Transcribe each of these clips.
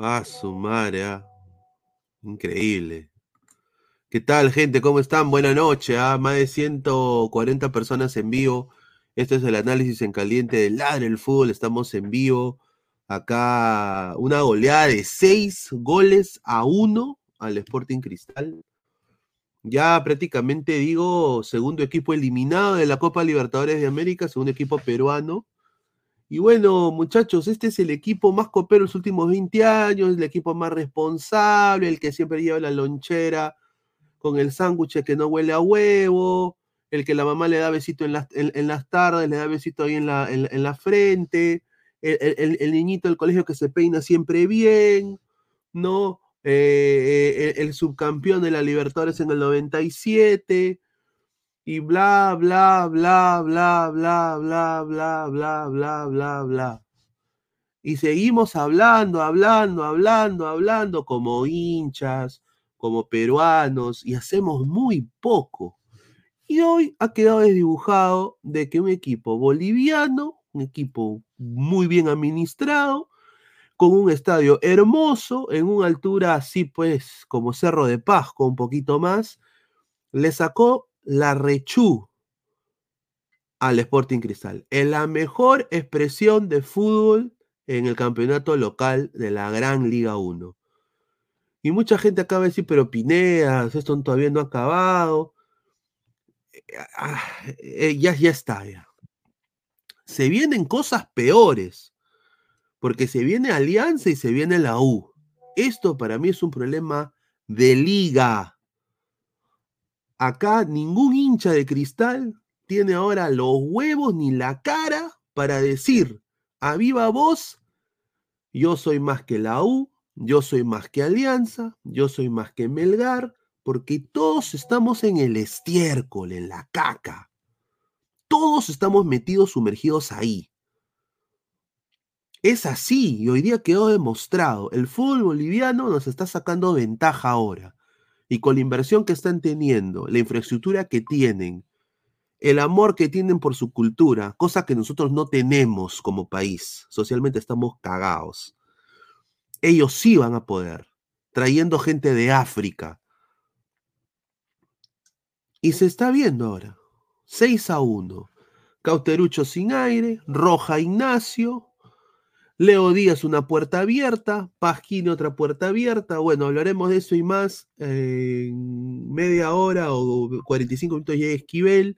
Ah, su madre, ah. Increíble. ¿Qué tal, gente? ¿Cómo están? Buenas noches. Ah. Más de 140 personas en vivo. Este es el análisis en caliente de Ladre el Fútbol. Estamos en vivo. Acá una goleada de 6 goles a 1 al Sporting Cristal. Ya prácticamente digo, segundo equipo eliminado de la Copa Libertadores de América, segundo equipo peruano. Y bueno, muchachos, este es el equipo más copero de los últimos 20 años, el equipo más responsable, el que siempre lleva la lonchera con el sándwich que no huele a huevo, el que la mamá le da besito en las, en, las tardes, le da besito ahí en la, en, la frente, el, niñito del colegio que se peina siempre bien, ¿no? Eh, el, subcampeón de la Libertadores en el 97, y bla, bla, bla, bla, bla, bla, bla, bla, bla, bla, bla. Y seguimos hablando, hablando, hablando, hablando como hinchas, como peruanos, y hacemos muy poco. Y hoy ha quedado desdibujado de que un equipo boliviano, un equipo muy bien administrado, con un estadio hermoso, en una altura así pues como Cerro de Pasco, un poquito más, le sacó la rechú al Sporting Cristal. Es la mejor expresión de fútbol en el campeonato local de la Gran Liga 1. Y mucha gente acaba de decir, pero Pineas, esto todavía no ha acabado. Eh, ah, eh, ya, ya está, ya. Se vienen cosas peores porque se viene Alianza y se viene la U. Esto para mí es un problema de liga. Acá ningún hincha de cristal tiene ahora los huevos ni la cara para decir a viva voz, yo soy más que la U, yo soy más que Alianza, yo soy más que Melgar, porque todos estamos en el estiércol, en la caca. Todos estamos metidos, sumergidos ahí. Es así, y hoy día quedó demostrado. El fútbol boliviano nos está sacando ventaja ahora. Y con la inversión que están teniendo, la infraestructura que tienen, el amor que tienen por su cultura, cosa que nosotros no tenemos como país. Socialmente estamos cagados. Ellos sí van a poder, trayendo gente de África. Y se está viendo ahora. 6 a 1. Cauterucho sin aire, Roja Ignacio, Leo Díaz, una puerta abierta. Pasquini, otra puerta abierta. Bueno, hablaremos de eso y más en media hora o 45 minutos ya Esquivel.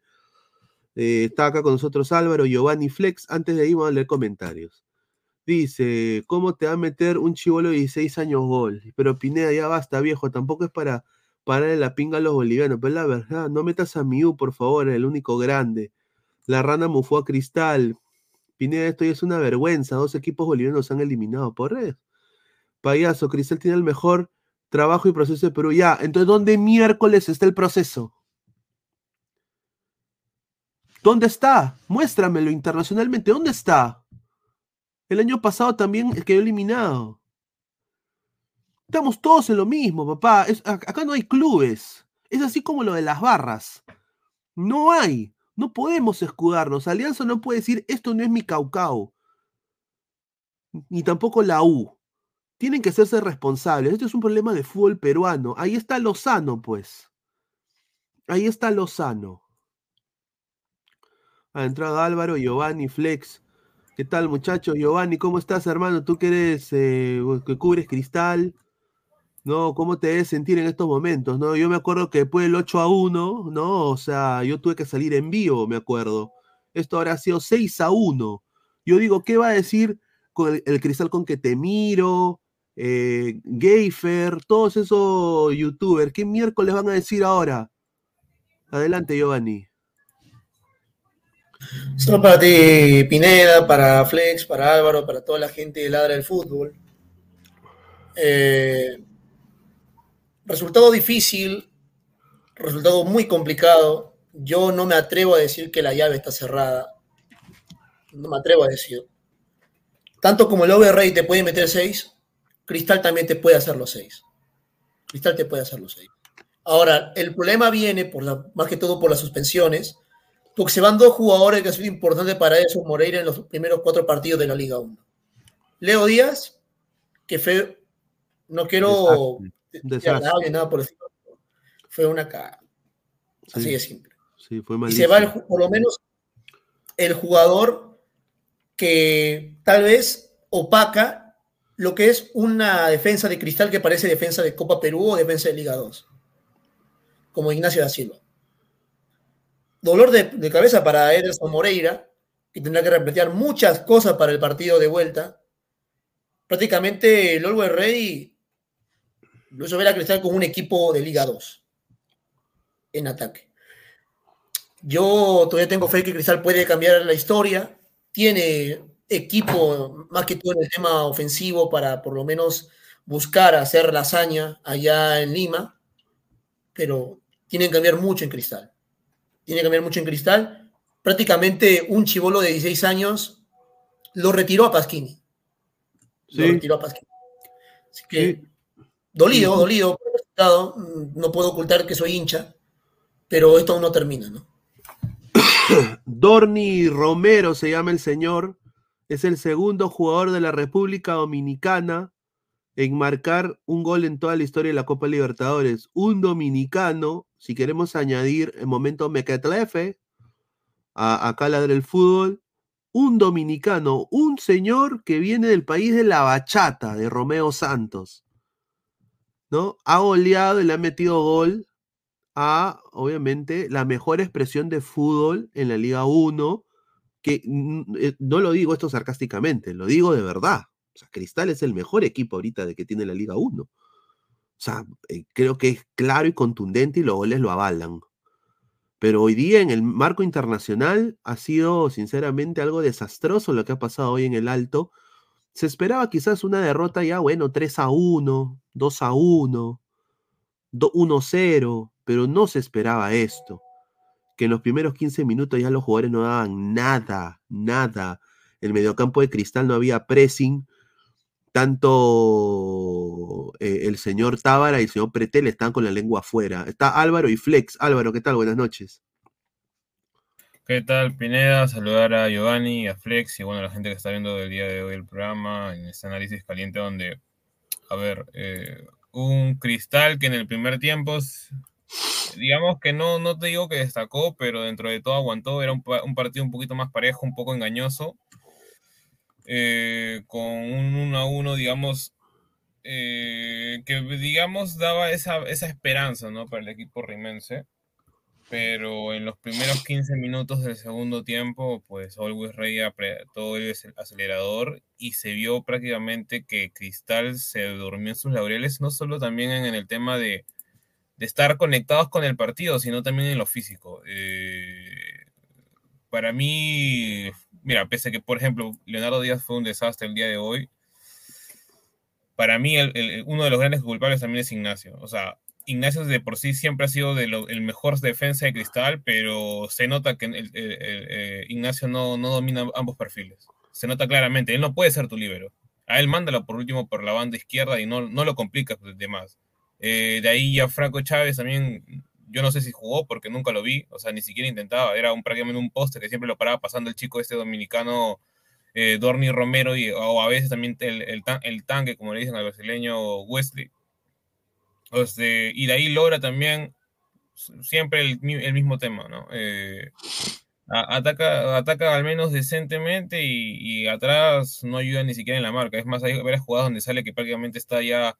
Eh, está acá con nosotros Álvaro, Giovanni Flex. Antes de ahí vamos a leer comentarios. Dice, ¿cómo te va a meter un chivolo de 16 años gol? Pero Pineda, ya basta, viejo. Tampoco es para pararle la pinga a los bolivianos. Pero la verdad, no metas a Miu, por favor, el único grande. La rana mufó a Cristal. Pineda, esto ya es una vergüenza. Dos equipos bolivianos han eliminado por red. Payaso, Cristal tiene el mejor trabajo y proceso de Perú. Ya, entonces, ¿dónde miércoles está el proceso? ¿Dónde está? Muéstramelo internacionalmente. ¿Dónde está? El año pasado también quedó eliminado. Estamos todos en lo mismo, papá. acá no hay clubes. Es así como lo de las barras. No hay. No podemos escudarnos. Alianza no puede decir, esto no es mi caucao. Ni tampoco la U. Tienen que hacerse responsables. Esto es un problema de fútbol peruano. Ahí está Lozano, pues. Ahí está Lozano. Ha entrado Álvaro, Giovanni, Flex. ¿Qué tal, muchachos? Giovanni, ¿cómo estás, hermano? Tú que eres, eh, que cubres cristal. ¿No? ¿Cómo te debes sentir en estos momentos, no? Yo me acuerdo que después del 8 a 1, ¿no? O sea, yo tuve que salir en vivo, me acuerdo. Esto ahora ha sido 6 a 1. Yo digo, ¿qué va a decir con el, cristal con que te miro? Eh, Gayfer, todos esos youtubers, ¿qué miércoles van a decir ahora? Adelante, Giovanni. Solo para ti, Pineda, para Flex, para Álvaro, para toda la gente de Ladra del Fútbol. Eh, Resultado difícil, resultado muy complicado. Yo no me atrevo a decir que la llave está cerrada. No me atrevo a decir. Tanto como el Overray te puede meter 6, Cristal también te puede hacer los 6. Cristal te puede hacer los 6. Ahora, el problema viene por más que todo por las suspensiones, porque se van dos jugadores que sido importantes para eso, Moreira en los primeros cuatro partidos de la Liga 1. Leo Díaz, que fue No quiero nada por. Fue una cagada. Así de simple. Sí, fue y se va, por lo menos, el jugador que tal vez opaca lo que es una defensa de cristal que parece defensa de Copa Perú o defensa de Liga 2, como Ignacio da Silva. Dolor de, cabeza para Ederson Moreira, que tendrá que replantear muchas cosas para el partido de vuelta. Prácticamente el Always Ready lo hizo ver a Cristal con un equipo de Liga 2 en ataque. Yo todavía tengo fe que Cristal puede cambiar la historia. Tiene equipo, más que todo en el tema ofensivo, para por lo menos buscar hacer la hazaña allá en Lima. Pero tienen que cambiar mucho en Cristal. Tiene que cambiar mucho en Cristal. Prácticamente un chivolo de 16 años lo retiró a Pasquini. Lo retiró a Pasquini. Así que, dolido, dolido No puedo ocultar que soy hincha, pero esto aún no termina, ¿no? Dorni Romero se llama el señor. Es el segundo jugador de la República Dominicana en marcar un gol en toda la historia de la Copa Libertadores. Un dominicano, si queremos añadir el momento Mequetlefe, a, acá ladra el fútbol, un dominicano, un señor que viene del país de la bachata, de Romeo Santos, ¿no? Ha goleado y le ha metido gol a, obviamente, la mejor expresión de fútbol en la Liga 1, que eh, no lo digo esto sarcásticamente, lo digo de verdad. O sea, Cristal es el mejor equipo ahorita de que tiene la Liga 1. O sea, eh, creo que es claro y contundente y los goles lo avalan. Pero hoy día en el marco internacional ha sido sinceramente algo desastroso lo que ha pasado hoy en el Alto. Se esperaba quizás una derrota ya, bueno, 3 a 1, 2 a 1, 1-0, pero no se esperaba esto. Que en los primeros 15 minutos ya los jugadores no daban nada, nada. El mediocampo de Cristal no había pressing. Tanto eh, el señor Tábara y el señor Pretel están con la lengua afuera. Está Álvaro y Flex. Álvaro, ¿qué tal? Buenas noches. ¿Qué tal, Pineda? Saludar a Giovanni, a Flex y bueno, a la gente que está viendo el día de hoy el programa en este análisis caliente donde, a ver, eh, un cristal que en el primer tiempo digamos que no, no te digo que destacó, pero dentro de todo aguantó. Era un, partido un poquito más parejo, un poco engañoso. Eh, con un 1 a 1, digamos, eh, que digamos daba esa, esa esperanza ¿no? para el equipo rimense. Pero en los primeros 15 minutos del segundo tiempo, pues Always Rey apretó el acelerador y se vio prácticamente que Cristal se durmió en sus laureles, no solo también en el tema de, de estar conectados con el partido, sino también en lo físico. Eh, para mí, mira, pese a que, por ejemplo, Leonardo Díaz fue un desastre el día de hoy, para mí uno de los grandes culpables también es Ignacio. O sea, Ignacio de por sí siempre ha sido el mejor defensa de cristal, pero se nota que eh, Ignacio no, no, domina ambos perfiles. Se nota claramente, él no puede ser tu líbero. A él mándalo por último por la banda izquierda y no, no lo complicas de más. Eh, de ahí ya Franco Chávez también, yo no sé si jugó porque nunca lo vi, o sea, ni siquiera intentaba, era un, prácticamente un poste que siempre lo paraba pasando el chico este dominicano eh, Dorni Romero y, o a veces también el, el, tanque, como le dicen al brasileño Wesley. Y de ahí logra también siempre el, mismo tema, ¿no? Eh, ataca, ataca al menos decentemente y, atrás no ayuda ni siquiera en la marca. Es más, hay varias jugadas donde sale que prácticamente está ya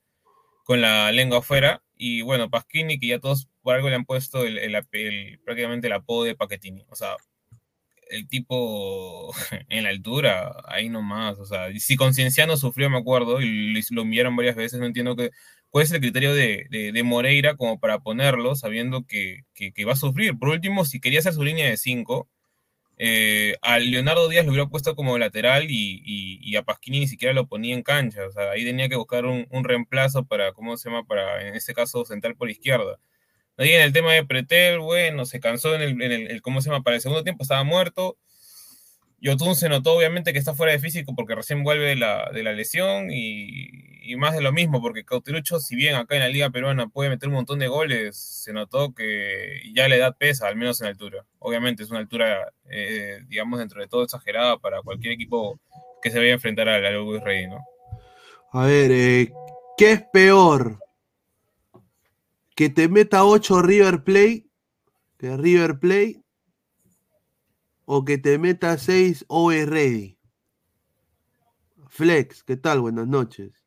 con la lengua afuera. Y bueno, Pasquini, que ya todos por algo le han puesto el, prácticamente el apodo de Paquetini. O sea, el tipo en la altura, ahí nomás. O sea, si Concienciano sufrió, me acuerdo, y lo enviaron varias veces, no entiendo que, cuál es el criterio de, de, Moreira como para ponerlo, sabiendo que, que, va a sufrir. Por último, si quería hacer su línea de 5, eh, a Leonardo Díaz lo hubiera puesto como lateral y, a Pasquini ni siquiera lo ponía en cancha. O sea, ahí tenía que buscar un, reemplazo para, ¿cómo se llama? Para, en este caso, central por izquierda. Ahí en el tema de Pretel, bueno, se cansó en el, en el, ¿cómo se llama? Para el segundo tiempo estaba muerto. Yotun se notó obviamente que está fuera de físico porque recién vuelve la, de la lesión y, y más de lo mismo, porque Cauterucho, si bien acá en la Liga Peruana puede meter un montón de goles, se notó que ya la edad pesa, al menos en altura. Obviamente es una altura, eh, digamos, dentro de todo exagerada para cualquier equipo que se vaya a enfrentar al Always Ready, ¿no? A ver, eh, ¿Qué es peor? ¿Que te meta 8 River Play? ¿Que River Play? ¿O que te meta 6 OE Ready? Flex, ¿qué tal? Buenas noches.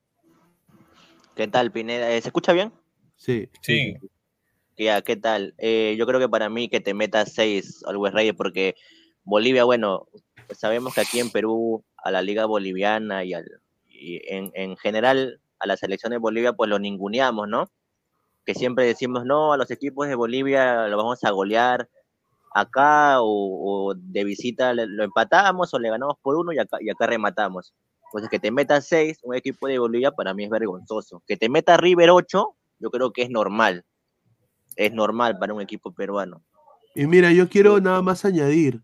¿Qué tal, Pineda? ¿Se escucha bien? Sí. Sí. Ya, ¿qué tal? Eh, yo creo que para mí que te meta 6 Always Ready porque Bolivia, bueno, sabemos que aquí en Perú, a la Liga Boliviana y, al, y en, en general a la selección de Bolivia, pues lo ninguneamos, ¿no? Que siempre decimos, no, a los equipos de Bolivia lo vamos a golear acá o, o de visita lo empatamos o le ganamos por uno y acá, y acá rematamos. Entonces, que te meta 6, un equipo de Bolivia, para mí es vergonzoso. Que te meta River 8, yo creo que es normal. Es normal para un equipo peruano. Y mira, yo quiero nada más añadir.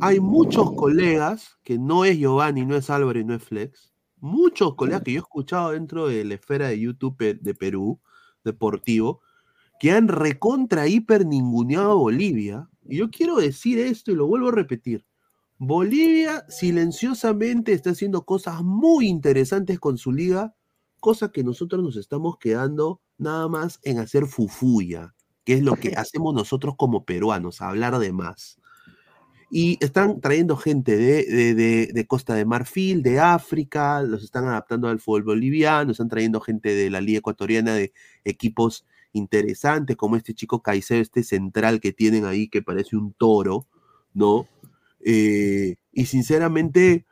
Hay muchos colegas, que no es Giovanni, no es Álvaro y no es Flex, muchos colegas que yo he escuchado dentro de la esfera de YouTube de Perú, deportivo, que han recontra hiper ninguneado a Bolivia. Y yo quiero decir esto y lo vuelvo a repetir. Bolivia silenciosamente está haciendo cosas muy interesantes con su liga, cosa que nosotros nos estamos quedando nada más en hacer fufuya, que es lo que hacemos nosotros como peruanos, hablar de más. Y están trayendo gente de, de- de- de Costa de Marfil, de África, los están adaptando al fútbol boliviano, están trayendo gente de la Liga Ecuatoriana de equipos interesantes, como este chico Caicedo, este central que tienen ahí que parece un toro, ¿no? Eh, y sinceramente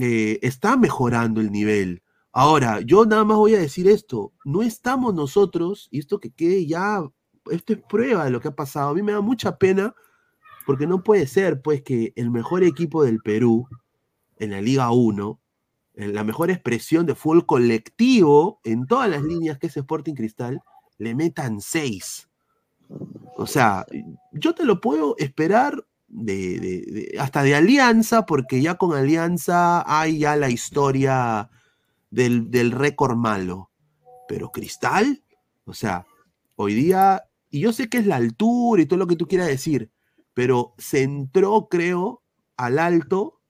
eh, está mejorando el nivel. Ahora, yo nada más voy a decir esto, no estamos nosotros, y esto que quede ya, esto es prueba de lo que ha pasado, a mí me da mucha pena porque no puede ser, pues, que el mejor equipo del Perú, en la Liga 1, en la mejor expresión de fútbol colectivo en todas las líneas que es Sporting Cristal, le metan seis. O sea, yo te lo puedo esperar de, hasta de Alianza, porque ya con Alianza hay ya la historia del, del récord malo. Pero Cristal, o sea, hoy día, y yo sé que es la altura y todo lo que tú quieras decir, pero se entró, creo, al alto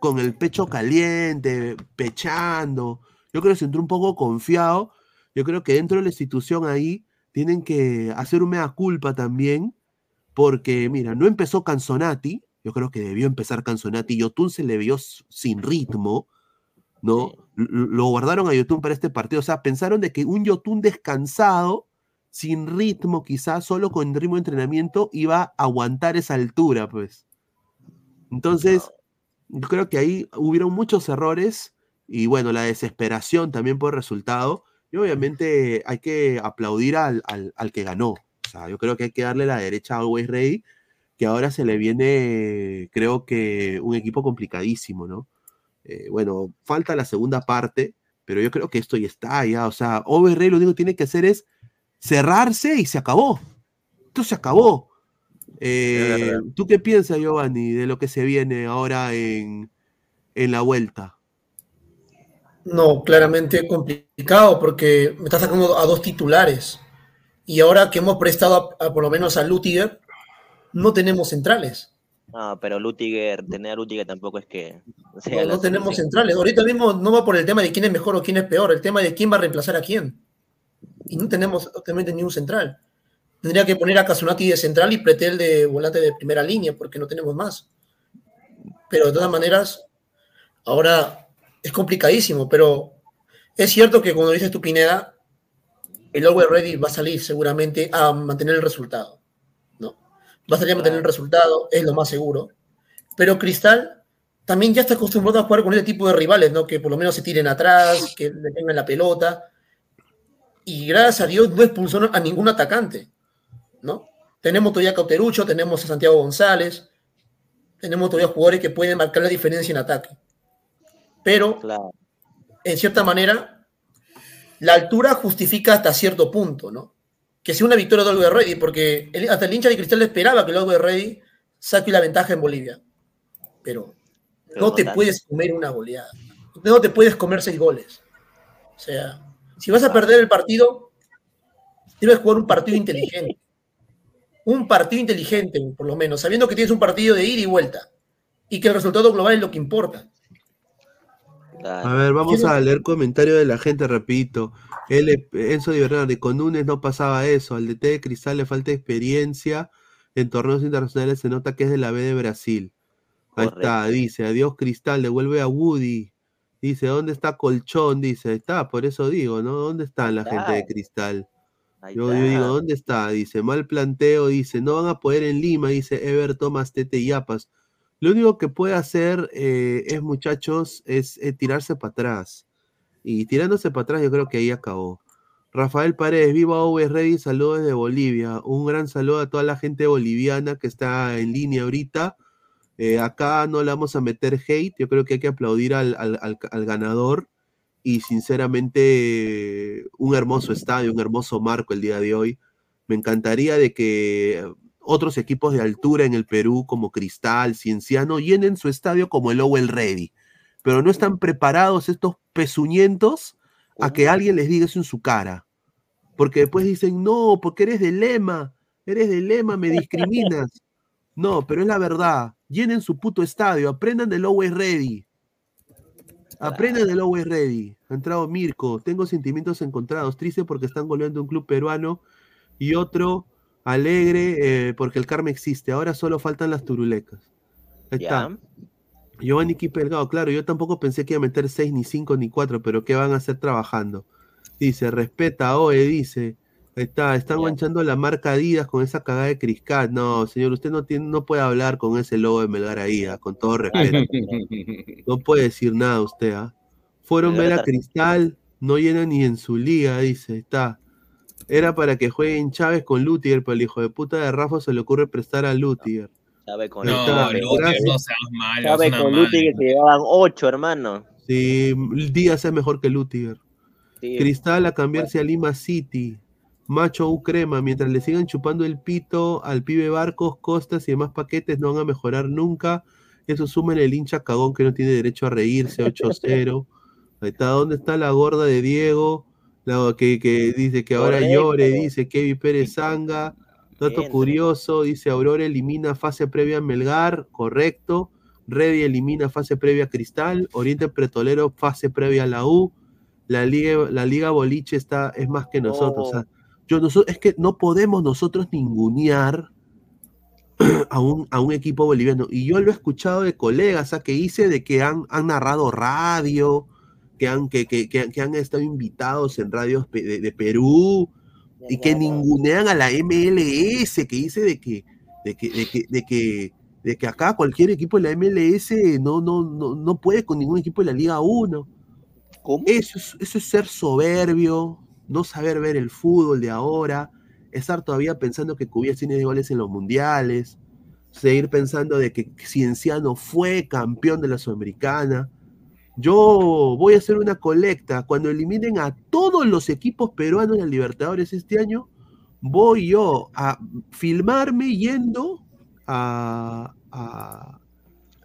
con el pecho caliente, pechando. Yo creo que se entró un poco confiado. Yo creo que dentro de la institución ahí tienen que hacer un mea culpa también, porque mira, no empezó Canzonati, yo creo que debió empezar Canzonati, Yotun se le vio sin ritmo, ¿no? Lo guardaron a Yotun para este partido, o sea, pensaron de que un Yotun descansado, sin ritmo, quizás solo con ritmo de entrenamiento, iba a aguantar esa altura, pues. Entonces, yo creo que ahí hubieron muchos errores y bueno, la desesperación también por el resultado. Y obviamente hay que aplaudir al, al- al que ganó. O sea, yo creo que hay que darle la derecha a Always Ready, que ahora se le viene, creo que, un equipo complicadísimo, ¿no? Eh, bueno, falta la segunda parte, pero yo creo que esto ya está, ya. O sea, Always Ready lo único que tiene que hacer es cerrarse y se acabó. Esto se acabó. Eh. ¿Tú qué piensas, Giovanni, de lo que se viene ahora en, en la vuelta? No, claramente complicado porque me está sacando a dos titulares. Y ahora que hemos prestado a, a por lo menos a Lutiger, no tenemos centrales. No, pero Lutiger, tener a Lutiger tampoco es que sea No, no tenemos centrales. Ahorita mismo no va por el tema de quién es mejor o quién es peor, el tema de quién va a reemplazar a quién. Y no tenemos obviamente ni un central. Tendría que poner a Casunati de central y Pretel de volante de primera línea, porque no tenemos más. Pero de todas maneras, ahora es complicadísimo, pero es cierto que cuando dices tu Pineda, el Always Ready va a salir seguramente a mantener el resultado. ¿no? Va a salir a mantener el resultado, es lo más seguro. Pero Cristal también ya está acostumbrado a jugar con este tipo de rivales, ¿no? Que por lo menos se tiren atrás, que le tengan la pelota. Y gracias a Dios no expulsó a ningún atacante, ¿no? Tenemos todavía a Cauterucho, tenemos a Santiago González, tenemos todavía jugadores que pueden marcar la diferencia en ataque. Pero, Claro. en cierta manera, la altura justifica hasta cierto punto, ¿no? Que sea una victoria de Always Ready, porque el- hasta el hincha de Cristal esperaba que el Always Ready saque la ventaja en Bolivia. Pero no te tanto. puedes comer una goleada. No te puedes comer seis goles. O sea, si vas a perder el partido, debes jugar un partido inteligente. Un partido inteligente, por lo menos, sabiendo que tienes un partido de ida y vuelta. Y que el resultado global es lo que importa. A ver, vamos a leer comentarios de la gente, repito. Él, Enzo Di Bernardi, con Nunes no pasaba eso. Al DT de Cristal le falta experiencia. En torneos internacionales se nota que es de la B de Brasil. Ahí está, dice, adiós Cristal, devuelve a Woody. Dice, ¿dónde está Colchón? Dice, está, por eso digo, ¿no? ¿Dónde está la gente de Cristal? Yo, digo, ¿dónde está? Dice, mal planteo, dice, no van a poder en Lima, dice Ever Thomas Tete y Yapas. Lo único que puede hacer eh, es, muchachos, es eh, tirarse para atrás. Y tirándose para atrás, yo creo que ahí acabó. Rafael Paredes, viva Ove Ready, saludos desde Bolivia. Un gran saludo a toda la gente boliviana que está en línea ahorita. Eh, acá no le vamos a meter hate, yo creo que hay que aplaudir al, al ganador y sinceramente un hermoso estadio, un hermoso marco el día de hoy. Me encantaría de que otros equipos de altura en el Perú como Cristal, Cienciano, llenen su estadio como el Owell Ready, pero no están preparados estos pezuñentos a que alguien les diga eso en su cara. Porque después dicen, no, porque eres de lema, eres de lema, me discriminas. No, pero es la verdad. Llenen su puto estadio, aprendan del Owell Ready. Aprendan del Always Ready. Ha entrado Mirko. Tengo sentimientos encontrados. Triste porque están goleando un club peruano. Y otro alegre eh, porque el karma existe. Ahora solo faltan las turulecas. Ahí está. Giovanni Kipelgado, claro, yo tampoco pensé que iba a meter 6, ni 5, ni 4, pero ¿qué van a hacer trabajando? Dice, respeta, Oe, dice. Ahí está, están manchando la marca Adidas con esa cagada de Criscat. No, señor, usted no tiene, no puede hablar con ese logo de Melgar ahí, ah, con todo respeto. no puede decir nada usted, ¿ah? Fueron ver a Cristal, no llena ni en su liga, dice, está. Era para que jueguen Chávez con Lutiger, pero el hijo de puta de Rafa se le ocurre prestar a Lutiger. Chávez con no, Lutiger, no seas malo. Chávez con Lutiger que llevaban 8, hermano. Sí, Díaz es mejor que Lutiger. Cristal a cambiarse a Lima City. Macho U crema, mientras le sigan chupando el pito al pibe Barcos, Costas y demás paquetes no van a mejorar nunca. Eso sumen el hincha cagón que no tiene derecho a reírse, 8-0. Ahí está, ¿dónde está la gorda de Diego? Que, que, dice que ahora llore, dice Kevin Pérez Zanga. Dato curioso, dice Aurora elimina fase previa a Melgar, correcto. Reddy elimina fase previa a Cristal. Oriente Pretolero fase previa a la U. La Liga, la Liga Boliche está, es más que nosotros es que no podemos nosotros ningunear a un, a un equipo boliviano. Y yo lo he escuchado de colegas que hice de que han, han narrado radio, que han, que, que, que, han estado invitados en radios de, Perú y que ningunean a la MLS, que dice de que, de que, de que, de que, de que acá cualquier equipo de la MLS no, no, no, no puede con ningún equipo de la Liga 1. Eso eso es ser soberbio, no saber ver el fútbol de ahora, estar todavía pensando que Cubillas tiene goles en los mundiales, seguir pensando de que Cienciano fue campeón de la Sudamericana. Yo voy a hacer una colecta. Cuando eliminen a todos los equipos peruanos de Libertadores este año, voy yo a filmarme yendo a,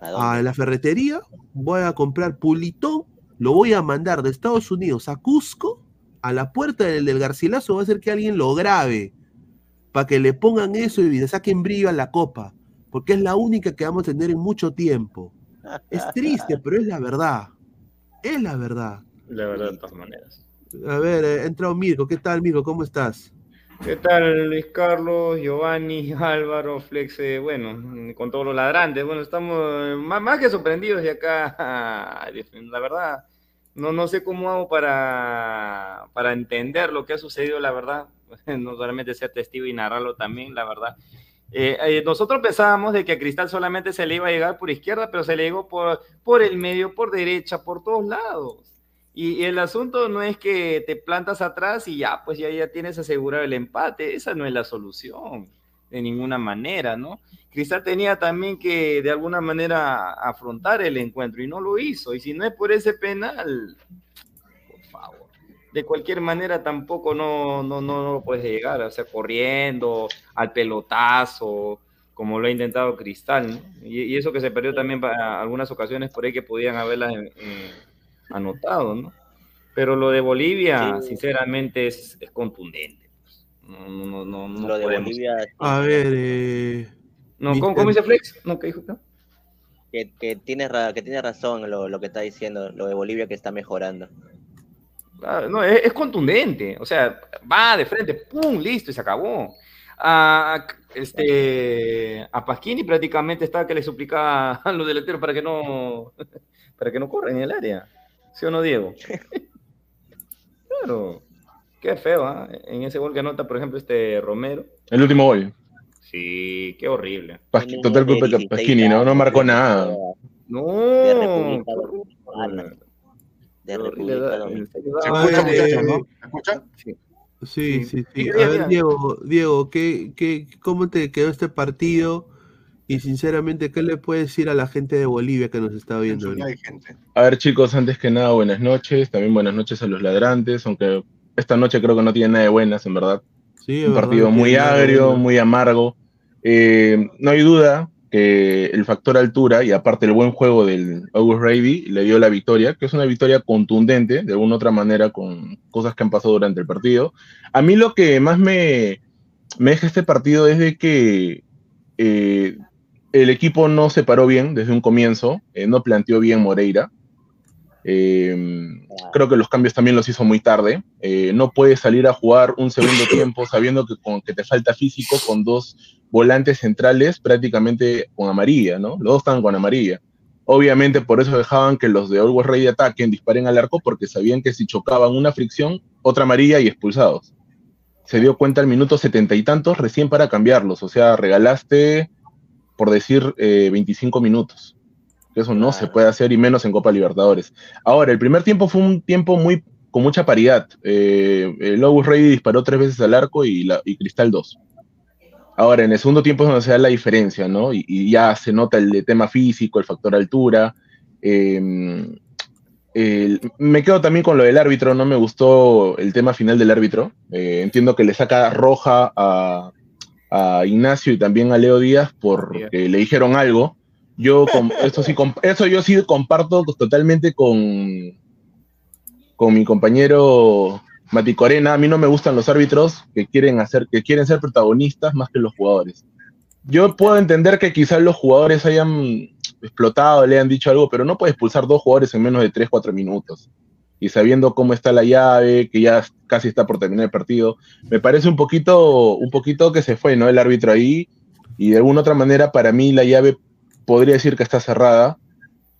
a la ferretería, voy a comprar pulitón, lo voy a mandar de Estados Unidos a Cusco a la puerta del, del Garcilaso va a ser que alguien lo grabe para que le pongan eso y le saquen brillo a la copa, porque es la única que vamos a tener en mucho tiempo. Es triste, pero es la verdad. Es la verdad. La verdad, de todas maneras. A ver, eh, ha entrado Mirko. ¿Qué tal, Mirko? ¿Cómo estás? ¿Qué tal, Luis Carlos, Giovanni, Álvaro, Flex? bueno, con todos los ladrantes. Bueno, estamos más, más que sorprendidos de acá. La verdad, no, no sé cómo hago para, para entender lo que ha sucedido, la verdad. No solamente ser testigo y narrarlo también, la verdad. Eh, eh, nosotros pensábamos de que a Cristal solamente se le iba a llegar por izquierda, pero se le llegó por, por el medio, por derecha, por todos lados. Y, el asunto no es que te plantas atrás y ya, pues ya, ya tienes asegurado el empate. Esa no es la solución, de ninguna manera, ¿no? Cristal tenía también que de alguna manera afrontar el encuentro y no lo hizo. Y si no es por ese penal, de cualquier manera tampoco no, no, no, lo puedes llegar, o sea, corriendo al pelotazo, como lo ha intentado Cristal. Y, eso que se perdió también para algunas ocasiones por ahí que podían haberlas anotado, ¿no? Pero lo de Bolivia, sinceramente, es, contundente. No, no, no, lo de Bolivia. A ver, eh no, ¿cómo, dice Flex? No, ¿qué dijo acá? que, que tiene, que tiene razón lo, lo que está diciendo, lo de Bolivia que está mejorando. Ah, No, es, es contundente. O sea, va de frente, ¡pum! Listo, y se acabó. A, este, a Pasquini prácticamente estaba que le suplicaba a los delanteros para que no, para que no corran en el área. ¿Sí o no, Diego? Claro. Qué feo, ¿ah? En ese gol que anota, por ejemplo, este Romero. El último gol. Sí, qué horrible. Total culpa de 16 Pasquini, ¿no? No marcó nada. No, De República. Dominicana. Se escucha, muchachos, eh, ¿no? ¿Se escucha? Sí. Sí, sí, A ver. Diego, Diego, ¿qué, qué, ¿cómo te quedó este partido? Y sinceramente, ¿qué le puedes decir a la gente de Bolivia que nos está viendo? Gente. A ver, chicos, antes que nada, buenas noches. También buenas noches a los ladrantes, aunque esta noche creo que no tiene nada de buenas, en verdad. Sí, Un verdad, partido muy agrio, muy amargo. Eh, no hay duda que el factor altura y aparte el buen juego del August Brady le dio la victoria, que es una victoria contundente, de alguna u otra manera, con cosas que han pasado durante el partido. A mí lo que más me, me deja este partido es de que eh, el equipo no se paró bien desde un comienzo, eh, no planteó bien Moreira. Eh, creo que los cambios también los hizo muy tarde. Eh, no puedes salir a jugar un segundo tiempo sabiendo que, con, que te falta físico con dos volantes centrales prácticamente con amarilla, ¿no? Los dos estaban con amarilla. Obviamente por eso dejaban que los de Always Ready ataquen, disparen al arco, porque sabían que si chocaban una fricción, otra amarilla y expulsados. Se dio cuenta al minuto setenta y tantos recién para cambiarlos, o sea, regalaste, por decir, eh, 25 minutos. Eso no se puede hacer y menos en Copa Libertadores. Ahora, el primer tiempo fue un tiempo muy con mucha paridad. Eh, el Lobus Rey disparó tres veces al arco y, la, y Cristal dos. Ahora, en el segundo tiempo es donde se da la diferencia, ¿no? Y, y ya se nota el de tema físico, el factor altura. Eh, el- me quedo también con lo del árbitro, no me gustó el tema final del árbitro. Eh, entiendo que le saca roja a, a Ignacio y también a Leo Díaz porque le dijeron algo. Yo con, eso sí comp- eso yo sí comparto totalmente con, con mi compañero Mati Corena. A mí no me gustan los árbitros que quieren hacer, que quieren ser protagonistas más que los jugadores. Yo puedo entender que quizás los jugadores hayan explotado, le han dicho algo, pero no puedes expulsar dos jugadores en menos de 3, 4 minutos. Y sabiendo cómo está la llave, que ya casi está por terminar el partido, me parece un poquito, un poquito que se fue, ¿no? El árbitro ahí. Y de alguna otra manera, para mí, la llave podría decir que está cerrada.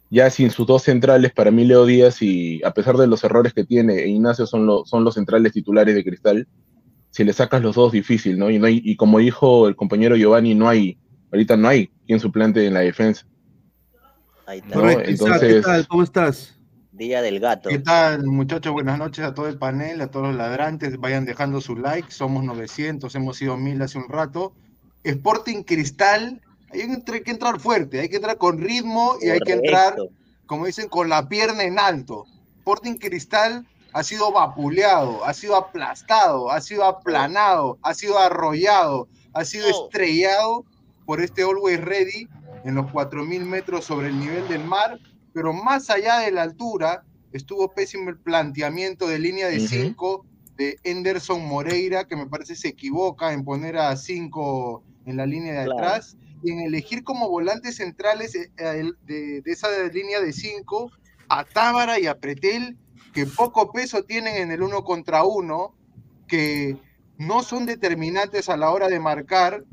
Ya sin sus dos centrales, para mí Leo Díaz y a pesar de los errores que tiene, e Ignacio son, lo- son los centrales titulares de Cristal, si le sacas los dos, difícil, ¿no? Y, no hay- y como dijo el compañero Giovanni, no hay, ahorita no hay quien suplante en la defensa. Ahí está. No, Correcto, Isaac, ¿qué tal? ¿Cómo estás? Día del gato. ¿Qué tal, muchachos? Buenas noches a todo el panel, a todos los ladrantes. Vayan dejando su like. Somos 900, hemos sido 1000 hace un rato. Sporting Cristal, hay que entrar fuerte, hay que entrar con ritmo y hay que entrar, como dicen, con la pierna en alto. Sporting Cristal ha sido vapuleado, ha sido aplastado, ha sido aplanado, ha sido arrollado, ha sido estrellado por este Always Ready en los 4.000 metros sobre el nivel del mar, pero más allá de la altura, estuvo pésimo el planteamiento de línea de Ujú. 5 de Henderson Moreira, que me parece se equivoca en poner a 5 en la línea de Claro. atrás en elegir como volantes centrales eh, de, de esa línea de 5 a Tábara y a Pretel, que poco peso tienen en el uno contra uno, que no son determinantes a la hora de marcar,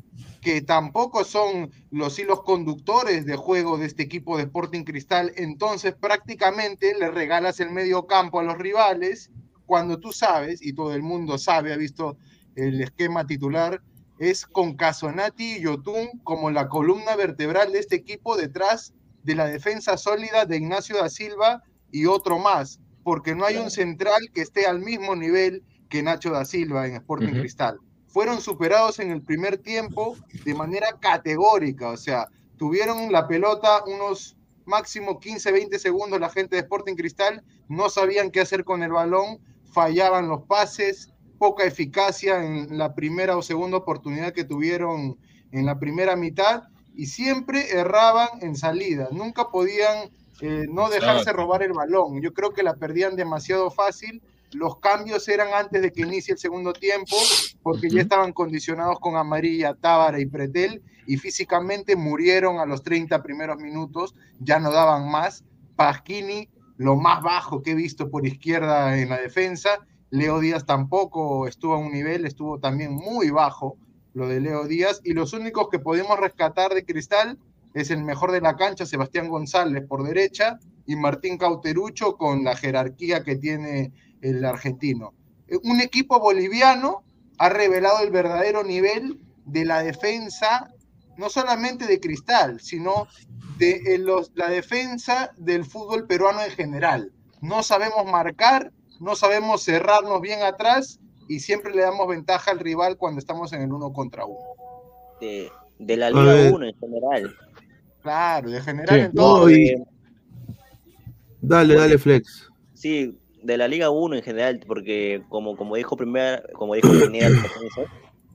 que tampoco son los hilos conductores de juego de este equipo de Sporting Cristal, entonces prácticamente le regalas el medio campo a los rivales cuando tú sabes, y todo el mundo sabe, ha visto el esquema titular, es con Casonati y Yotun como la columna vertebral de este equipo detrás de la defensa sólida de Ignacio da Silva y otro más, porque no hay un central que esté al mismo nivel que Nacho da Silva en Sporting. Cristal. Fueron superados en el primer tiempo de manera categórica, o sea, tuvieron la pelota unos máximo 15, 20 segundos la gente de Sporting Cristal, no sabían qué hacer con el balón, fallaban los pases, poca eficacia en la primera o segunda oportunidad que tuvieron en la primera mitad y siempre erraban en salida, nunca podían eh, no dejarse robar el balón. Yo creo que la perdían demasiado fácil los cambios eran antes de que inicie el segundo tiempo, porque ya estaban condicionados con Amarilla, Tábara y Pretel, y físicamente murieron a los 30 primeros minutos, ya no daban más. Pasquini, lo más bajo que he visto por izquierda en la defensa, Leo Díaz tampoco estuvo a un nivel, estuvo también muy bajo lo de Leo Díaz, y los únicos que podemos rescatar de Cristal es el mejor de la cancha, Sebastián González por derecha, y Martín Cauterucho con la jerarquía que tiene el argentino. Eh, Un equipo boliviano ha revelado el verdadero nivel de la defensa, no solamente de Cristal, sino de eh, la defensa del fútbol peruano en general. No sabemos marcar, no sabemos cerrarnos bien atrás y siempre le damos ventaja al rival cuando estamos en el uno contra uno. De, de la Liga ver. 1 en general. Claro, de general Sí. en todo. No, y- Eh, Dale, dale, Flex. Sí, de la Liga 1 en general, porque como, como dijo primero, como dijo Pineda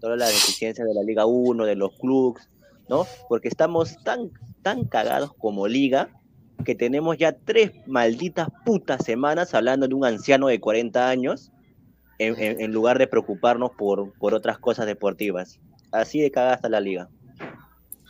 todas las deficiencias de la Liga 1, de los clubs, ¿no? Porque estamos tan, tan cagados como liga que tenemos ya tres malditas putas semanas hablando de un anciano de 40 años en, en- en lugar de preocuparnos por, por otras cosas deportivas. Así de cagada está la liga.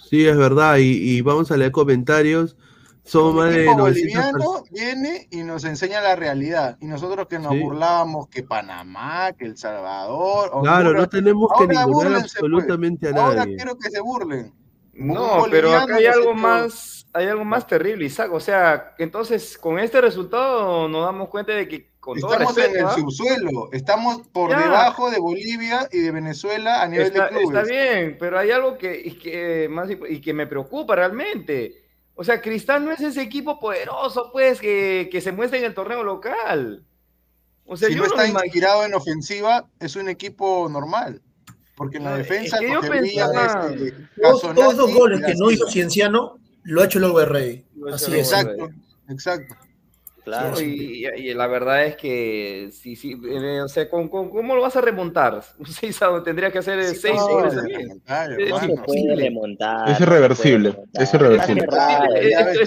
Sí, es verdad. Y, y vamos a leer comentarios. Somos más de equipo 900 boliviano viene y nos enseña la realidad. Y nosotros que nos Sí. burlábamos que Panamá, que El Salvador. Claro, no tenemos que Ahora pues. absolutamente a Ahora nadie. quiero que se burlen. No, pero acá hay algo más, hay algo más terrible, Isaac. O sea, entonces con este resultado nos damos cuenta de que con todo Estamos en el ¿ah? subsuelo. Estamos por Ya. debajo de Bolivia y de Venezuela a nivel está, de clubes. está bien, pero hay algo que, y que más y que me preocupa realmente. O sea, Cristal no es ese equipo poderoso, pues, que, que se muestra en el torneo local. O sea, si yo no no está inspirado en ofensiva, es un equipo normal. Porque en la defensa es que yo pensaba- es, eh, Todos, todos esos goles que no hizo Cienciano, lo ha hecho el Always Rey. Lo ha Así el Exacto, exacto. Claro. Y, y- y la verdad es que sí, sí, eh, o sea, ¿con, con- cómo lo vas a remontar? Seis a- tendría que hacer eh, Sí, seis no, Es. Es irreversible, es irreversible. Eh,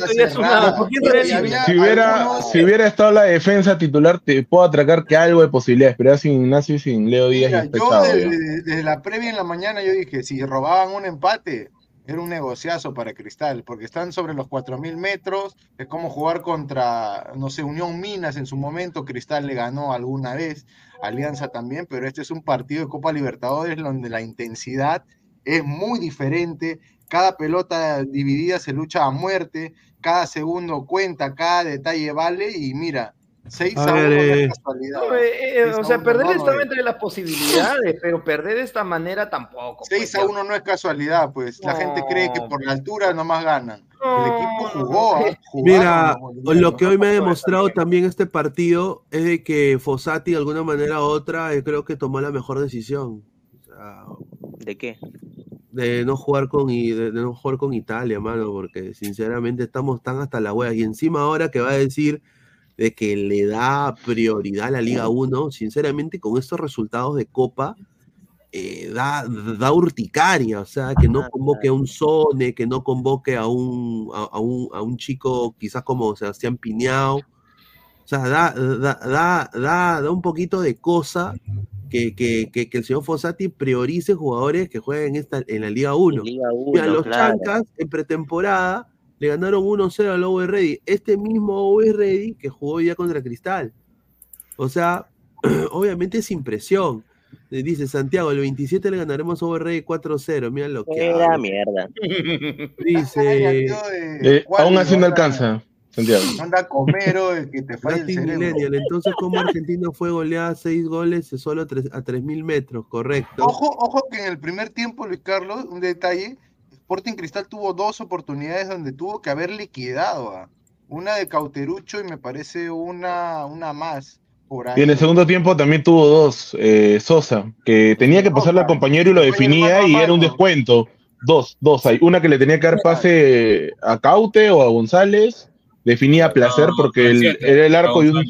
Si hubiera, si hubiera estado la defensa titular, te puedo atracar que algo de posibilidades, pero ya sin Ignacio y sin Leo Díaz Mira, yo ya. desde, desde la previa en la mañana yo dije, si robaban un empate, un negociazo para Cristal, porque están sobre los 4.000 metros, es como jugar contra, no sé, Unión Minas en su momento, Cristal le ganó alguna vez, Alianza también, pero este es un partido de Copa Libertadores donde la intensidad es muy diferente, cada pelota dividida se lucha a muerte, cada segundo cuenta, cada detalle vale, y mira, 6 A a 1 ver, no eh, es casualidad. No, eh, eh, o sea, uno, perder no, estaba no, entre las posibilidades, pero perder de esta manera tampoco. 6 pues, a ya. 1 no es casualidad, pues la gente cree que por la altura nomás ganan. No, El equipo jugó. ¿ah? Mira, lo que hoy me ha demostrado también este partido es de que Fossati, de alguna manera u otra, eh, creo que tomó la mejor decisión. O sea, ¿De qué? de no jugar con I- de, de no jugar con Italia, mano, porque sinceramente estamos tan hasta la wea. Y encima ahora que va a decir de que le da prioridad a la Liga 1, sinceramente con estos resultados de Copa, eh, da, da urticaria, o sea, que no Ah, convoque a un Sone, que no convoque a un, a, a un, a un chico quizás como Sebastián Piñao. O sea, da, da, da, da, da un poquito de cosa que, que, que, que el señor Fossati priorice jugadores que jueguen en, esta, en la Liga 1. Liga Mira, 1, los claro. Chancas en pretemporada le ganaron 1-0 al Always Ready. Este mismo Always Ready que jugó ya contra Cristal. O sea, obviamente es impresión. Eh, Dice Santiago, el 27 le ganaremos a Always Ready 4-0. Mira lo que Era habla. mierda. Dice Eh, Juan, aún así no alcanza, Santiago. Anda comero el que te falla el cerebro. Entonces, como Argentina fue goleada 6 goles solo a tres- a 3.000 metros? Correcto. Ojo, ojo que en el primer tiempo, Luis Carlos, un detalle, Sporting Cristal tuvo dos oportunidades donde tuvo que haber liquidado. Una de Cauterucho y me parece una, una más por ahí. Y en el segundo tiempo también tuvo dos, eh, Sosa, que tenía que pasarle al compañero y lo definía y era un descuento. Dos, dos hay. Una que le tenía que dar pase a Caute o a González, definía a placer porque el- era el arco y un...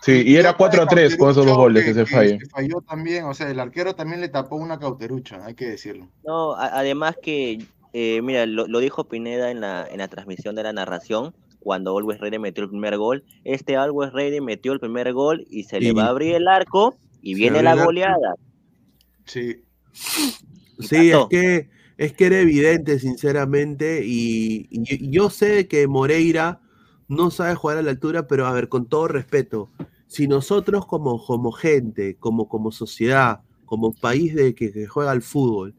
Sí, y era 4 a 3 con esos dos goles que se fallan. falló también, o sea, el arquero también le tapó una Cauterucho, hay que decirlo. No, a- además que, eh, mira, lo, lo dijo Pineda en la, en la transmisión de la narración, cuando Always Ready metió el primer gol. Este Always Ready metió el primer gol y se Y- le va a abrir el arco y viene la goleada. Sí. Sí, es que, es que era evidente, sinceramente, y, y yo sé que Moreira no sabe jugar a la altura, pero a ver, con todo respeto, si nosotros como, como gente, como, como sociedad, como país de que, que juega al fútbol,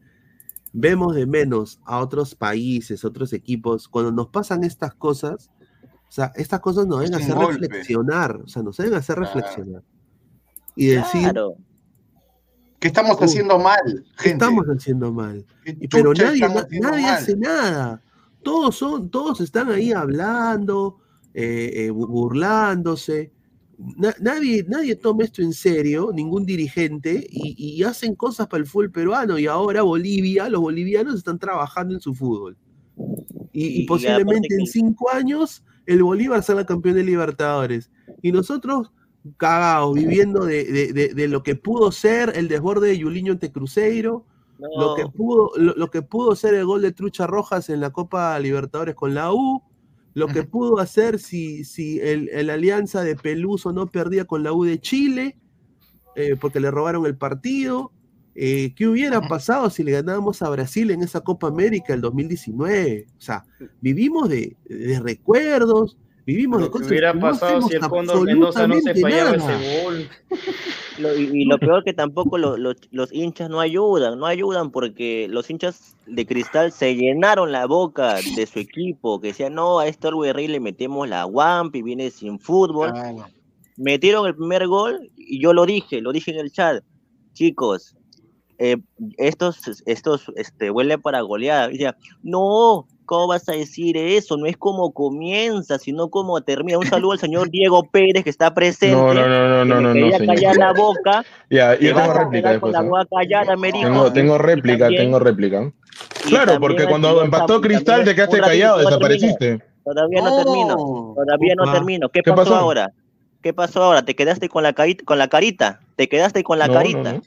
vemos de menos a otros países, otros equipos, cuando nos pasan estas cosas, o sea, estas cosas nos deben hacer golpe. reflexionar, o sea, nos deben hacer Claro. reflexionar. Y decir, Claro. ¿Qué estamos Uh, haciendo mal, ¿qué gente? estamos haciendo mal? ¿Qué Y- Pero nadie, nadie mal? hace nada. Todos son, todos están ahí hablando, eh, eh, bu- burlándose. Na- nadie, nadie toma esto en serio, ningún dirigente, y, y hacen cosas para el fútbol peruano. Y ahora Bolivia, los bolivianos están trabajando en su fútbol. Y, y Y- y posiblemente en cinco años el Bolívar sea campeón de Libertadores. Y nosotros cagados, viviendo de, de- de- de lo que pudo ser el desborde de Yuliño ante Cruzeiro, lo que pudo, lo, lo que pudo ser el gol de Trucha Rojas en la Copa Libertadores con la U, lo que pudo hacer si, si el, el Alianza de Peluso no perdía con la U de Chile, eh, porque le robaron el partido. Eh, ¿Qué hubiera pasado si le ganábamos a Brasil en esa Copa América el 2019? O sea, vivimos de, de recuerdos, vivimos de Lo que hubiera no pasado si el Cóndor Mendoza no se fallaba nada. ese gol. lo- y, y lo peor que tampoco lo- lo- los hinchas no ayudan, no ayudan porque los hinchas de cristal se llenaron la boca de su equipo, que decían, no, a este Ready le metemos la Wampi, viene sin fútbol. Claro. metieron el primer gol y yo lo dije, lo dije en el chat, chicos, eh, estos, estos, este, huelen para goleada. Y decía, no, ¿cómo vas a decir eso? No es como comienza, sino como termina. Un saludo al señor Diego Pérez que está presente. No, no, no, no, que no, me no, no, callar la boca. Ya, yo tengo réplica quedar con después. la ¿eh? boca callada, me dijo. Tengo, réplica, también- tengo réplica. Claro, porque cuando empató Cristal te quedaste callado, no desapareciste. Todavía no, No. termino. Todavía no Upa. termino. ¿Qué, ¿Qué pasó, pasó? ahora? ¿Qué pasó ahora? ¿Te quedaste con la, carita, con la carita? ¿Te quedaste con la No, no, carita?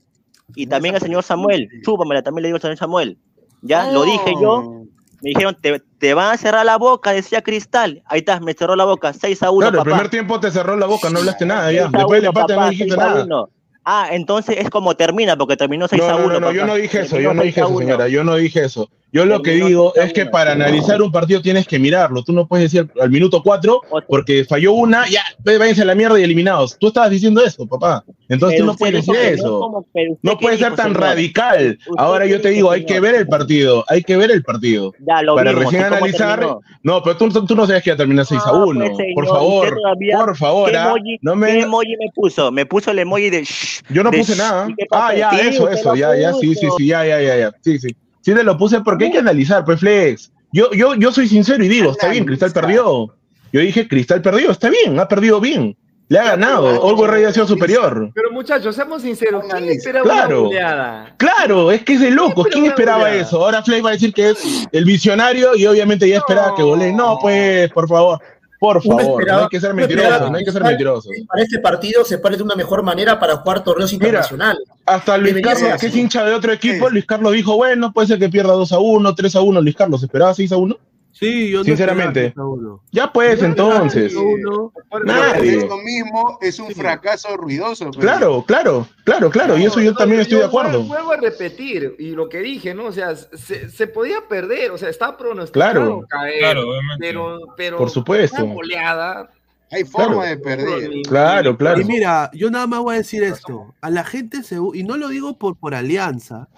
Y también el señor Samuel. Chúpamela, también le digo al señor Samuel. Ya, lo dije yo. Me dijeron, te, te van a cerrar la boca, decía Cristal. Ahí está, me cerró la boca. 6 a 1, Claro, el papá. primer tiempo te cerró la boca, no hablaste nada ya. 6 a Después de la 1, parte no dijiste 6 a nada. 1. Ah, entonces es como termina, porque terminó 6 a No, 1. no, no, no, yo no dije eso, yo no 6 dije eso, 1. señora, yo no dije eso. Yo lo que digo 6 a es que 1. para analizar un partido tienes que mirarlo. Tú no puedes decir al minuto 4 Ocho. porque falló una, ya, ve, váyanse a la mierda y eliminados. Tú estabas diciendo eso, papá. Entonces tú no puedes decir eso. No qué puede ser tan radical. ¿Usted Ahora yo te digo, hay que ver el partido, hay que ver el partido. Ya lo Para recién ¿y cómo analizar, no, pero tú, tú no sabes que iba a terminar 6 a Ah, 1. pues, señor, por favor, por favor, ¿Qué ah, emoji, me, puso? Me puso el emoji de Yo no puse nada. Ah, ya, eso, eso, ya, ya, sí, sí, sí, ya, ya, ya, ya. Sí, sí. Sí te lo puse porque hay que analizar, pues, Flex. Yo, yo, yo soy sincero y digo, está bien, Cristal perdió. Yo dije, Cristal perdió, está bien, ha perdido bien. Le ha ganado, pero- Olgo Rey ha sido superior. Pero muchachos, seamos sinceros, ¿quién esperaba Claro. una goleada? Claro, es que es de loco. Pero ¿Quién esperaba eso? Ahora Flex va a decir que es el visionario y obviamente ya esperaba que golee. No, pues, por favor, por favor, esperaba- no hay que ser mentirosos, no hay que ser mentirosos. Para este partido se pare de una mejor manera para jugar torneos internacionales. Hasta Luis Debería Carlos, que es hincha de otro equipo, Sí. Luis Carlos dijo, bueno, puede ser que pierda 2 a 1, 3 a 1. Luis Carlos, ¿esperaba 6 a 1? Sí, yo Sinceramente. esperaba 6 a 1. Ya pues, entonces. Nadie. Uno. Nadie. Mismo es un fracaso ruidoso. pues. Claro, claro, claro, claro, y eso yo No, también estoy de acuerdo. Vuelvo, vuelvo a repetir, y lo que dije, ¿no? O sea, se, se podía perder, o sea, está pronosticado Claro. caer, Claro, pero, pero Por supuesto. una goleada, Hay forma Claro. de perder. Claro, claro. Y mira, yo nada más voy a decir esto. A la gente se... Y no lo digo por, por alianza,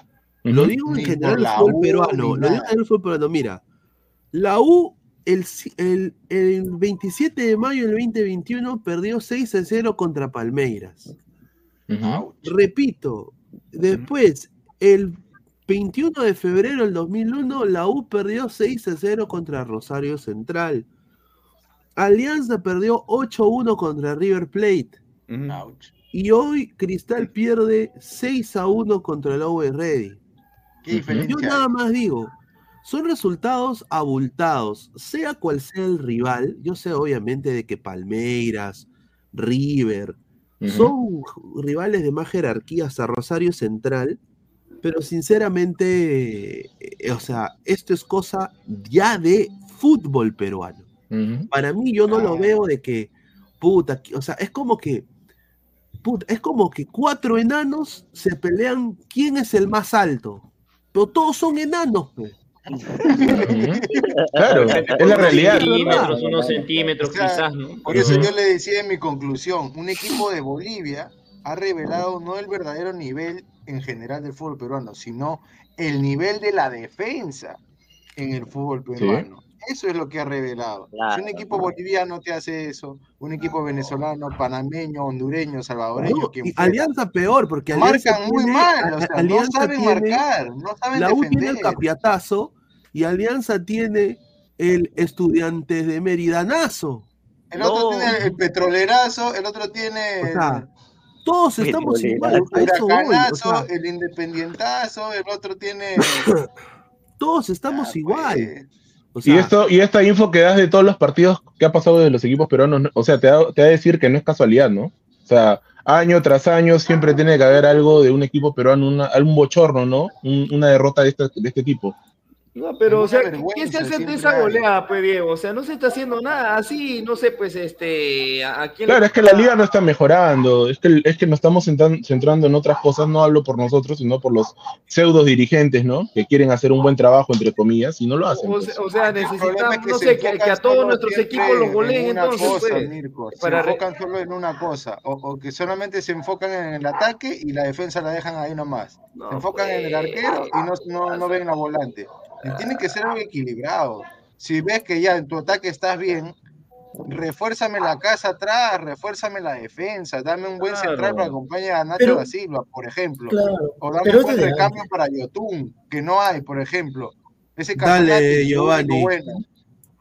lo digo en general el fútbol peruano. Lo digo en el fútbol peruano. Mira, la U el, el, el 27 de mayo del 2021 perdió 6 a 0 contra Palmeiras. Repito, después, el 21 de febrero del 2001, la U perdió 6 a 0 contra Rosario Central. Alianza perdió 8 a 1 contra River Plate. Y hoy Cristal pierde 6 a 1 contra el Always Ready. Yo nada más digo, son resultados abultados, sea cual sea el rival. Yo sé obviamente de que Palmeiras, River, son rivales de más jerarquía hasta Rosario Central, pero sinceramente, eh, o sea, esto es cosa ya de fútbol peruano. Para mí, yo no lo Ah. veo de que, puta, que- o sea, es como que, puta, es como que cuatro enanos se pelean quién es el más alto. Pero todos son enanos, pues. Claro, es la realidad. Centímetros, unos centímetros O sea, quizás, ¿no? Por eso yo le decía en mi conclusión, un equipo de Bolivia ha revelado no el verdadero nivel en general del fútbol peruano, sino el nivel de la defensa en el fútbol peruano. Eso es lo que ha revelado. Si Claro. un equipo boliviano te hace eso, un equipo venezolano, panameño, hondureño, salvadoreño, No, quien fuera, Alianza peor, porque Alianza marcan muy tiene- mal, o sea, no Alianza saben tiene- marcar, no saben La U tiene el defender. capiatazo y Alianza tiene el Estudiantes de Meridanazo. El otro No. tiene el petrolerazo, el otro tiene O sea, todos estamos igual. el o huracanazo, sea, el independientazo, el otro tiene... todos estamos Ah, igual. Y esto, y esta info que das de todos los partidos que ha pasado de los equipos peruanos, ¿no? o sea, te da, te da a decir que no es casualidad, ¿no? O sea, año tras año siempre tiene que haber algo de un equipo peruano, una, algún bochorno, ¿no? Un- una derrota de este, de este tipo. No, pero, o sea, ¿qué- ¿qué vergüenza se hace siempre esa goleada, pues, Diego? O sea, no se está haciendo nada así, no sé, pues, este, a a quién le Claro, es que la liga no está mejorando, es que, es que nos estamos centran- centrando en otras cosas, no hablo por nosotros, sino por los pseudos dirigentes, ¿no? Que quieren hacer un buen trabajo, entre comillas, y no lo hacen. O, pues. sea- o necesitamos, es que no sé, que, a todos nuestros equipos los en goleen entonces, cosa, pues. Mirko, se para enfocan solo en una cosa, o, o que solamente se enfocan en el ataque y la defensa la dejan ahí nomás. No, se enfocan en el pues. arquero y no, no, no ven la volante. Y tiene que ser algo equilibrado. Si ves que ya en tu ataque estás bien, refuérzame la casa atrás, refuérzame la defensa, dame un buen central Claro. para acompañar a Nacho Pero- da Silva, por ejemplo. Claro. O dame un buen recambio para Yotun, que no hay, por ejemplo. Ese Dale, Giovanni. bueno.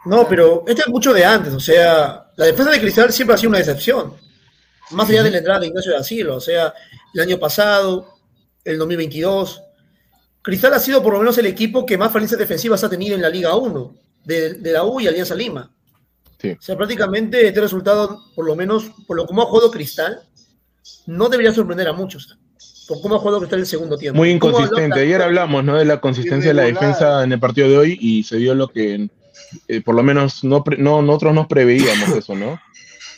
No, pero esto es mucho de antes, o sea, la defensa de Cristal siempre ha sido una decepción. Más allá de la entrada de Ignacio da Silva, o sea, el año pasado, el 2022, Cristal ha sido por lo menos el equipo que más falencias defensivas ha tenido en la Liga 1, de, de la U y Alianza Lima. Sí. O sea, prácticamente este resultado, por lo menos, por lo como ha jugado Cristal, no debería sorprender a muchos, por cómo ha jugado Cristal el segundo tiempo. Muy inconsistente. Ayer hablamos ¿no? de la consistencia de la defensa en el partido de hoy y se dio lo que eh, por lo menos no, no nosotros nos preveíamos eso, ¿no?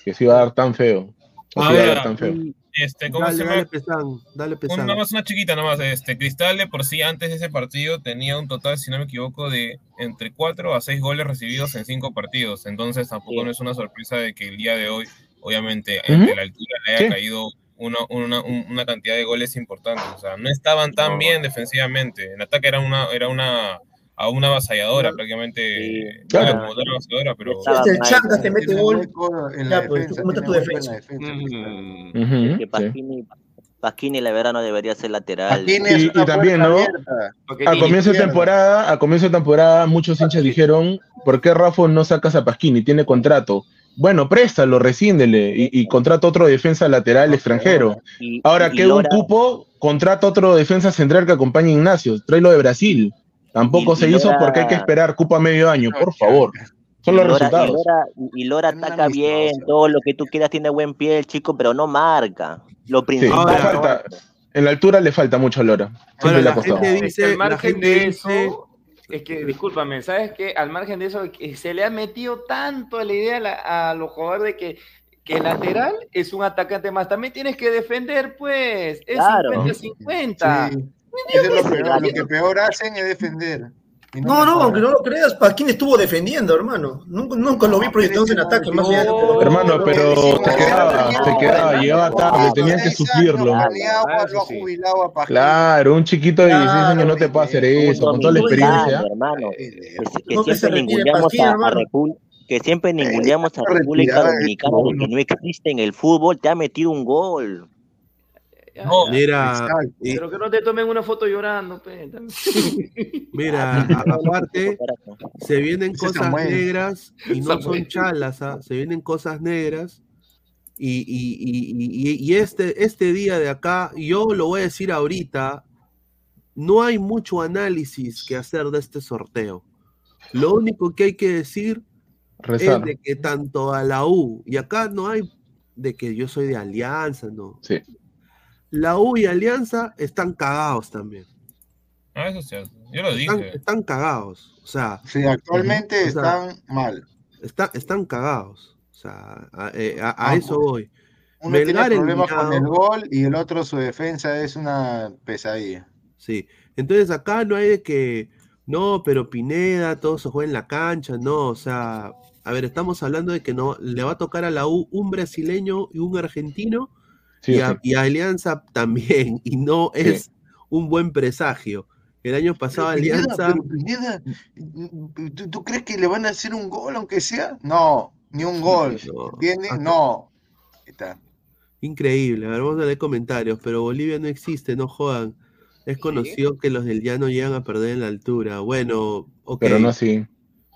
Que se iba a dar tan feo. O se iba a dar tan feo. Este, ¿cómo dale, se dale? Pesán, dale, Un- Pesán. nada más una chiquita, nada más. Este, Cristal de por sí antes de ese partido tenía un total, si no me equivoco, de entre 4 a 6 goles recibidos en 5 partidos. Entonces tampoco Sí. no es una sorpresa de que el día de hoy, obviamente, Ujú. ante la altura le haya Sí. caído una, una, un- una cantidad de goles importantes. O sea, no estaban tan No. bien defensivamente. En ataque era una, era una, a una avasalladora prácticamente. Sí, claro. Como otra avasalladora, pero el Chancas te mete gol. en la Ya, defensa, ¿cómo está tu defensa? Mm. Que. Pasquini, Pasquini, la verdad, no debería ser lateral. Y- una también, ¿no? abierta. A comienzo de temporada, a comienzo de temporada, muchos hinchas dijeron, ¿por qué Rafa no sacas a Pasquini? Tiene contrato. Bueno, préstalo, rescíndele y, y contrata otro defensa lateral extranjero. Y- Ahora y queda un cupo, contrata otro defensa central que acompañe a Ignacio. Tráelo de Brasil. Tampoco Y- se y hizo Lora- porque hay que esperar cupo a medio año, por favor. Son y los Lora- resultados. Y Lora, y ataca bien, todo lo que tú quieras, tiene buen pie el chico, pero no marca. Lo principal. Ahora- le falta, en la altura le falta mucho a Lora. Le ha la gente Es que dice, al la margen gente de dice, eso, es que, discúlpame, ¿sabes qué? Al margen de eso, se le ha metido tanto a la idea a, la- a los jugadores de que, que el lateral es un atacante más. También tienes que defender, pues. Es Claro. 50-50. Sí. Eso es lo, Ese peor, lo que peor hacen es defender. No, no, aunque no lo creas, Pasquín estuvo defendiendo, hermano. Nunca, nunca lo vi proyectándose en ataque, más allá de lo que lo- Hermano, pero se quedaba, se quedaba, llegaba tarde, no, tenían que 16 suplirlo. Ah. Claro, un chiquito de 16 años no te puede hacer eso, con toda la experiencia. Hermano. Eh, Que, siempre ninguneamos a, que siempre ninguneamos a está República Dominicana de que no existe en el fútbol, te ha metido un gol. No, mira, y- Pero que no te tomen una foto llorando, pues. mira, aparte, se vienen cosas negras y no son chalas, ¿ah? se vienen cosas negras. Y, y- y- y- y este, este día de acá, yo lo voy a decir ahorita, no hay mucho análisis que hacer de este sorteo. Lo único que hay que decir Rezar. es de que tanto a la U, y acá no hay de que yo soy de Alianza, no. Sí. La U y Alianza están cagados también. Ah, eso es cierto. Yo lo Están, dije. están cagados. O sea, Sí, actualmente Ujú. O sea, están mal. está- están cagados. O sea, a, eh, a- a eso voy. Uno tiene problemas con el gol y el otro su defensa es una pesadilla. Sí. Entonces acá no hay de que, no, pero Pineda, todo se juega en la cancha, no, o sea, a ver, estamos hablando de que no, le va a tocar a la U un brasileño y un argentino Sí, y, sí. a, y a Alianza también, y no Sí. es un buen presagio. El año pasado Pero Pineda, Alianza, pero Pineda, ¿tú, tú crees que le van a hacer un gol aunque sea? No, ni un gol. no, ¿Entiendes? acá- No. Ahí Está. increíble, a ver, vamos a leer comentarios, pero Bolivia no existe, no jodan. Es conocido que los del llano llegan a perder en la altura. Bueno, ok, Pero no así.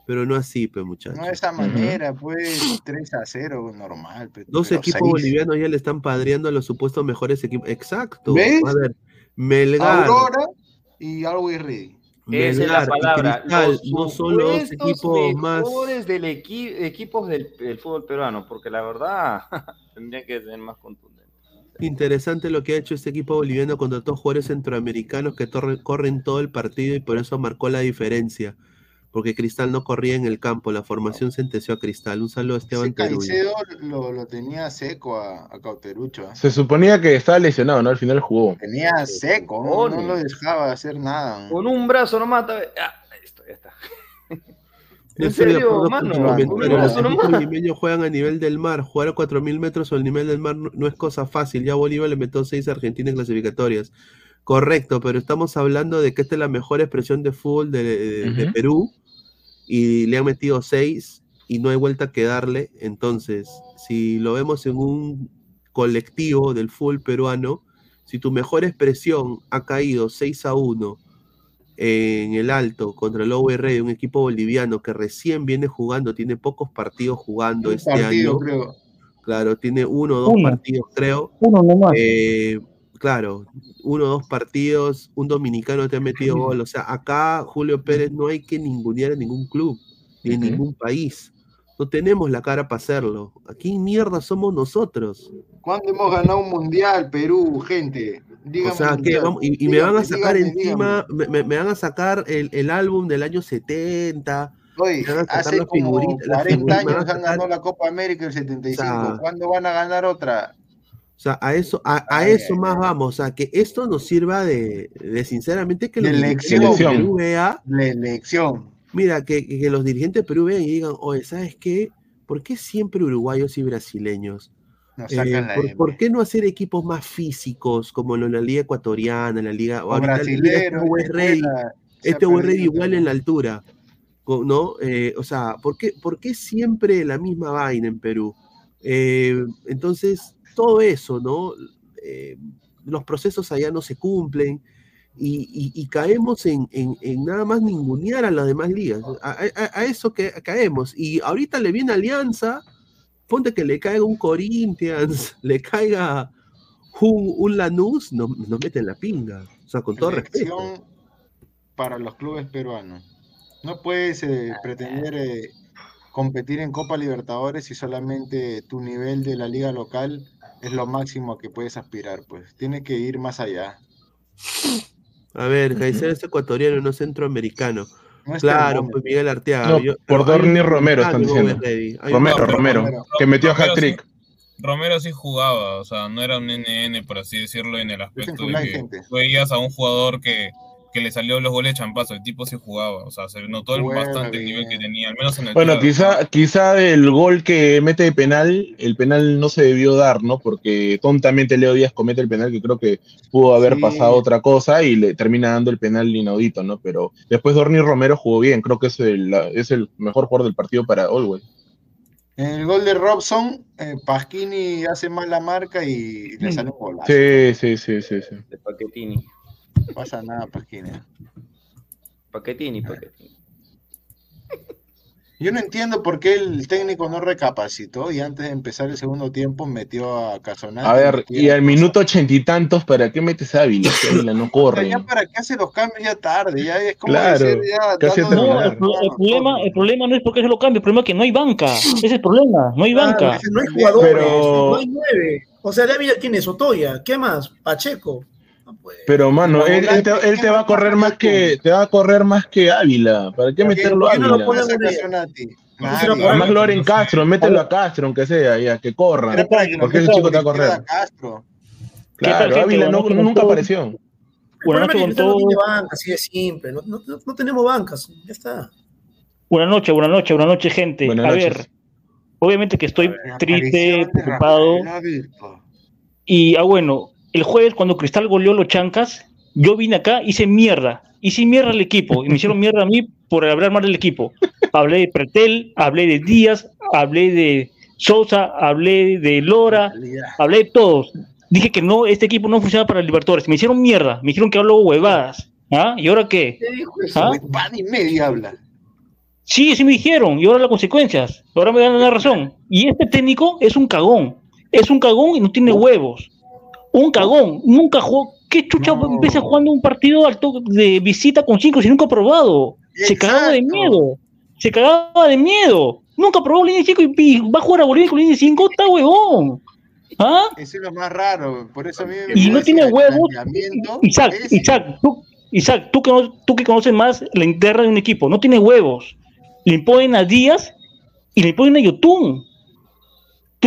Pero no así, pues muchachos. No de esa manera, pues 3 a 0, normal. pe- Dos equipos seis. bolivianos ya le están padreando a los supuestos mejores equipos. Exacto. ¿Ves? A ver, Melgar, Aurora y Always Ready. Esa es la Melgar y palabra. Cristal los no son los equipos más. mejores del equi- equipos del, del fútbol peruano, porque la verdad tendría que ser más contundente. Interesante lo que ha hecho este equipo boliviano contra dos jugadores centroamericanos que corren todo el partido y por eso marcó la diferencia. Porque Cristal no corría en el campo, la formación sentenció a Cristal. Un saludo a Esteban Ese Teruño. Caicedo lo, lo tenía seco a, a Cauterucho. ¿eh? Se suponía que estaba lesionado, ¿no? Al final jugó. Tenía seco, no, lo dejaba hacer nada. Con un brazo nomás. Ah, listo, ya está. ¿En serio, mano? Los limeños juegan a nivel del mar. Jugar a 4.000 metros o el nivel del mar no, no es cosa fácil. Ya Bolívar le metió 6 a Argentina en clasificatorias. Correcto, pero estamos hablando de que esta es la mejor expresión de fútbol de, de- de Ujú. Perú y le han metido 6 y no hay vuelta que darle. Entonces, si lo vemos en un colectivo del fútbol peruano, si tu mejor expresión ha caído 6 a 1 en el alto contra el OR, un equipo boliviano que recién viene jugando, tiene pocos partidos jugando Un este partido, año. creo. Claro, tiene uno o dos Uno. partidos, creo. Uno nomás. Eh, claro, uno o dos partidos, un dominicano te ha metido gol. O sea, acá Julio Pérez no hay que ningunear a ningún club, ni en ningún país. No tenemos la cara para hacerlo. Aquí mierda somos nosotros. ¿Cuándo hemos ganado un mundial, Perú, gente? Dígame O sea, que vamos, y, y me van a sacar dígame, encima, me, me- me van a sacar el, el álbum del año 70. Oye, hace la como figurita- la 40 figurita, me años han ganado la Copa América el 75. O sea, ¿Cuándo van a ganar otra? O sea, a eso, a, a Ay, eso ay, más ay. vamos. O sea, que esto nos sirva de, de sinceramente que los De dirigentes lección. de Perú vea, La elección. mira, que, que los dirigentes de Perú vean y digan, oye, ¿sabes qué? ¿Por qué siempre uruguayos y brasileños? Nos Eh, sacan la ¿por, qué no hacer equipos más físicos como en la Liga Ecuatoriana, la Liga... Ahorita la Liga este este igual en la altura, ¿no? Eh, o sea, ¿por qué, por qué siempre la misma vaina en Perú? Eh, entonces, todo eso, ¿no? Eh, los procesos allá no se cumplen y, y- y caemos en, en- en nada más ningunear a las demás ligas. A, a- a eso que caemos. Y ahorita le viene Alianza, ponte que le caiga un Corinthians, le caiga un, un Lanús, nos nos meten la pinga. O sea, con todo respeto. Para los clubes peruanos. No puedes eh, pretender eh, competir en Copa Libertadores si solamente tu nivel de la liga local es lo máximo a que puedes aspirar, pues. Tiene que ir más allá. A ver, Caicedo es ecuatoriano, no centroamericano. No Claro, pues Miguel Arteaga. No, yo- por Dorni Romero están diciendo. Romero, Romero, Romero. que metió Romero hat-trick. Romero sí jugaba, o sea, no era un NN, por así decirlo, en el aspecto de que veías a un jugador que, que le salió los goles de champazo, el tipo sí jugaba, o sea, se notó el- bastante el nivel que tenía, al menos en el Bueno, tiro. quizá, quizá el gol que mete de penal, el penal no se debió dar, ¿no? Porque tontamente Leo Díaz comete el penal que creo que pudo haber Sí. pasado otra cosa y le termina dando el penal inaudito, ¿no? Pero después Dorni Romero jugó bien, creo que es el, es el mejor jugador del partido para Always. En el gol de Robson, eh, Pasquini hace mal la marca y le sale un golazo. Sí, sí, sí, sí, sí. De Paquetini. No pasa nada, Pasquini. Paquetini, Paquetini. Yo no entiendo por qué el técnico no recapacitó y antes de empezar el segundo tiempo metió a Casonati. A ver, y al minuto ochenta y tantos, ¿para qué metes a Ávila? Ávila no corre. ya para qué hace los cambios ya tarde, ya es como Claro, decir ya casi. No, el, pro- el no, problema, no. el problema no es porque se lo cambie, el problema es que no hay banca. Ese es el problema, no hay Claro, banca. es que no hay jugadores, Pero- no hay nueve. O sea, Dávila tiene Sotoya, ¿qué más? Pacheco. Puede. Pero mano, él, él te, él te va a ¿quién correr más que te va a correr más que Ávila. ¿Para qué ¿Por qué- meterlo por a qué no lo Ávila? pones a Ávila? Nadie. Además, Loren Castro, mételo a Castro, aunque sea, ya, que corra. Que lo Porque ese chico está a por izquierda correr. Castro. ¿Qué tal, Claro? Ávila no- nunca apareció. Buenas noches con Cristal no todos. tiene banca, así de simple. No, no- no- no tenemos bancas, ya está. Buenas noches, buenas noches, buenas noches, gente. Buenas a noches. ver, obviamente que estoy triste, preocupado. Y, ah, bueno, el jueves cuando Cristal goleó los Chancas, yo vine acá, hice mierda. Hice mierda al equipo. Y me hicieron mierda a mí por hablar mal del equipo. Hablé de Pretel, hablé de Díaz, hablé de Sosa, hablé de Lora, hablé de todos. Dije que no, este equipo no funciona para Libertadores. Me hicieron mierda. Me dijeron que hablo huevadas. ¿Ah? ¿Y ahora qué? ¿Qué dijo eso? ¿Ah? güey? Pan y media habla. Sí, sí me dijeron, y ahora las consecuencias. Ahora me dan la razón. Y este técnico es un cagón. Es un cagón y no tiene huevos. Un cagón. Nunca jugó. ¿Qué chucha No. empieza jugando un partido al to- de visita con cinco si nunca ha probado? Se cagaba de miedo. Se cagaba de miedo. Nunca probó línea de 5 y, y va a jugar a Bolivia con línea de 5. Está huevón. ¿Ah? Eso es lo más raro. Por eso a mí me Y no tiene huevos. Isaac, Isaac, tú, Isaac, tú que, no- tú que conoces más la interna de un equipo, no tiene huevos. Le imponen a Díaz y le imponen a Yotun.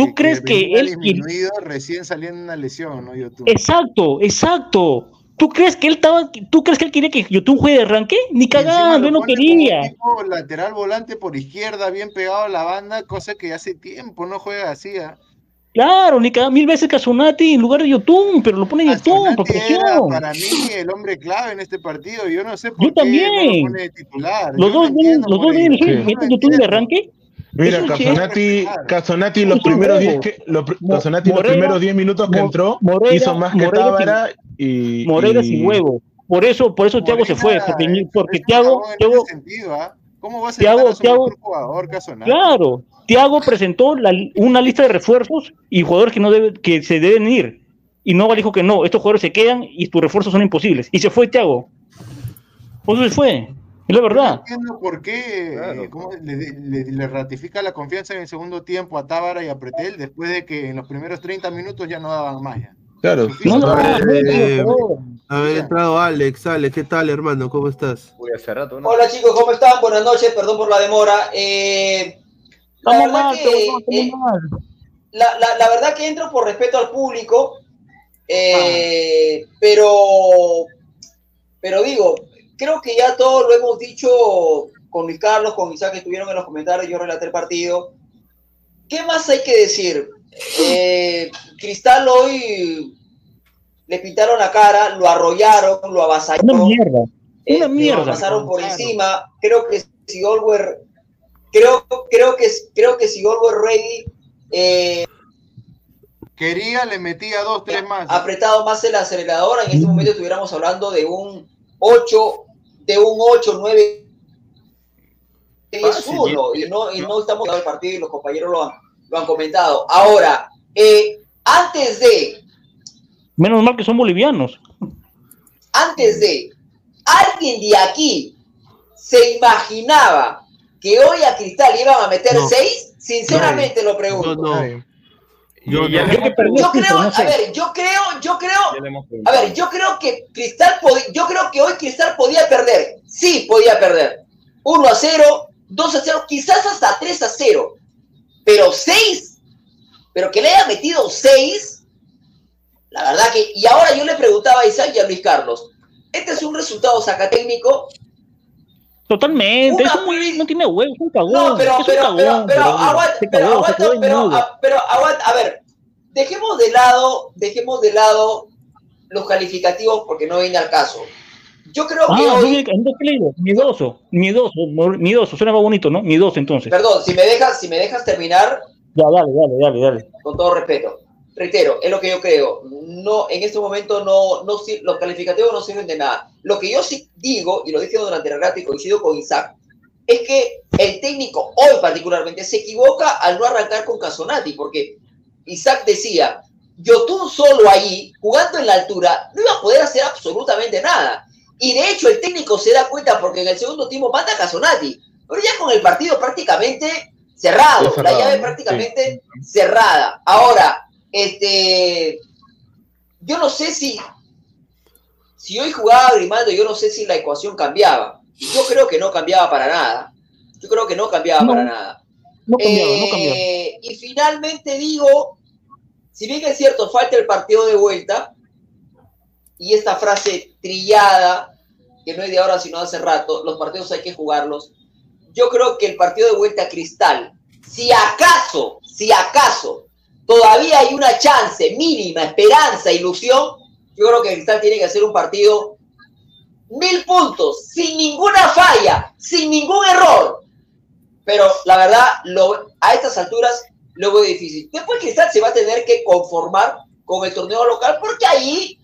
¿Tú crees que él... disminuido recién saliendo una lesión, ¿no? YouTube. Exacto, exacto. ¿Tú crees que él estaba, tú crees que él quería que Yotun juegue de arranque? Ni cagando, él no quería. tipo lateral volante por izquierda, bien pegado a la banda, cosa que hace tiempo no juega así. ¿ah? Claro, ni cada mil veces Casonati en lugar de Yotun, pero lo pone Yotun por presión. para mí el hombre clave en este partido. Yo no sé por Yo qué no también. lo pone de titular. Los Yo no dos vienen, entiendo los por dos no Yotun de arranque. Mira, Casonati. Casonati los primeros huevo. 10 que los, los primeros 10 minutos que entró hizo más que Moreira Tábara y y- sin huevo. Por eso, por eso Thiago se fue, porque, porque Thiago, Thiago, sentido, ¿ah? ¿Cómo va a Thiago- Thiago- jugador, Casonati? claro, Thiago presentó la- una lista de refuerzos y jugadores que no debe- que se deben ir. Y Nova dijo que no, estos jugadores se quedan y tus refuerzos son imposibles. Y se fue Thiago. Por eso se fue. Es la No verdad. entiendo por qué Claro. eh, cómo le, le- le ratifica la confianza en el segundo tiempo a Tábara y a Pretel después de que en los primeros 30 minutos ya no daban más. ya. Claro, No, no, no, eh, no, no. haber entrado Alex, Alex, ¿qué tal, hermano? ¿Cómo estás? Uy, hace rato, ¿no? Hola chicos, ¿cómo están? Buenas noches, perdón por la demora. Eh, la, Estamos verdad mal, que, eh, mal. la, la- la verdad que entro por respeto al público, eh, pero, pero digo, creo que ya todo lo hemos dicho con Luis Carlos, con Isaac que estuvieron en los comentarios, yo relaté el partido. ¿Qué más hay que decir? Eh, Cristal hoy le pintaron la cara, lo arrollaron, lo Una avasallaron. mierda. Eh, Una lo mierda. pasaron por Claro. encima. Creo que si Olwer, creo, creo que creo que si Olwer Ready eh, Quería, le metía dos, tres más. apretado más el acelerador, en este momento estuviéramos hablando de un 8, de un 8, 9, 10, Fácil, 1, y no, y no estamos dando el partido y los compañeros lo han, lo han comentado. Ahora, eh, antes de, Menos mal que son bolivianos. antes de, alguien de aquí se imaginaba que hoy a Cristal iban a meter No. 6, sinceramente lo No, pregunto. no. Yo Y ya no. le Yo que Yo creo, no sé. a ver, yo creo, yo creo, a ver, yo creo que Cristal podía, yo creo que hoy Cristal podía perder. Sí, podía perder. 1 a 0, 2 a 0, quizás hasta 3 a 0. Pero 6, pero que le haya metido 6, la verdad que, y ahora yo le preguntaba a Isaac y a Luis Carlos, ¿este es un resultado sacatécnico? Totalmente. Una Es un muy, no tiene huevos, es un cagón. No, pero, es un pero, cagón, pero, pero, pero, aguanta, pero, a- pero aguanta, a ver, dejemos de lado, dejemos de lado los calificativos porque no viene al caso. Yo creo que Ah, no hoy. Miedoso, miedoso, mor- miedoso, suena más bonito, ¿no? Miedoso entonces. perdón, si me dejas, si me dejas terminar, Ya, dale, dale, dale, dale. con todo respeto, reitero, es lo que yo creo. No, en este momento no, no los calificativos no sirven de nada. Lo que yo sí digo, y lo dije durante el relato y coincido con Isaac, es que el técnico hoy particularmente se equivoca al no arrancar con Casonati, porque Isaac decía, Yotun solo ahí, jugando en la altura, no iba a poder hacer absolutamente nada. Y de hecho el técnico se da cuenta porque en el segundo tiempo manda a Casonati, pero ya con el partido prácticamente cerrado, la llave prácticamente cerrada. Ahora, este, yo no sé si, si hoy jugaba Grimaldo, yo no sé si la ecuación cambiaba. Yo creo que no cambiaba para nada. Yo creo que no cambiaba No. para nada. No cambiaron, no. Eh, y finalmente digo, si bien es cierto, falta el partido de vuelta, y esta frase trillada, que no es de ahora sino de hace rato, los partidos hay que jugarlos, yo creo que el partido de vuelta a Cristal, si acaso, si acaso, todavía hay una chance mínima, esperanza, ilusión, yo creo que Cristal tiene que hacer un partido mil puntos, sin ninguna falla, sin ningún error. Pero la verdad, lo, a estas alturas lo veo difícil. Después Cristal se va a tener que conformar con el torneo local porque ahí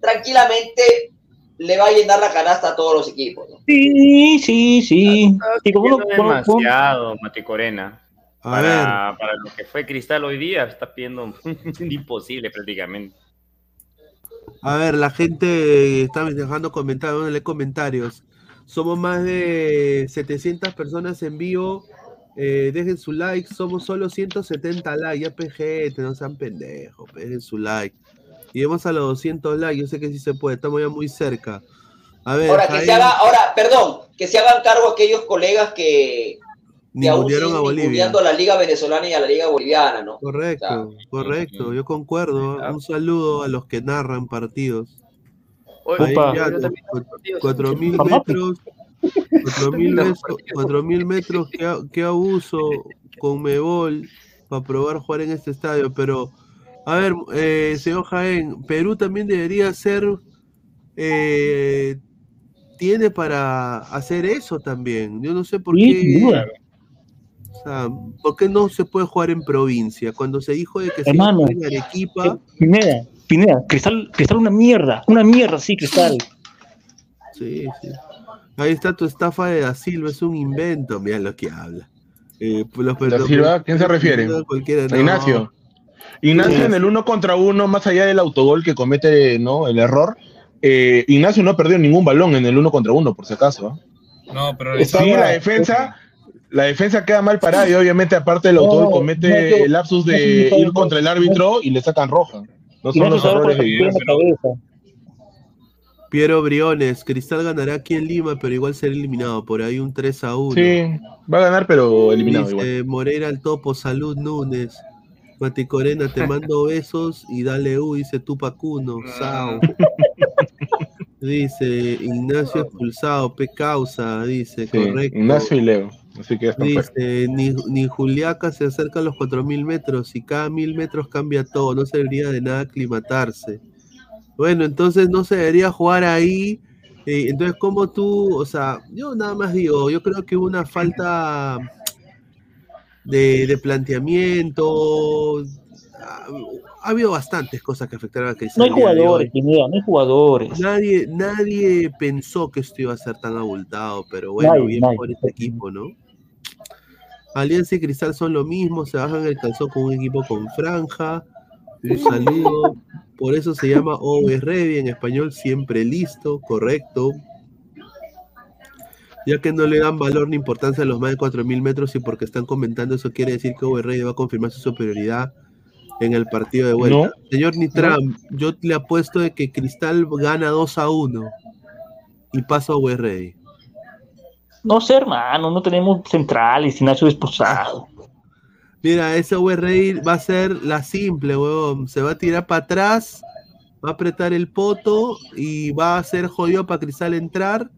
tranquilamente le va a llenar la canasta a todos los equipos. ¿no? Sí, sí, sí. Y como uno- Pidiendo como- como- demasiado, Mati Corena. A Para, para lo que fue Cristal hoy día, está pidiendo imposible prácticamente. A ver, la gente está dejando comentarios, leer comentarios. Somos más de 700 personas en vivo. Eh, dejen su like, somos solo 170 likes. Ya PG, no sean pendejos, dejen su like. Lleguemos a los 200 likes, yo sé que sí se puede, estamos ya muy cerca. A ver, Ahora, que se haga, ahora, perdón, que se hagan cargo aquellos colegas que, siguen a Bolivia. a la Liga Venezolana y a la Liga Boliviana, ¿no? Correcto, correcto, yo concuerdo. Claro. Un saludo a los que narran partidos. Oye, Ahí Opa. ya, yo también cu- partidos. 4000 Fanático. metros, 4000 Los metros. 4000 metros, qué, qué abuso con Mebol para probar jugar en este estadio. Pero, a ver, eh, señor Jaén, Perú también debería ser, eh, tiene para hacer eso también. Yo no sé por Sí, sin qué, duda. O sea, ¿por qué no se puede jugar en provincia? Cuando se dijo de que se iba a Hermano. jugar en Arequipa, Pineda, Pineda, Cristal, Cristal una mierda, una mierda, sí, Cristal. Sí, sí. Ahí está tu estafa de Da Silva, es un invento, mira lo que habla. Eh, pues los Da Silva, ¿a quién se refiere? Cualquiera, A no. Ignacio. Ignacio en el uno contra uno, más allá del autogol que comete ¿no? el error, eh, Ignacio no ha perdido ningún balón en el uno contra uno, por si acaso. ¿ah? No, pero Está Sí, la defensa, la defensa queda mal parada y obviamente aparte del autogol No, comete el lapsus de ir contra el árbitro y le sacan roja. No son los errores de. Piero Briones, Cristal ganará aquí en Lima, pero igual será eliminado. Por ahí un 3 a 1. Sí, va a ganar, pero eliminado Dice igual. Moreira al topo, salud Núñez. Mati Corena, te mando besos y dale U, dice Tupacuno, Sao. Dice Ignacio expulsado, P causa, dice, Sí, correcto. Ignacio y Leo. Así que. Dice, ni, ni Juliaca se acerca a los 4.000 metros y cada 1.000 metros cambia todo, no serviría de nada aclimatarse. Bueno, entonces no se debería jugar ahí. eh, entonces, como tú, o sea, yo nada más digo, yo creo que hubo una falta de, de planteamiento. Ha, ha habido bastantes cosas que afectaron a Cristal. No hay jugadores, Pineda, no hay jugadores. Nadie, nadie pensó que esto iba a ser tan abultado, pero bueno, Nadie, bien nadie. por este equipo, ¿no? Alianza y Cristal son lo mismo, se bajan el calzón con un equipo con franja. Un saludo. Por eso se llama Always Ready, en español siempre listo, correcto. Ya que no le dan valor ni importancia a los más de 4.000 metros y porque están comentando eso quiere decir que Always Ready va a confirmar su superioridad en el partido de vuelta. No. Señor Nitram, yo le apuesto de que Cristal gana 2 a 1 y pasa Always Ready. No sé, hermano, no tenemos centrales, Ignacio expulsado. Mira, ese Ready va a ser la simple, huevón. Se va a tirar para atrás, va a apretar el poto y va a ser jodido para Cristal entrar.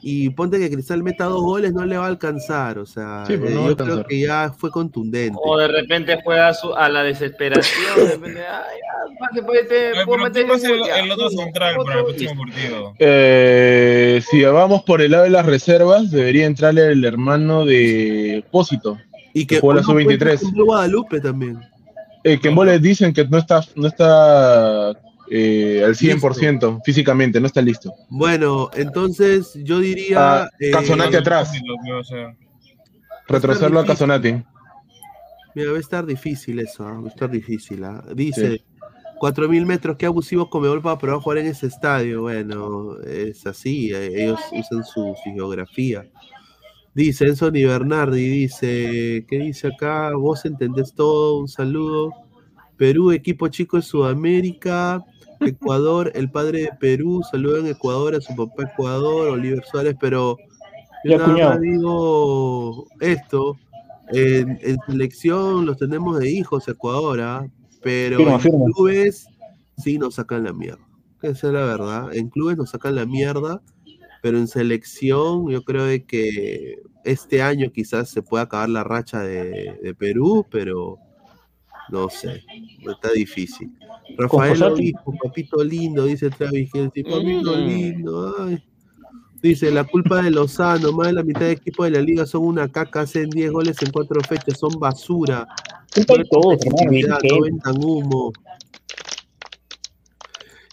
Y ponte que Cristal meta dos goles, no le va a alcanzar. O sea, Sí, pues, eh, no a yo creo que ya fue contundente. O de repente juega su- a la desesperación. de repente, ay, ya, pase, puede ser- Oye, puedo pero meter ¿quién va a ser un gol, ya, el otro uno, central para el otro, próximo listo. partido? Eh, si vamos por el lado de las reservas, debería entrarle el hermano de Pósito. y que jugó la uno puede sub-23. ser Guadalupe también. Eh, que en boles dicen que no está, no está eh, al 100% físicamente, no está listo. Bueno, entonces yo diría. Ah, eh, Casonati atrás, que retrocederlo a. Casonati. Mira, va a estar difícil eso, ¿ah? va a estar difícil. ¿ah? Dice, 4.000 metros, qué abusivo Comebol para probar jugar en ese estadio. Bueno, es así, eh, ellos usan su, su geografía. Dice Anthony Bernardi, dice, ¿qué dice acá? Vos entendés todo, un saludo. Perú, equipo chico de Sudamérica. Ecuador, el padre de Perú, saluda en Ecuador a su papá Ecuador, Oliver Suárez, pero yo Ya, nada cuñado. más digo esto, En, en selección los tenemos de hijos Ecuador, ¿ah? Pero Firma, en firma. clubes sí nos sacan la mierda. Esa es la verdad. En clubes nos sacan la mierda, pero en selección yo creo de que este año quizás se pueda acabar la racha de, de Perú, pero no sé, está difícil. Rafael. Obispo, papito lindo, dice Travis Kelce, papito Mm. lindo, ay. Dice, la culpa de Lozano, más de la mitad de equipos de la liga son una caca, hacen 10 goles en 4 fechas, son basura. Culpa No todos, no humo.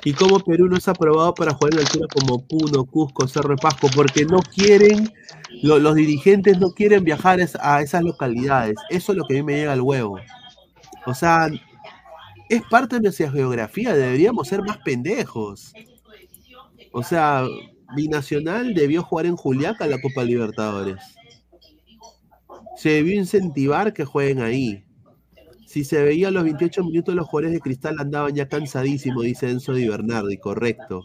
Y como Perú no es aprobado para jugar en altura como Puno, Cusco, Cerro de Pasco, porque no quieren, lo- los dirigentes no quieren viajar es- a esas localidades. Eso es lo que a mí me llega al huevo. O sea, es parte de nuestra geografía, deberíamos ser más pendejos. O sea, Binacional debió jugar en Juliaca la Copa Libertadores. Se debió incentivar que jueguen ahí. Si se veía a los 28 minutos, los jugadores de Cristal andaban ya cansadísimos, dice Enzo Di Bernardi, correcto.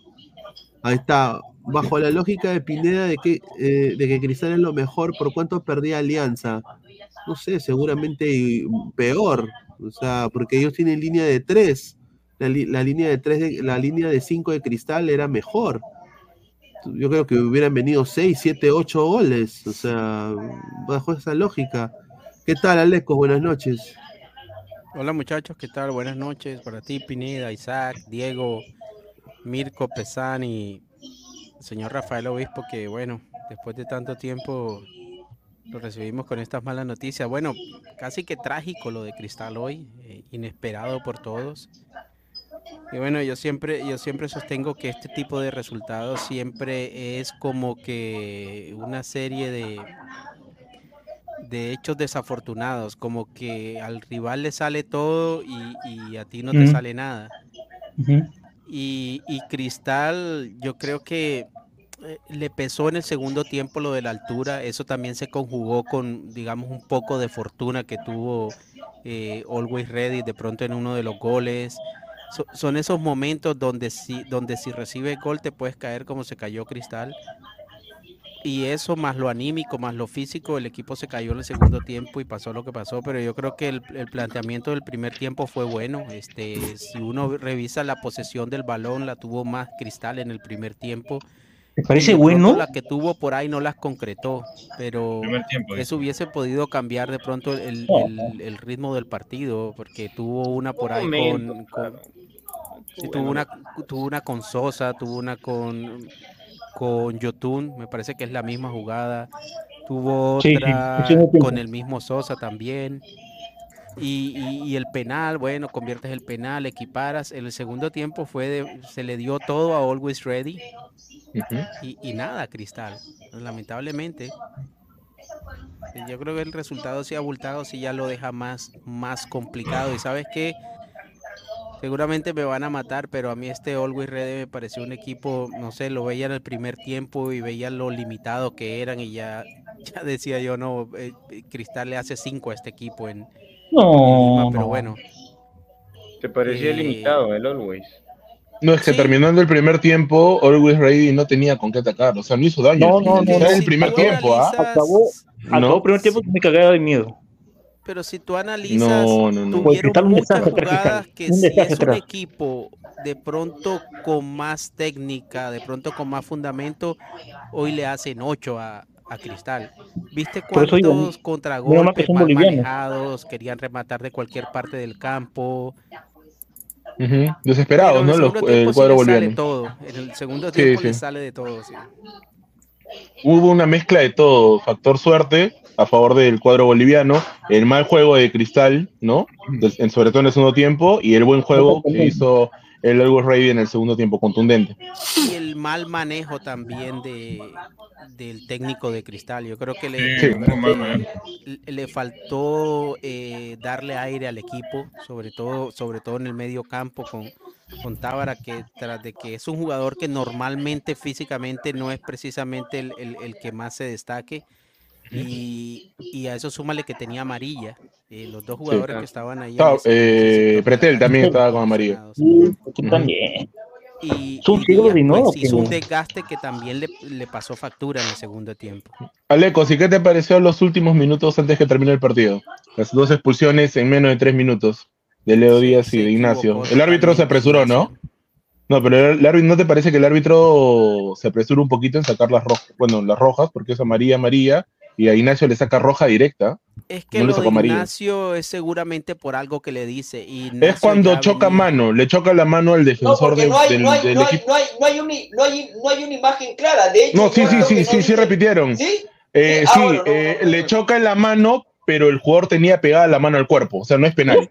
Ahí está. Bajo la lógica de Pineda de que, eh, de que Cristal es lo mejor, ¿por cuánto perdía Alianza? No sé, seguramente peor. O sea, porque ellos tienen línea de 3. La, línea de 3, de, la línea de 5 de Cristal era mejor. Yo creo que hubieran venido 6, 7, 8 goles. O sea, bajo esa lógica. ¿Qué tal, Aleco? Buenas noches. Hola muchachos, ¿qué tal? Buenas noches para ti, Pineda, Isaac, Diego, Mirko, Pesán y señor Rafael Obispo, que bueno, después de tanto tiempo lo recibimos con estas malas noticias. Bueno, casi que trágico lo de Cristal hoy, eh, inesperado por todos. Y bueno, yo siempre, yo siempre sostengo que este tipo de resultados siempre es como que una serie de, de hechos desafortunados, como que al rival le sale todo y, y a ti no te sale nada. Y, y Cristal, yo creo que eh, le pesó en el segundo tiempo lo de la altura. Eso también se conjugó con, digamos, un poco de fortuna que tuvo eh, Always Ready de pronto en uno de los goles. So- son esos momentos donde si, donde si recibes gol te puedes caer como se cayó Cristal. Y eso más lo anímico, más lo físico, el equipo se cayó en el segundo tiempo y pasó lo que pasó, pero yo creo que el, el planteamiento del primer tiempo fue bueno. Este, si uno revisa la posesión del balón, la tuvo más Cristal en el primer tiempo. ¿Te parece pronto bueno? La que tuvo por ahí no las concretó, pero tiempo. eso hubiese podido cambiar de pronto el, el- el ritmo del partido, porque tuvo una por ahí momento, con, con- claro. Sí, tuvo una, tuvo una con Sosa, tuvo una con, con Yotun, me parece que es la misma jugada. Tuvo Sí, sí, otra sí, sí, sí. con el mismo Sosa también. Y, y- y el penal, bueno, conviertes el penal, equiparas. En el segundo tiempo fue de- se le dio todo a Always Ready y, y nada, Cristal, lamentablemente. Yo creo que el resultado sí abultado sí ya lo deja más, más complicado. Y sabes qué, seguramente me van a matar, pero a mí este Always Ready me pareció un equipo, no sé, lo veía en el primer tiempo y veía lo limitado que eran y ya, ya decía yo, no, eh, Cristal le hace cinco a este equipo en, en Lima, No, pero no. bueno. Te parecía Eh, limitado el Always. No, es que Sí. terminando el primer tiempo, Always Ready no tenía con qué atacar. O sea, no hizo daño. No, no, no, el primer tiempo, ¿ah? Acabó, acabó No. el primer tiempo me cagaba de miedo. Pero si tú analizas, No, no, no. Pues tuvieron muchas jugadas que Un si es un equipo de pronto con más técnica, de pronto con más fundamento, hoy le hacen 8 a, a Cristal. ¿Viste cuántos contragolpes son mal bolivianos. manejados? Querían rematar de cualquier parte del campo. Ujú. Pero Desesperados, en ¿no? el Los, segundo el tiempo sí cuadro le sale boliviano. todo. En el segundo Sí, tiempo sí. le sale de todo, sí. Hubo una mezcla de todo. Factor suerte a favor del cuadro boliviano. El mal juego de Cristal, ¿no? En- sobre todo en el segundo tiempo. Y el buen juego que hizo el Always Ready en el segundo tiempo, contundente. Y el mal manejo también de, del técnico de Cristal. Yo creo que le, Sí, manejo. le- le faltó eh, darle aire al equipo, sobre todo, sobre todo en el medio campo con, con Tábara, que tras de que es un jugador que normalmente físicamente no es precisamente el, el- el que más se destaque. Y, y a eso súmale que tenía amarilla. Eh, los dos jugadores que estaban ahí. ese eh, Pretel también estaba con amarilla. Sí, tú también. y, y Díaz, pues, hizo un desgaste que también le, le pasó factura en el segundo tiempo. Alecos, ¿y qué te pareció los últimos minutos antes que termine el partido? Las dos expulsiones en menos de tres minutos de Leo Díaz y de Ignacio. equivocó El árbitro se apresuró, ¿no? No, pero el árbitro, ¿no te parece que el árbitro se apresura un poquito en sacar las rojas? Bueno, las rojas, porque es amarilla, amarilla, y a Ignacio le saca roja directa. Es que No le lo sacó de amarilla. Ignacio es seguramente por algo que le dice. y Es cuando choca venía- mano, le choca la mano al defensor no hay, del, no hay, del no hay, equipo. no hay, no hay, una imagen clara. De hecho, No, sí, sí, sí, sí, sí, repitieron. ¿Sí? Eh, Ah, sí, bueno, no, eh, no, no, le choca en la mano, pero el jugador tenía pegada la mano al cuerpo, o sea, no es penal.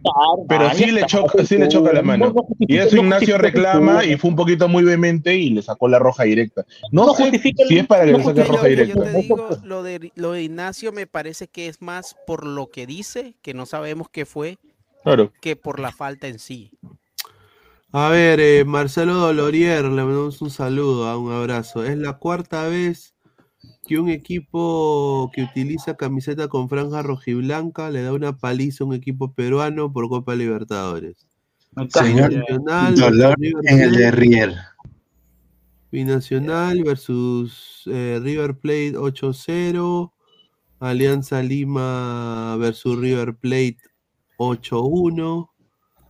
Pero sí le choca, sí le choca la mano. No, no Y eso Ignacio reclama y fue un poquito muy vehemente y le sacó la roja directa. No, sé si es para que le saque roja directa. yo te digo, lo de, lo de Ignacio me parece que es más por lo que dice, que no sabemos qué fue, Claro. que por la falta en sí. A ver, eh, Marcelo Dolorier, le mandamos un saludo, ah, un abrazo. Es la cuarta vez que un equipo que utiliza camiseta con franja rojiblanca le da una paliza a un equipo peruano por Copa Libertadores. Señor Dolor versus en el River de Plate, Rier. Binacional versus eh, River Plate 8-0. Alianza Lima versus River Plate 8-1.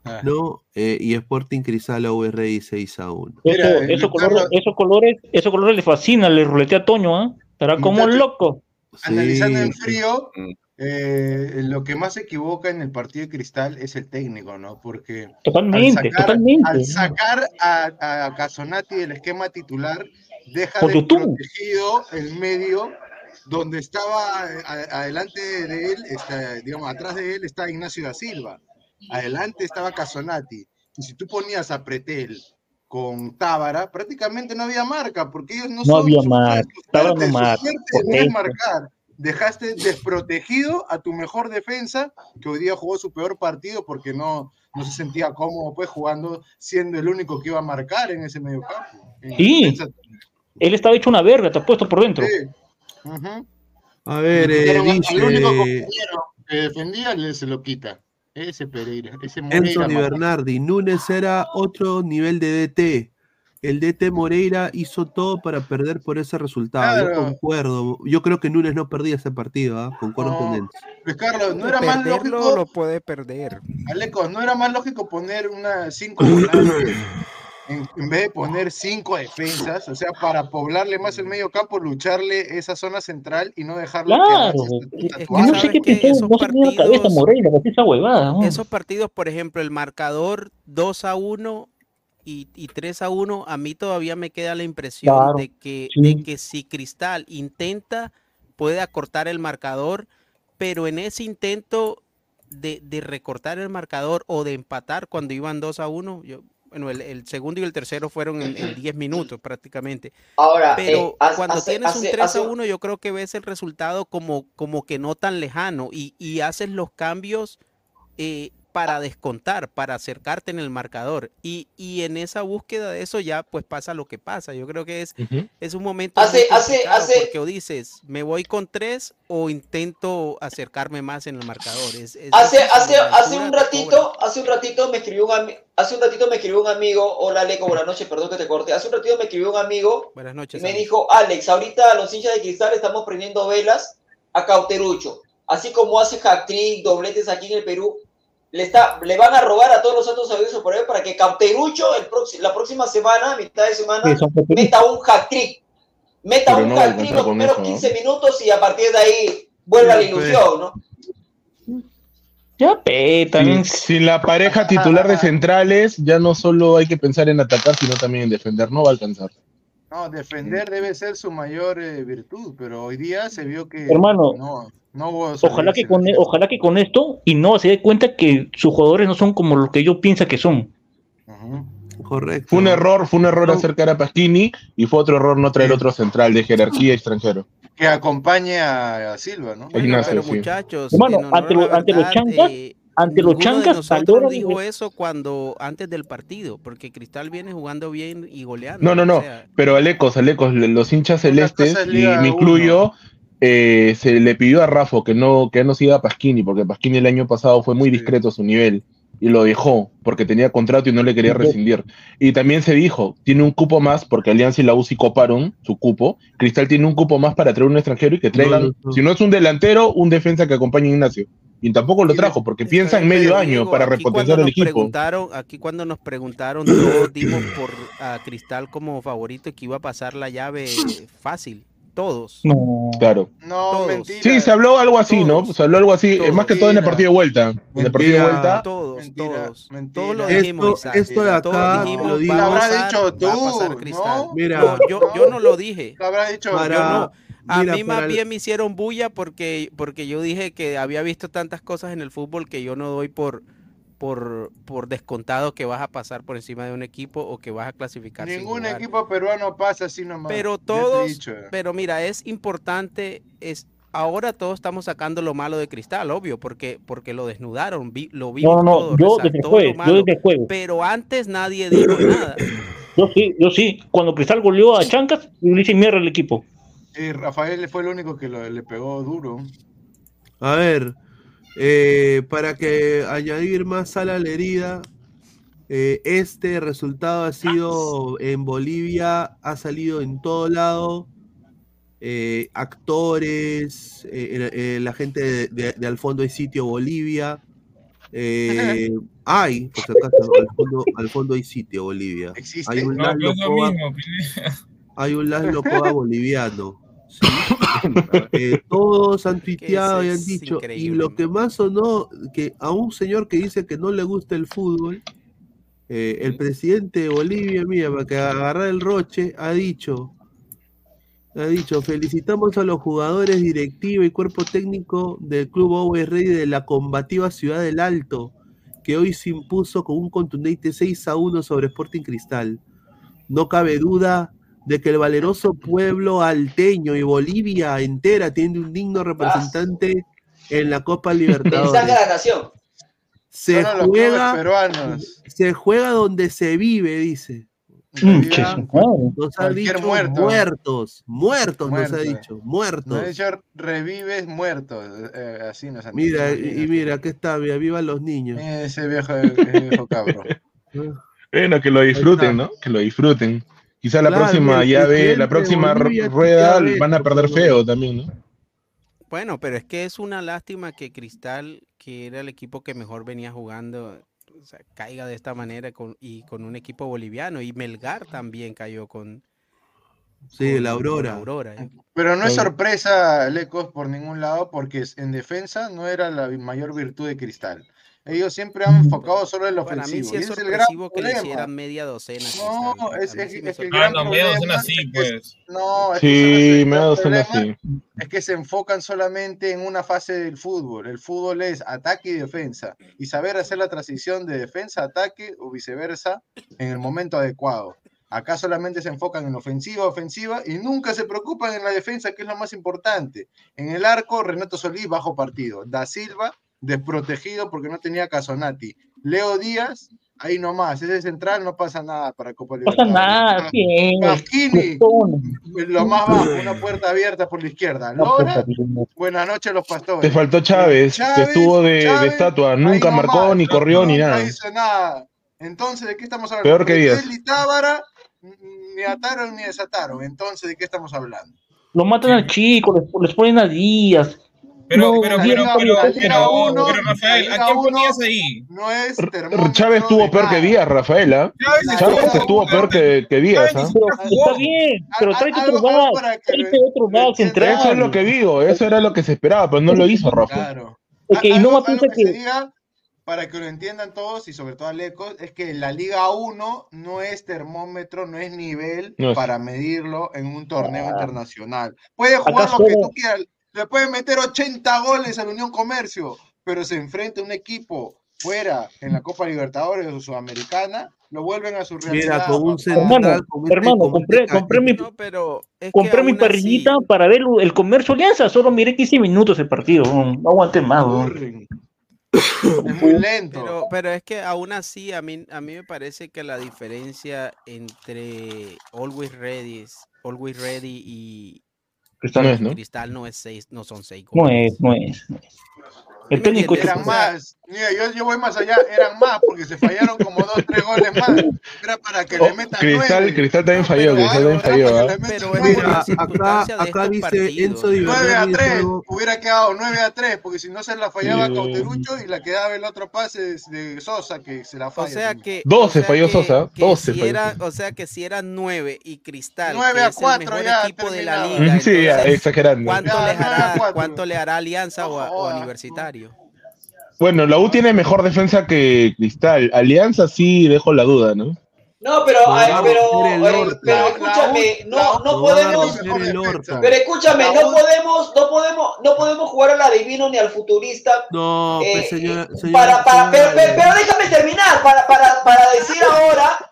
Ah. ¿no? Eh, y Sporting Cristal URI 6 a 1. Eso, colores, esos colores, esos colores le fascina, le ruletea a Toño, ¿ah? Estará como Muchacho- loco. Analizando en Sí. frío, Mm. eh, lo que más se equivoca en el partido de Cristal es el técnico, ¿no? Porque al Totalmente, sacar, totalmente. al sacar a, a Casonati del esquema titular, deja Por YouTube. desprotegido el medio donde estaba a- adelante de él, está, digamos, atrás de él está Ignacio da Silva. Adelante estaba Casonati. Y si tú ponías a Pretel con Tábara, prácticamente no había marca, porque ellos no, No son había marca, Tábara no marca, marcar. Dejaste desprotegido a tu mejor defensa, que hoy día jugó su peor partido porque no, no se sentía cómodo pues jugando, siendo el único que iba a marcar en ese medio campo. Sí. Él estaba hecho una verga, te ha puesto por dentro. Sí. A ver, Le eh, único compañero que defendía, le se lo quita. Ese Pereira, ese Moreira. Anthony. Bernardi, Núñez era otro nivel de DT. El DT Moreira hizo todo para perder por ese resultado. Yo Claro. concuerdo. Yo creo que Núñez no perdía ese partido, ¿ah? Concuerdo con él. Luis Carlos, no era más lógico, lo puede perder. Alecos, no era más lógico poner una cinco volantes en, en vez de poner cinco defensas, o sea, para poblarle más el medio campo, lucharle esa zona central y no dejarlo Claro. Es que Yo no sé sabes qué que pensó, esos no la cabeza partidos- Moreira, porque esa huevada. ¿no? Esos partidos, por ejemplo, el marcador 2 a 1 y, y 3 a 1, a mí todavía me queda la impresión Claro, de, que, sí. de que si Cristal intenta, puede acortar el marcador, pero en ese intento de, de recortar el marcador o de empatar cuando iban 2 a 1, yo, bueno, el, el segundo y el tercero fueron en, en 10 minutos prácticamente. Ahora, Pero eh, hace- cuando hace- tienes un hace- 3 hace a un- 1, yo creo que ves el resultado como, como que no tan lejano y, y haces los cambios eh, para descontar, para acercarte en el marcador. Y, y en esa búsqueda de eso ya pues pasa lo que pasa. Yo creo que es, es un momento Hace- hace- hace- porque o dices, me voy con tres o intento acercarme más en el marcador. Es, es Hace, hace, hace un ratito, hace un ratito me escribió un ami- hace un ratito me escribió un amigo, hola Leco, buenas noches, perdón que te corte. Hace un ratito me escribió un amigo Buenas y noches. me dijo, Alex, ahorita los hinchas de cristal estamos prendiendo velas a Cauterucho. Así como hace hat-trick, dobletes aquí en el Perú, le, está, le van a robar a todos los santos sabios por ahí para que Cauterucho el proxi- la próxima semana, mitad de semana, meta un hat-trick. Meta Pero un no hat-trick los primeros eso, ¿no? 15 minutos y a partir de ahí vuelve a la ilusión, ¿no? Ya, pe, también. Sin, sin la pareja titular de centrales, ya no solo hay que pensar en atacar, sino también en defender. No va a alcanzar. No, defender debe ser su mayor eh, virtud, pero hoy día se vio que Hermano, no, no Ojalá que, con, en ojalá que con esto y no se dé cuenta que sus jugadores no son como lo que ellos piensan que son. Correcto. Fue un error, fue un error No. acercar a Pasquini y fue otro error no traer Sí. otro central de jerarquía extranjero. Que acompañe a, a Silva, ¿no? Bueno, Ignacio, pero sí. muchachos, honor ante lo- ante los chancas, eh, ante los de nosotros dijo eso cuando antes del partido, porque Cristal viene jugando bien y goleando. No, no, o no. sea, Pero Alecos, Alecos, le- los hinchas celestes, y me uno. Eh, se le pidió a Rafa que no, que no siga a Pasquini, porque Pasquini el año pasado fue muy discreto a su nivel. y lo dejó porque tenía contrato y no le quería rescindir. Y también se dijo, tiene un cupo más porque Alianza y la UCI coparon su cupo. Cristal tiene un cupo más para traer un extranjero y que traigan, No, no. si no es un delantero, un defensa que acompañe a Ignacio. Y tampoco lo trajo porque piensa en medio año digo, para repotenciar el equipo. Preguntaron, aquí cuando nos preguntaron, todos dimos por a Cristal como favorito y que iba a pasar la llave fácil. Todos. No. Claro. No, Todos. mentira. Sí, se habló algo así, ¿no? Se habló algo así, Todos. más que todo en el partido de vuelta. En el partido de vuelta. Todos, Mentira, todos. mentira. Todos lo Esto- dijimos. Isaac. esto de Todos acá dijimos, lo Lo habrás pasar, dicho pasar tú, Cristal. ¿no? Mira, No, yo, yo no lo dije. Lo habrás dicho Para- Yo no. A Mira, mí más el- bien me hicieron bulla porque, porque yo dije que había visto tantas cosas en el fútbol que yo no doy por, por, por descontado que vas a pasar por encima de un equipo o que vas a clasificar. Ningún equipo peruano pasa así nomás. Pero todos, pero mira, es importante, es ahora todos estamos sacando lo malo de Cristal, obvio, porque porque lo desnudaron, vi- lo vimos No, no, todo, yo desde el yo desde el jueves. pero antes nadie dijo nada. Yo sí, yo sí. Cuando Cristal goleó a Chancas, le hice mierda al equipo. Y Rafael fue el único que lo- le pegó duro. A ver, eh, para que añadir más sal a la herida, eh, este resultado ha sido en Bolivia, ha salido en todo lado. eh, actores, eh, eh, la gente de, de- de Al fondo hay sitio Bolivia. eh, hay, por si acaso, al fondo, al fondo hay sitio Bolivia. ¿Existe? Hay un No, Laszlo hay un Laszlo boliviano. ¿Sí? Eh, todos han tuiteado y han dicho, y lo que más sonó, que a un señor que dice que no le gusta el fútbol, eh, el presidente de Bolivia, mira, para que agarrar el roche, ha dicho, ha dicho, felicitamos a los jugadores, directiva y cuerpo técnico del club Always Ready de la combativa Ciudad del Alto, que hoy se impuso con un contundente 6 a 1 sobre Sporting Cristal. No cabe duda de que el valeroso pueblo alteño y Bolivia entera tiene un digno representante en la Copa Mensaje a Libertadores. la nación. Se juega, peruanos. se juega donde se vive, dice. Mm. Nos ha dicho muerto. muertos, muertos nos ha Muerto. dicho, Nos muertos. ha dicho revives muertos. eh, así nos han Mira, dicho, y, y mira, aquí está, mira, viva los niños. Ese viejo, ese viejo cabro. Bueno, que lo disfruten, ¿no? Que lo disfruten. Quizá la Claro, próxima llave, la próxima rueda van a perder feo también, ¿no? Bueno, pero es que es una lástima que Cristal, que era el equipo que mejor venía jugando, o sea, caiga de esta manera con, y con un equipo boliviano. Y Melgar también cayó con, Sí, con- la Aurora. Aurora, ¿eh? Pero no es sorpresa, Lecos, por ningún lado, porque en defensa no era la mayor virtud de Cristal. Ellos siempre han enfocado solo en lo Para mí ofensivo. sí es es el gran que le hicieran media docena. No, es- sí que el sorprende. Ah, gran no, media docena sí, es pues. No, Sí, el me ha gran dado zona problema así. es que se enfocan solamente en una fase del fútbol. El fútbol es ataque y defensa. Y saber hacer la transición de defensa a ataque o viceversa en el momento adecuado. Acá solamente se enfocan en ofensiva, ofensiva y nunca se preocupan en la defensa, que es lo más importante. En el arco, Renato Solís bajo partido. Da Silva desprotegido porque no tenía Casonati. Leo Díaz, ahí nomás. Ese central no pasa nada para Copa No pasa Libertadores. nada, bien. Pasquini, Putón. lo más bajo, una puerta abierta por la izquierda. No, Lora, buenas noches los pastores. Te faltó Chávez, que Chávez, estuvo de, estatua, nunca nomás, marcó, ni corrió, ni nada. hizo nada. Entonces, ¿de qué estamos hablando? Peor que Díaz. Tábara ni ataron ni desataron. Entonces, ¿de qué estamos hablando? Lo matan al chico, les, les ponen a Díaz. Pero, No, pero, pero, pero, pero, uno, pero, Rafael, ¿a quién uno, ponías ahí? No es Chávez estuvo de peor que. Díaz, Rafaela. Chávez La Chávez estuvo peor que, que Díaz, ¿ah? Jugó. está bien, pero algo- otro lo- tráete otro entiendan. central. Eso es lo que digo, eso era lo que se esperaba, pero no lo hizo Rafa. Claro. Ok, y no me que que. diga para que lo entiendan todos y sobre todo Alecos, es que la Liga 1 no es termómetro, no es nivel No es. para medirlo en un torneo internacional. Puede Acá jugar lo que tú quieras, le puede meter 80 goles al Unión Comercio, pero se enfrenta a un equipo fuera en la Copa Libertadores o Sudamericana, lo vuelven a su realidad. Mira, con un central, Hermano, con este- hermano, compré, este compré mi, No, pero es que compré mi aún así- parrillita para ver el comercio alianza. Solo miré 15 minutos el partido. No, aguanté más. Aburren. Es muy lento. Pero, pero es que aún así a mí, a mí me parece que la diferencia entre Always Ready, Always Ready y No es, ¿no? Cristal no es seis, no son seis No goles. es, no es. El técnico es Eran más. Mira, yo, yo voy más allá, eran más porque se fallaron como dos, tres goles más. Era para que le metan Cristal, nueve. Cristal también falló, Cristal también falló. ¿ah? Pero es Mira, acá, acá estos dice partidos. Enzo 9 a Diverberni, 3, juego- hubiera quedado 9 a 3, porque si no se la fallaba Sí. Cauterucho y la quedaba el otro pase de, Sosa, que se la O falla. sea también. que. Dos o se sea falló que- Sosa, que dos se si falló era-. O sea que si eran nueve y Cristal, 9 que a es el 4 mejor ya equipo de la liga. Sí, ya, entonces, exagerando. ¿cuánto, Ya, a hará. ¿Cuánto le hará Alianza o, a- o. Universitario? Bueno, la U tiene mejor defensa que Cristal. Alianza sí dejo la duda, ¿no? No, pero, No, ay, pero, el eh, pero la escúchame, no, no No, podemos, pero escúchame, La no podemos, no podemos, no podemos jugar al adivino ni al futurista. No, eh, pues señora, eh, señora- para, para, pero, señora- pero- pero déjame terminar, para, para, para decir ahora,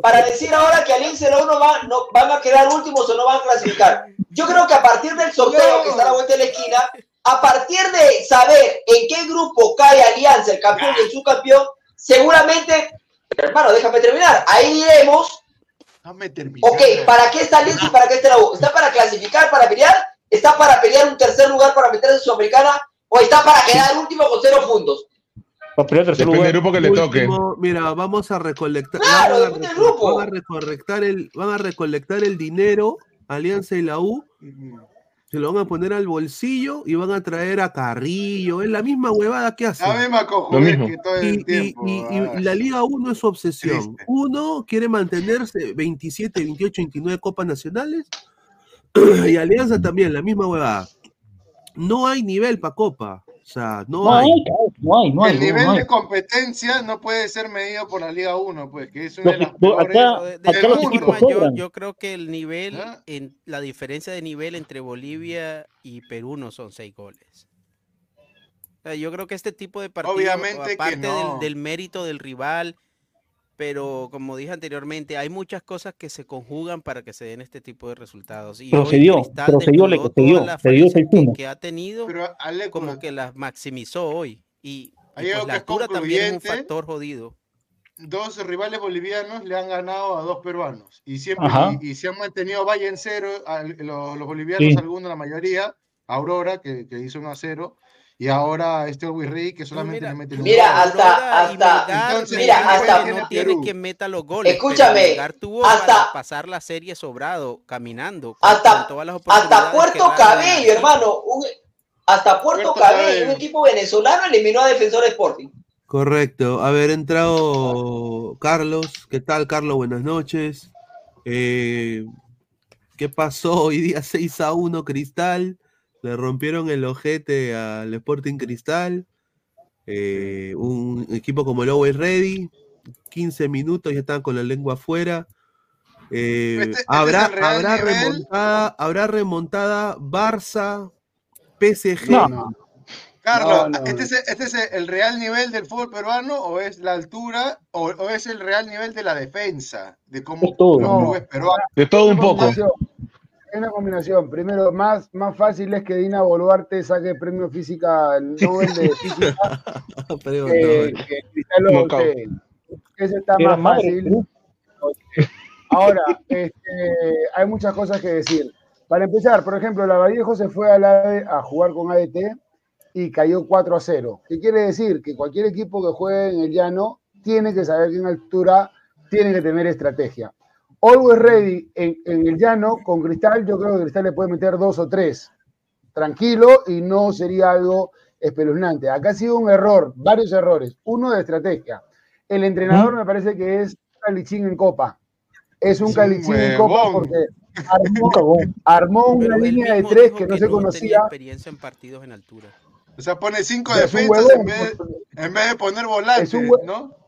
para que- decir ahora que Alianza y la U no van, no, van a quedar últimos o no van a clasificar. Yo creo que a partir del sorteo que está a la vuelta de la esquina, a partir de saber en qué grupo cae Alianza, el campeón y el subcampeón, seguramente, hermano, déjame terminar, ahí diremos Déjame terminar. Ok, ¿para qué está Alianza y para qué está la U? ¿Está para clasificar, para pelear? ¿Está para pelear un tercer lugar para meterse en Sudamericana? ¿O está para quedar último con cero puntos? Para pelear tercer Depende del grupo que le toque. Último, mira, vamos a recolectar. Claro, van, a depende del grupo. van a recolectar el, van a recolectar el dinero, Alianza y la U, se lo van a poner al bolsillo y van a traer a Carrillo. Es la misma huevada que hacen. La misma mismo. que todo Y, el y- tiempo. y- y la Liga 1 es su obsesión. Triste. Uno quiere mantenerse 27, 28, 29 copas nacionales y Alianza también, la misma huevada. No hay nivel para copa. Sea, no, No hay. no hay, no hay. el no, nivel de competencia no puede ser medido por la Liga 1, pues, que es una de las peores. acá- de- acá los yo, creo que el nivel, ¿Ah? en, la diferencia de nivel entre Bolivia y Perú no son seis goles. O sea, yo creo que este tipo de partidos, aparte no. del, del mérito del rival, pero como dije anteriormente, hay muchas cosas que se conjugan para que se den este tipo de resultados. Y se dio, le- desnudó se dio, que, 6-1. que ha tenido, Pero como que las maximizó hoy. Y, pues la altura también es un factor jodido. dos rivales bolivianos le han ganado a dos peruanos y siempre y, y se han mantenido vaya en cero al- los, los bolivianos Sí. algunos la mayoría Aurora que, que hizo 1 a 0 y ahora este Rey que solamente mira, le mete un Mira, hasta- hasta- Melgar, Entonces, mira, hasta- que no tiene Perú. quien meta los goles. Escúchame, tuvo hasta- para pasar la serie sobrado, caminando. con- Hasta- con todas las Hasta Puerto Cabello, hermano. un- hasta Puerto, Puerto Cabello, Cabello. un equipo venezolano eliminó a Defensor Sporting. Correcto. Haber entrado Carlos. ¿Qué tal, Carlos? Buenas noches. Eh, ¿Qué pasó hoy día 6 a 1 Cristal? Le rompieron el ojete al Sporting Cristal. Eh, un equipo como el Always Ready. 15 minutos ya estaban con la lengua afuera. Eh, Este- este habrá, habrá remontada, habrá remontada Barça, PSG. No. No. Carlos, No, no. ¿este, es, ¿este es el real nivel del fútbol peruano o es la altura o, o es el real nivel de la defensa? De cómo Es todo. los peruanos. De todo un poco. Es una combinación. Primero, más, más fácil es que Dina Boluarte saque premio física, el Nobel de Física, Pero que, no. que Cristal lo Knockout. voltee. Eso está más madre, fácil. Ahora, este, hay muchas cosas que decir. Para empezar, por ejemplo, la Vallejo se fue a, la, a jugar con ADT y cayó 4 a 0. ¿Qué quiere decir? Que cualquier equipo que juegue en el llano tiene que saber que en altura tiene que tener estrategia. Always ready en, en el llano con Cristal, yo creo que Cristal le puede meter dos o tres. Tranquilo y no sería algo espeluznante. Acá ha sido un error, varios errores. Uno de estrategia. El entrenador me parece que es un calichín en copa. Es un calichín en copa porque armó, armó una línea de tres que no se tenía conocía. experiencia en partidos en altura. O sea, pone cinco defensas en vez, en vez de poner volantes, ¿no?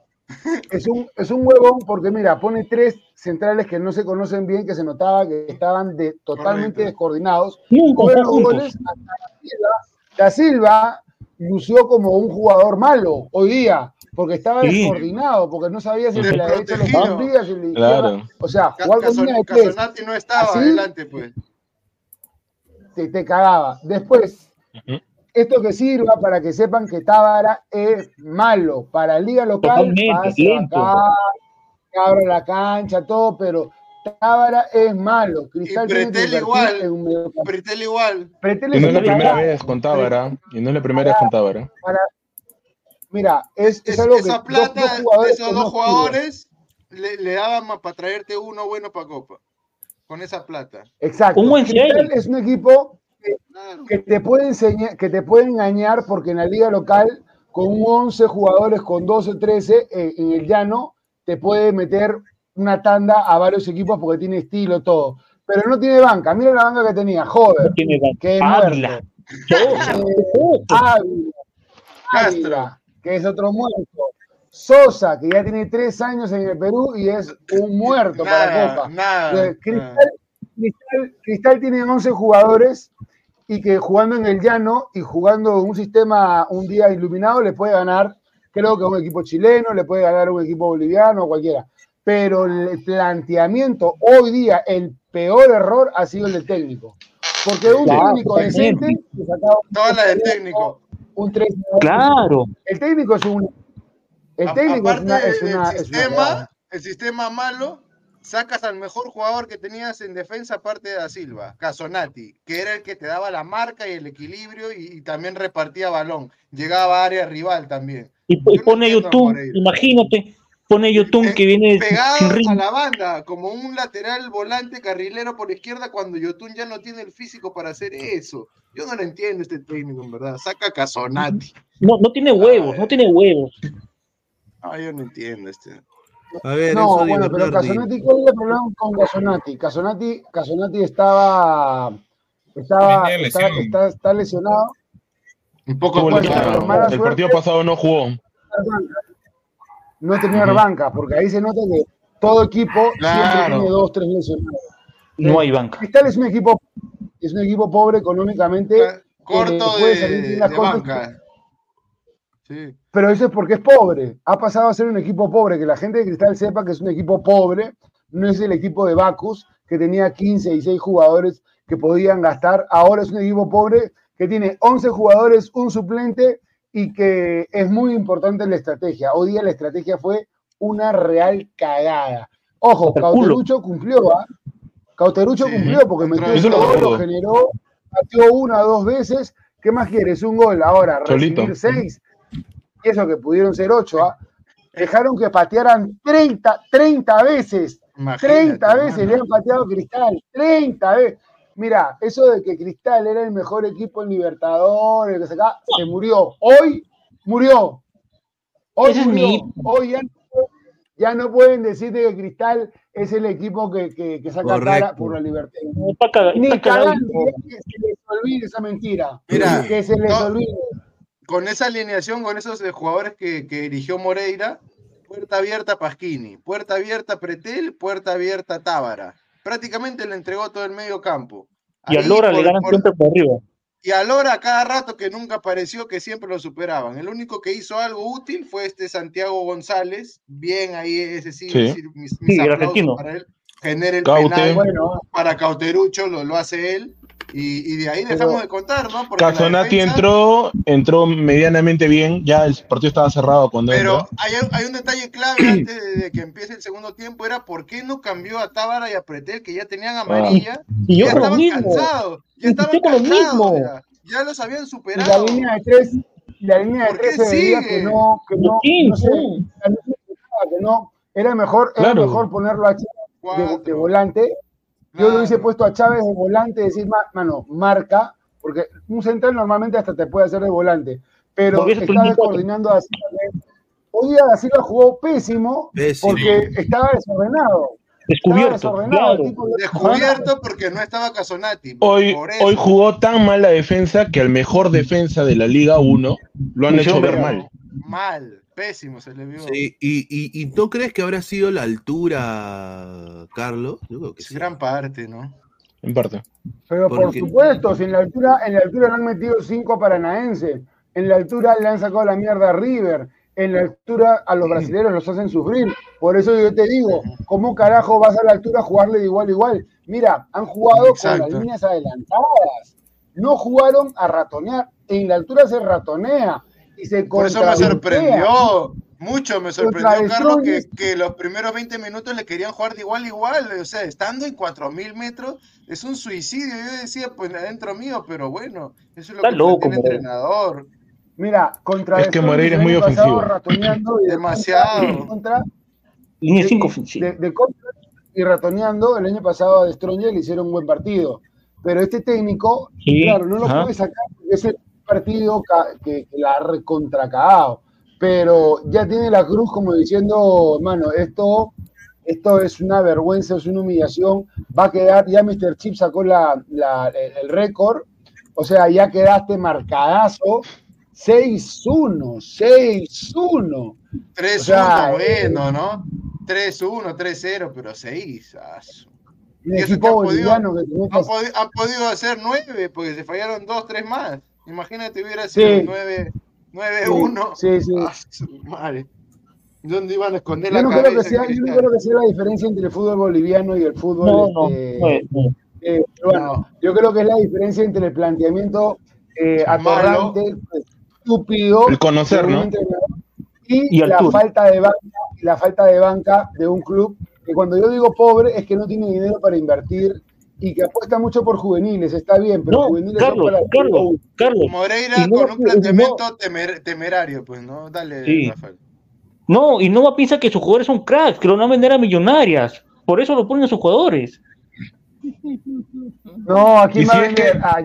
Es un, es un huevón porque, mira, pone tres centrales que no se conocen bien, que se notaba que estaban de, totalmente Correcto. descoordinados. Nunca los goles, Da Silva, lució como un jugador malo hoy día, porque estaba Sí. descoordinado, porque no sabía si de la derecha lo Desprotegido. cumplía, si le. Claro. O sea, jugar con línea de tres Casonati no estaba Así. adelante, pues. te, te cagaba. Después. Esto que sirva para que sepan que Tábara es malo. Para Liga Local, lento. acá, que abra la cancha, todo, pero Tábara es malo. Y Cristal que Pretel igual. en. Pretel igual. Pretel Y no es la primera vez con Tábara. Y no es la primera vez con Tábara. Para- Mira, es, es Es- algo que esa dos- plata dos de jugadores esos que dos jugadores le, le daban para traerte uno bueno para Copa. Con esa plata. Exacto. Un buen Cristal es un equipo que, te puede enseñar, que te puede engañar porque en la liga local, con un 11 jugadores, con 12 o 13, eh, en el llano, te puede meter una tanda a varios equipos porque tiene estilo, todo. Pero no tiene banca. Mira la banca que tenía. Joder, No tiene banca. que es Ávila. Ávila, Ávila, que es otro muerto. Sosa, que ya tiene tres años en el Perú y es un muerto para Nada, Copa. nada. Entonces, Cristal, Cristal- Cristal tiene 11 jugadores y que jugando en el llano y jugando un sistema un día iluminado le puede ganar, creo que a un equipo chileno, le puede ganar a un equipo boliviano o cualquiera. Pero el planteamiento hoy día, el peor error ha sido el del técnico. Porque un Claro, técnico decente le sacaba un Toda la del 3, técnico. Un 3. Claro. El técnico es un. El A- técnico es aparte una. Es del una, es una sistema, cagada. el sistema malo, sacas al mejor jugador que tenías en defensa aparte de Da Silva, Casonati, que era el que te daba la marca y el equilibrio y, y también repartía balón. Llegaba a área rival también. Y, no pone a YouTube, imagínate, pone Pe- que viene sin Pegado ritmo. a la banda, como un lateral volante carrilero por izquierda cuando Yotun ya no tiene el físico para hacer eso. Yo no lo entiendo este técnico, en verdad. Saca Casonati. No, no tiene huevos, no tiene huevos. Ah, yo no entiendo este. A ver, No, eso bueno, pero Casonati, ¿cuál es el problema con Casonati? Casonati, Casonati estaba. Estaba, está, lesión. está, está lesionado. Un poco Bueno, lesionado. pero mala El partido pasado no jugó. No tenía banca, porque ahí se nota que todo equipo siempre tiene dos, tres lesionados. No hay banca. Cristal es un equipo, es un equipo pobre económicamente, Corto puede de, salir bien las de cosas. banca. Sí. pero eso es porque es pobre. Ha pasado a ser un equipo pobre, que la gente de Cristal sepa que es un equipo pobre, no es el equipo de Bacus, que tenía 15 y 6 jugadores que podían gastar. Ahora es un equipo pobre que tiene 11 jugadores, un suplente y que es muy importante en la estrategia. Hoy día la estrategia fue una real cagada. Ojo. Cauterucho cumplió, ¿ah? Cauterucho Sí, cumplió porque metió Eso lo el gol, lo generó, pateó una o dos veces. ¿Qué más quieres? Un gol. Ahora, Solito. recibir seis. Y eso que pudieron ser ocho, ¿ah? Dejaron que patearan 30, 30 veces. Imagínate, 30 veces le han pateado Cristal. 30 veces. Mira, eso de que Cristal era el mejor equipo en Libertadores, que se, acá, se murió. Hoy murió. Hoy murió. mi- Hoy ya, no- ya no pueden decirte que Cristal es el equipo que, que- que saca cara Correcto. por la libertad. Ni cagando, que se les olvide esa mentira. Mira, que se les no- olvide. Con esa alineación, con esos eh, jugadores que, que eligió Moreira, puerta abierta Pasquini, puerta abierta Pretel, puerta abierta Tábara. Prácticamente le entregó todo el medio campo. Y a Ahí Lora le por- ganan por- siempre por arriba. Y a Lora cada rato que nunca apareció, que siempre lo superaban. El único que hizo algo útil fue este Santiago González. Bien ahí, ese sí, Sí. mis, mis Sí, el argentino. para él. Genera el Caute. penal Bueno, para Cauterucho, lo, lo hace él. Y, y de ahí Pero- dejamos de contar, ¿no? Porque Casonati defensa- entró, entró medianamente bien. Ya el partido estaba cerrado cuando Pero entró. hay, hay un detalle clave antes de, de que empiece el segundo tiempo, era por qué no cambió a Tábara y a Pretel, que ya tenían amarilla, Y yo ya estaban mismo. cansados, ya estaban con lo cansados, mismo. ya, ya los habían y la superado. línea de tres, la línea de ¿Por qué tres se veía que no, que no, Sí, no sí. que no, era mejor, era Claro. mejor ponerlo a de, de volante. Yo lo hubiese puesto a Chávez de volante, decir, "Ma- mano, marca, porque un central normalmente hasta te puede hacer de volante, pero estaba coordinando a Silva. Hoy día Silva jugó pésimo, Pésimo. porque estaba desordenado. Estaba Descubierto, desordenado. el claro. tipo- Descubierto porque no estaba Casonati. Hoy, hoy jugó tan mal la defensa que al mejor defensa de la Liga 1 lo han hecho ver mal. Mal, pésimo se le vio. Sí, y, y, ¿Y no crees que habrá sido la altura, Carlos? Yo creo que Es sí. gran parte, ¿no? En parte. Pero por supuesto, si en la altura, en la altura le han metido cinco paranaenses, en la altura le han sacado la mierda a River, en la altura a los brasileños los hacen sufrir. Por eso yo te digo, ¿cómo carajo vas a la altura a jugarle de igual a igual? Mira, han jugado con las líneas adelantadas, no jugaron a ratonear, en la altura se ratonea y se Por eso me sorprendió. Mucho me sorprendió, Carlos, que, los primeros 20 minutos le querían jugar de igual a igual. O sea, estando en 4000 metros, es un suicidio. Yo decía, pues adentro mío, pero bueno, eso es lo Está que loco, el entrenador. Mira, contra Es que Moreira es el muy año pasado ofensivo. ratoneando y de Demasiado. contra- Línea de- 5 de, de contra y ratoneando, el año pasado a De Strongest le hicieron un buen partido. Pero este técnico, Sí, claro, no lo ajá. puede sacar porque es el partido que, que la ha recontracagado. Pero ya tiene la cruz como diciendo, hermano, esto, esto es una vergüenza, es una humillación. Va a quedar, ya Mr. Chip sacó la, la- el, el récord, o sea, ya quedaste marcadazo. 6-1, 6-1. 3-1, O sea, bueno, ¿no? 3-1, 3-0, pero 6. ah, su- Un Y eso que equipo podido, boliviano que han podido hacer 9, porque se fallaron 2, 3 más. Imagínate, hubiera sido Sí. 9, 9-1. Sí, sí. Ah, madre. ¿Dónde iban a esconder Yo la no, creo cabeza? que sea, yo no creo que sea la diferencia entre el fútbol boliviano y el fútbol No, no, este, no, eh. Yo creo que es la diferencia entre el planteamiento eh, atorrante, estúpido, El conocer, ¿no? entrenador y, la falta de banca, y la falta de banca de un club que cuando yo digo pobre es que no tiene dinero para invertir y que apuesta mucho por juveniles, está bien, pero No, juveniles son Carlos, para Carlos. Moreira no- con un planteamiento temer- temerario, pues, ¿no? Dale, Sí. Rafael. No, y Nova piensa que sus jugadores son cracks, que lo van a vender a millonarias. Por eso lo ponen a sus jugadores. No, aquí va si a vender que- a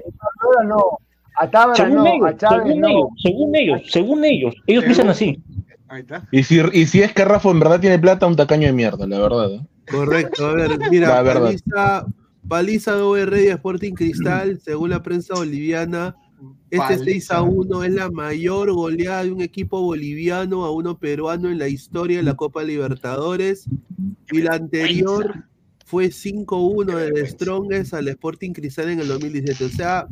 no, a Tábara Según no, ellos, a Chávez según no. ellos, según ellos, según ellos. Ellos piensan así. Ahí está. Y si, y si es que Rafa en verdad tiene plata, un tacaño de mierda, la verdad. ¿eh? Correcto, a ver, mira, La verdad. Paliza de OR y Sporting Cristal, según la prensa boliviana, este 6 a 1 es la mayor goleada de un equipo boliviano a uno peruano en la historia de la Copa Libertadores. Y la anterior fue 5-1 del Strongest al Sporting Cristal en el 2017. O sea,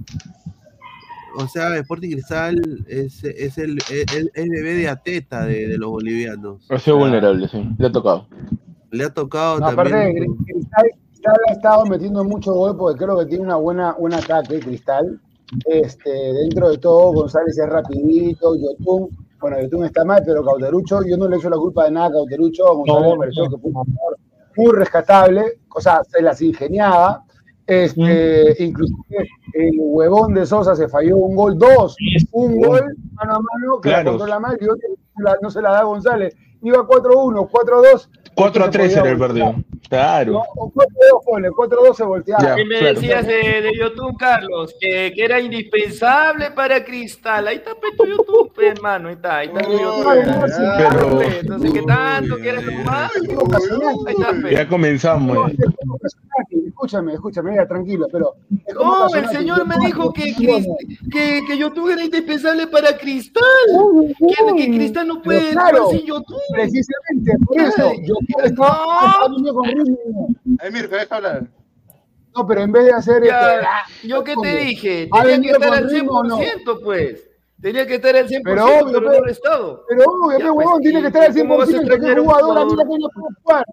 o sea, Sporting Cristal es, es el, el, el bebé de Ateta de, de los bolivianos. Ha sido O sea, vulnerable, sí. Le ha tocado. Le ha tocado No, aparte, también. Cristal, Cristal ha estado metiendo mucho gol porque creo que tiene una buena, buen ataque, Cristal. Este, dentro de todo, González es rapidito, Yotun, bueno, Yotun está mal, pero Cauterucho, yo no le echo la culpa de nada a Cauterucho, González me pareció que fue un jugador muy rescatable, o sea, se las ingeniaba. Este, inclusive el huevón de Sosa se falló un gol, dos, un gol mano a mano que la Claro. controla mal y otro la- no se la da González. Iba 4-1, 4-2. 4 a 3 se era el partido. Claro. no, o 4-2 pone, 4-2 se volteaba. Ya. ¿Qué me claro. decías de, de YouTube, Carlos? Que, que era indispensable para Cristal. Ahí está pues, tu YouTube, pues, hermano. Ahí está, ahí está tu YouTube. Ay, no, sí, Pero- Pues, Entonces, ¿qué tanto quieres tomar? Ahí está, pues. Ya comenzamos. No, eh. Escúchame, escúchame, mira, tranquilo, pero. No, el señor me dijo que, que, que YouTube era indispensable para Cristal. Uy, Que, uy, que Cristal no puede claro, jugar sin YouTube. Precisamente por eso, yo viniendo con ritmo. Ay, Mirko, deja hablar. No, pero en vez de hacer Ya, este, yo que te dije, ¿ha tenía que estar al ritmo o no? 100%, pues. Tenía que estar al 100%, Pero pero, obvio, pero- lo he estado. Pero obvio, Ya, qué pues, huevón, tiene ¿y que estar al cómo vas a 100%. ¿Qué extrañar a jugador? media caña puede jugar?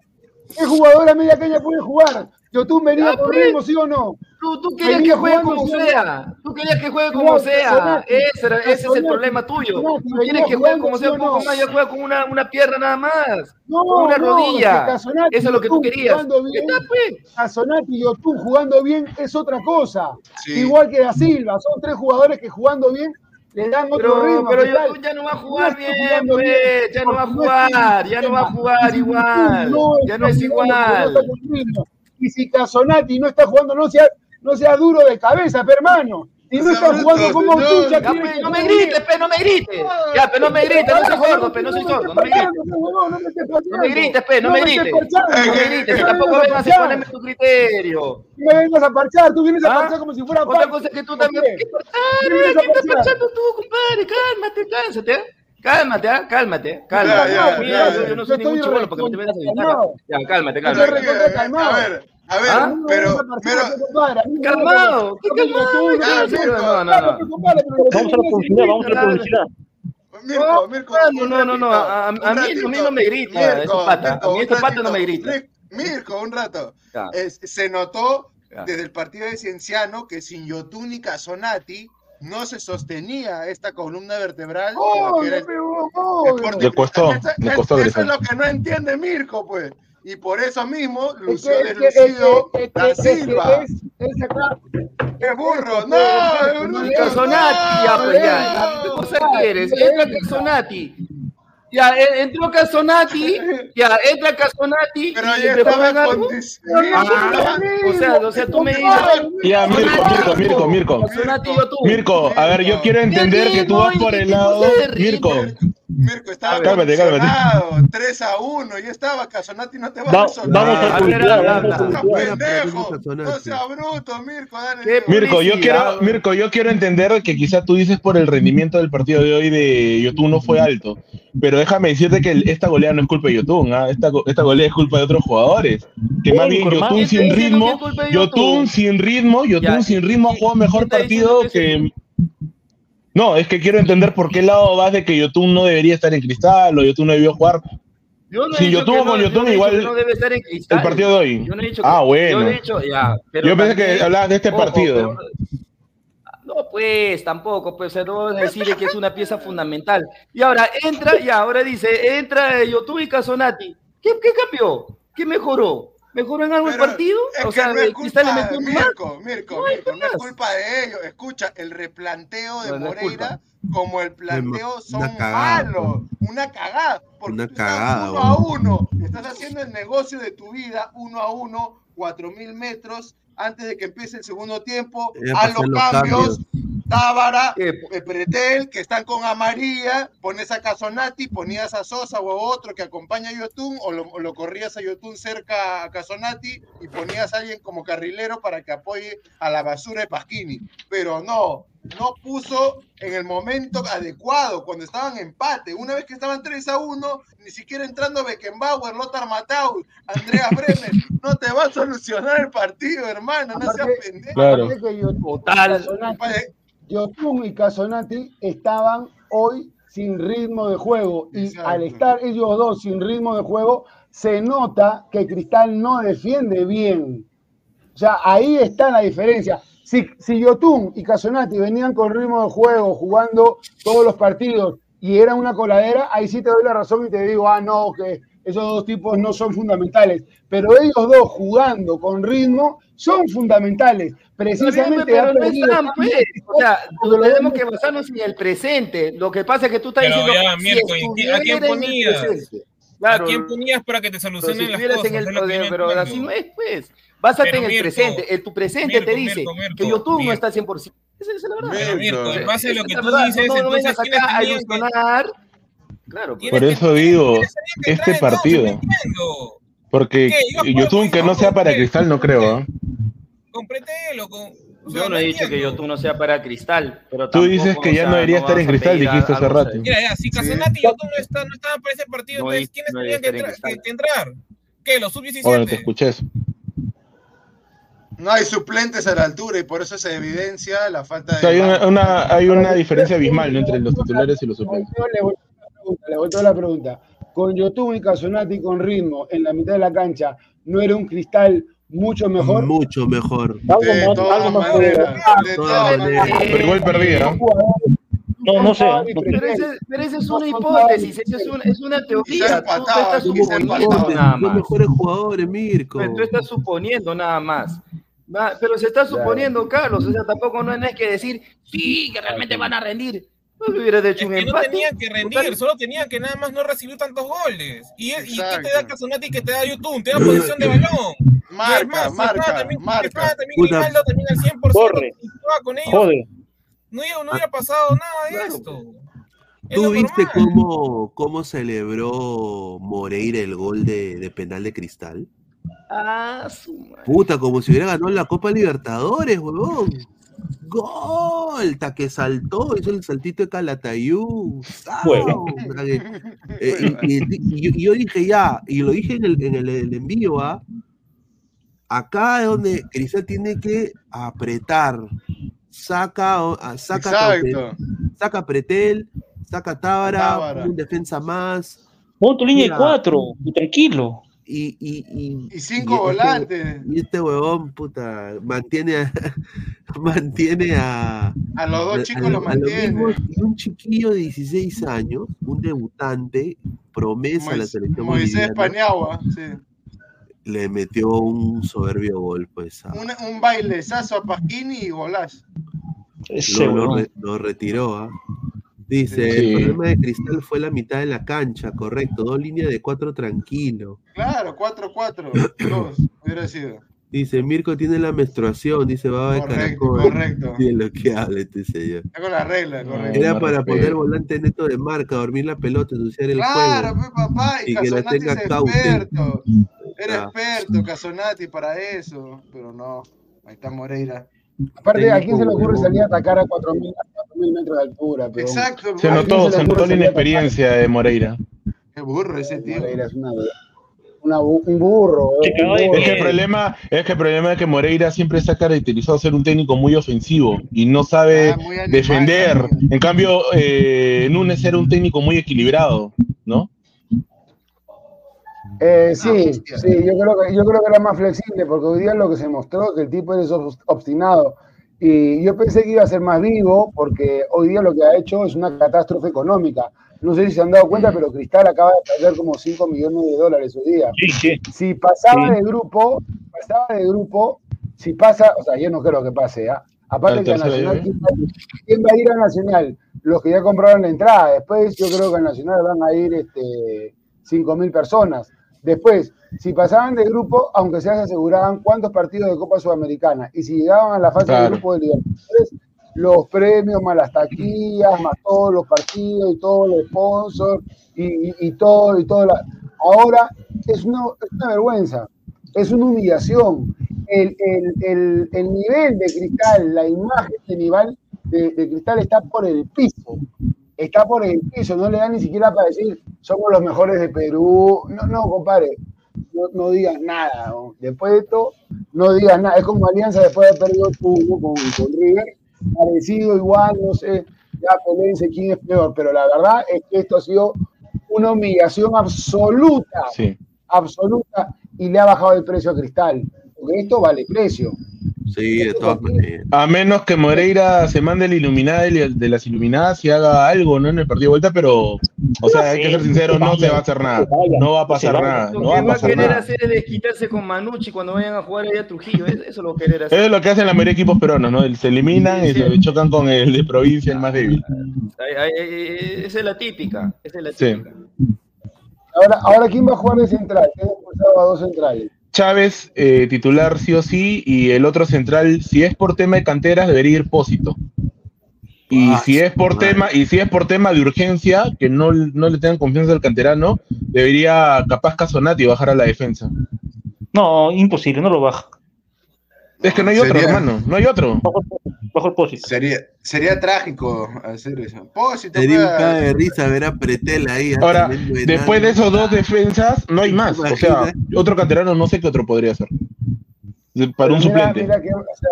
¿Qué jugadora media caña puede jugar? Yotun venía pues. ritmo, ¿sí o no? Tú, tú querías Venía que juegue como sea. Tú querías que juegue No, como sea. Ese, era- ese es el problema tuyo. Casolati, Tú quieres que juegue como sea, ¿sí o poco no? más, ya juega con una, una pierna nada más. No, con una no, rodilla. es que Casolati, Eso es lo que tú querías. jugando ¿Qué bien, tal, pues? Casolati y Yotun jugando bien es otra cosa. Sí. Igual que Da Silva, son tres jugadores que jugando bien le dan otro Pero, ritmo. pero ya no va a No jugar bien, pues. bien, Ya no va a no jugar. Ya no va a jugar igual. Ya no es no igual. Y si Casonati no está jugando, no sea, no sea duro de cabeza, pero hermano. Si no está jugando como tú, ya pues, no me grites, pe, no me grites. Ya, pero no me grites, no seas sordo, pe, no soy sordo, no me grites. No me estés No me grites, pe, no me grites. No me grites, y tampoco vengas a ponerme tu criterio. No me vengas a parchar, tú vienes a ¿Ah? parchar como si fuera Otra cosa es que tú ¿Por también. qué? ¿Qué Tú parchar? ¿Qué estás parchando tú, compadre? Cálmate, cánsate, ¿ah? Cálmate, ¿ah? Cálmate, cálmate. Ya, ya, ya, yo, ya. yo no soy ningún chivolo para que te vengas a gritar. Ya, cálmate, cálmate. A ver, a ver, A mí no me pero, pero, me Calmado, ¿qué calmado? No, Mirko. No, no, pues, Vamos a la publicidad, vamos a la publicidad. Mirko, Mirko, No, no, no, no, a- a mí- a mí no me grita, esos patas. A mí un estos patas no me. Mir- Mirko, un rato. Se notó desde el partido de Cienciano que sin Yotun y Casonati no se sostenía esta columna vertebral de lo Oh, que era no, el, pero obvio. Le costó, Eso- le eso- costó Eso es lo que no entiende Mirko, pues. Y por eso mismo Es lució que, es que, es deslucido que, es que, Da es que Silva. es, es acá. ¡Qué burro! ¡No! No, ¡No! ¿Qué Ya, e- entró Casonati, ya, entra Casonati. Pero ya estaba. Ah, o sea, o sea, tú me dices. Ya, Mirko, Mirko, Mirko, Mirko. Casonati y yo tú. Mirko, a ver, yo quiero entender que tú vas por el lado. Mirko, Mirko estaba Cálmate, cálmate. condicionado. 3 a 1. Ya estaba Casonati, no te va a Va- vamos a habla, vamos a pendejo. No sea bruto, Mirko. Dale. Mirko, yo quiero, Mirko, yo quiero entender que quizá tú dices por el rendimiento del partido de hoy de Yotun no fue alto, pero déjame decirte que el- esta goleada no es culpa de Yotun, ¿ah? esta, esta goleada es culpa de otros jugadores, que más bien Yotun sin ¿Quién está diciendo ritmo, Yotun sin ritmo, Yotun sin ritmo jugó mejor partido que... No, es que quiero entender por qué lado vas de que Yotun no debería estar en cristal o Yotun no debió jugar Yo no Si Yotun o con no- yo Yotun igual no debe estar en cristal. el partido de hoy. Yo no he dicho que- Ah, bueno. no he dicho, ya. Pero Yo pensé que hablabas de este ojo, partido. pero- No, pues tampoco, pues no vas a decir que es una pieza fundamental. Y ahora entra, y ahora dice, entra Yotun y Casonati. ¿Qué, ¿Qué cambió? ¿Qué mejoró? ¿Mejoró en algo el partido? Es O que sea, no es culpa metió de. Mirko, Mirko, No Mirko, no es culpa de ellos. Escucha, el replanteo de No, no es Moreira como el planteo son una cagada, malos. Una cagada. Porque Una tú estás cagada, uno a uno. Estás haciendo el negocio de tu vida uno a uno, cuatro mil metros antes de que empiece el segundo tiempo. Pasó los los cambios. cambios. Tábara, Eh, eh, Pretel, que están con Amarilla, pones a Casonati, ponías a Sosa o a otro que acompaña a Yotun, o lo, o lo corrías a Yotun cerca a Casonati y ponías a alguien como carrilero para que apoye a la basura de Pasquini. Pero no, no puso en el momento adecuado, cuando estaban en empate. Una vez que estaban 3 a 1, ni siquiera entrando Beckenbauer, Lothar Matthaus, Andreas Bremer, no te va a solucionar el partido, hermano, no seas pendejo. Claro. Total. Yotun y Casonati estaban hoy sin ritmo de juego y Exacto. al estar ellos dos sin ritmo de juego se nota que Cristal no defiende bien. O sea, ahí está la diferencia. Si, si Yotun y Casonati venían con ritmo de juego, jugando todos los partidos y era una coladera, ahí sí te doy la razón y te digo, ah, no, que esos dos tipos no son fundamentales. Pero ellos dos jugando con ritmo son fundamentales. Precisamente pero no están, pues. O sea, tenemos que basarnos en el presente. Lo que pasa es que tú estás Pero diciendo ya, Mirko, ¿y si a quién el ponías? presente. ¿A Claro, quién ponías para que te pero si solucionen las cosas? en el no pero así no es, pues. Básate Pero, en el Mirko, presente. En tu presente Mirko, te dice Mirko, Mirko, que YouTube no está 100%. Esa es la verdad. Pero, Mirko, en base a lo que tú dices, no, no entonces, vengas ¿quiénes acá a ilusionar. Claro, pues. Por ¿quiénes eso digo, este partido. Porque ¿Qué? Yo juego Yotun que no sea para Cristal no creo. Con Pretelo, con... o sea, Yo no he dicho que. YouTube no sea para Cristal, pero Tú dices que ya sea, no debería estar en Cristal, dijiste hace rato. Mira, ya, si Casonati y Yotun no, está- no estaban para ese partido, No entonces hay- ¿quiénes no tenían que, en que- que entrar? ¿Qué? ¿Los sub-17? Bueno, te escuché eso. No hay suplentes a la altura y por eso se evidencia la falta O de. sea, hay una, una- hay una diferencia abismal ¿no? entre los titulares y los suplentes. Le hacer la pregunta, Con Yotun y Casonati con ritmo en la mitad de la cancha, ¿no era un cristal mucho mejor? Mucho mejor. Algo De más- todas algo más maneras. Pero igual perdía. ¿no? No, no sé. Pero, ese- pero esa es una hipótesis, esa es una, es una teoría. Tú, estás suponiendo nada más. mejores jugadores, Mirko. Tú estás suponiendo nada más. Pero se está suponiendo, Carlos. O sea, tampoco no es que decir, sí, que realmente van a rendir. No le hubieras hecho Es un que no tenían que rendir, solo tenían que nada más no recibir tantos goles. ¿Y, y qué te da Exacto. Casonati que te da YouTube? Te da posición de balón. Marca, más, marca, también, marca. también. Grimaldo también al 100%, Corre. con ellos, Jode. no, hubiera- no hubiera pasado nada de Claro. esto. Es ¿Tú viste cómo, cómo celebró Moreira el gol de, de penal de cristal? Ah, su madre. Puta, como si hubiera ganado la Copa Libertadores, huevón. ¡Gol! Ta que saltó, hizo el saltito de. Puta que- eh, y, y- y yo, y yo dije ya, y lo dije en el, en el, el envío, ¿ah? Acá es donde Cristal tiene que apretar. Saca, a- saca, Exacto. saca Pretel, saca Tábara, Tábara. un defensa más. Pon tu línea de cuatro, y tranquilo. Y, y, y, Y cinco este- volantes. Y este huevón, puta, mantiene a, mantiene a, A los dos chicos a- los a los mantiene. mismos, y un chiquillo de 16 años, un debutante, promesa de la selección Moisés Paniagua, sí. le metió un soberbio gol, pues. a- Un, un bailezazo a Pasquini y golazo. Ese lo, lo re- lo retiró. ¿ah? Dice, Sí. el problema de Cristal fue la mitad de la cancha, correcto. Dos líneas de cuatro tranquilo. Claro, 4-4. Dos, hubiera sido. Dice, Mirko tiene la menstruación, dice Baba de Correcto, Caracol. correcto. Tiene lo que habla este señor. Está con la regla, correcto. Era para poner volante neto de marca, dormir la pelota, ensuciar el Claro, juego. pues papá, y, Y que la tenga es experto. Era Ah. experto Casonati para eso, pero no. Ahí está Moreira. Aparte, ¿a quién se le ocurre salir a atacar a 4.000 a 4.000 metros de altura? Pero Exacto, Se ¿A notó, se notó la a inexperiencia de Moreira. Qué burro ese tío. Moreira es una, una bu- un burro. Un burro. Es que el problema, es que el problema es que Moreira siempre se ha caracterizado ser un técnico muy ofensivo y no sabe Ah, animal defender. también. En cambio, eh, Núñez era un técnico muy equilibrado, ¿no? Eh, Ah, sí, hostia. sí, yo creo, que, yo creo que era más flexible, porque hoy día lo que se mostró que el tipo es obst- obstinado. Y yo pensé que iba a ser más vivo, porque hoy día lo que ha hecho es una catástrofe económica. No sé si se han dado cuenta, pero Cristal acaba de perder como 5 millones de dólares hoy día. Sí, sí. Si pasaba Sí. de grupo, pasaba de grupo, si pasa, o sea, yo no creo que pase, ¿ah? Aparte que a Nacional, ¿eh? ¿quién va, quién va a ir a Nacional? Los que ya compraron la entrada. Después yo creo que a Nacional van a ir este, 5.000 personas. Después, si pasaban de grupo, aunque sea se aseguraban cuántos partidos de Copa Sudamericana. Y si llegaban a la fase de Claro. grupo de Libertadores, los premios, más las taquillas, más todos los partidos y todos los sponsors y, y- y todo, y todo. La... Ahora es una, es una vergüenza, es una humillación. El, el- el- el nivel de cristal, la imagen de nivel de, de cristal está por el piso. Está por el piso, no le dan ni siquiera para decir somos los mejores de Perú. No, no, compadre, no, no digas nada. ¿no? Después de esto, no digas nada. Es como Alianza después de haber perdido turno con, con River, parecido igual, no sé, ya pelense quién es peor, pero la verdad es que esto ha sido una humillación absoluta, Sí. absoluta, y le ha bajado el precio a Cristal, porque esto vale precio. Sí, de todas maneras. A menos que Moreira se mande el iluminada de las iluminadas y haga algo, ¿no? En el partido de vuelta, pero, o sea, hay que ser sinceros, no se va a hacer nada. No va a pasar nada. Lo No que va a va querer nada. hacer es desquitarse con Manucci cuando vayan a jugar allá a Trujillo. Eso es lo que querer hacer. Eso es lo que hacen la mayoría de equipos peruanos, ¿no? Se eliminan y Sí, se sí. chocan con el de provincia, el más débil. Esa es la típica. Esa es la Sí. típica. Ahora, ahora ¿quién va a jugar de central? ¿Quién ha expulsado a dos centrales? Chávez, eh, titular sí o sí, y el otro central, si es por tema de canteras, debería ir Pósito. Y Ah, si es por madre. tema, y si es por tema de urgencia, que no, no le tengan confianza al canterano, debería capaz Casonati bajar a la defensa. No, imposible, no lo baja. Es que no hay otro, hermano, no hay otro. Bajo el pósito. Sería, sería trágico hacer eso. Pósito, Sería un de risa ver a Pretel ahí. ah, Ahora, después de esos dos defensas, no hay más. O sea, otro canterano no sé qué otro podría hacer. Para un suplente. mira que, o sea,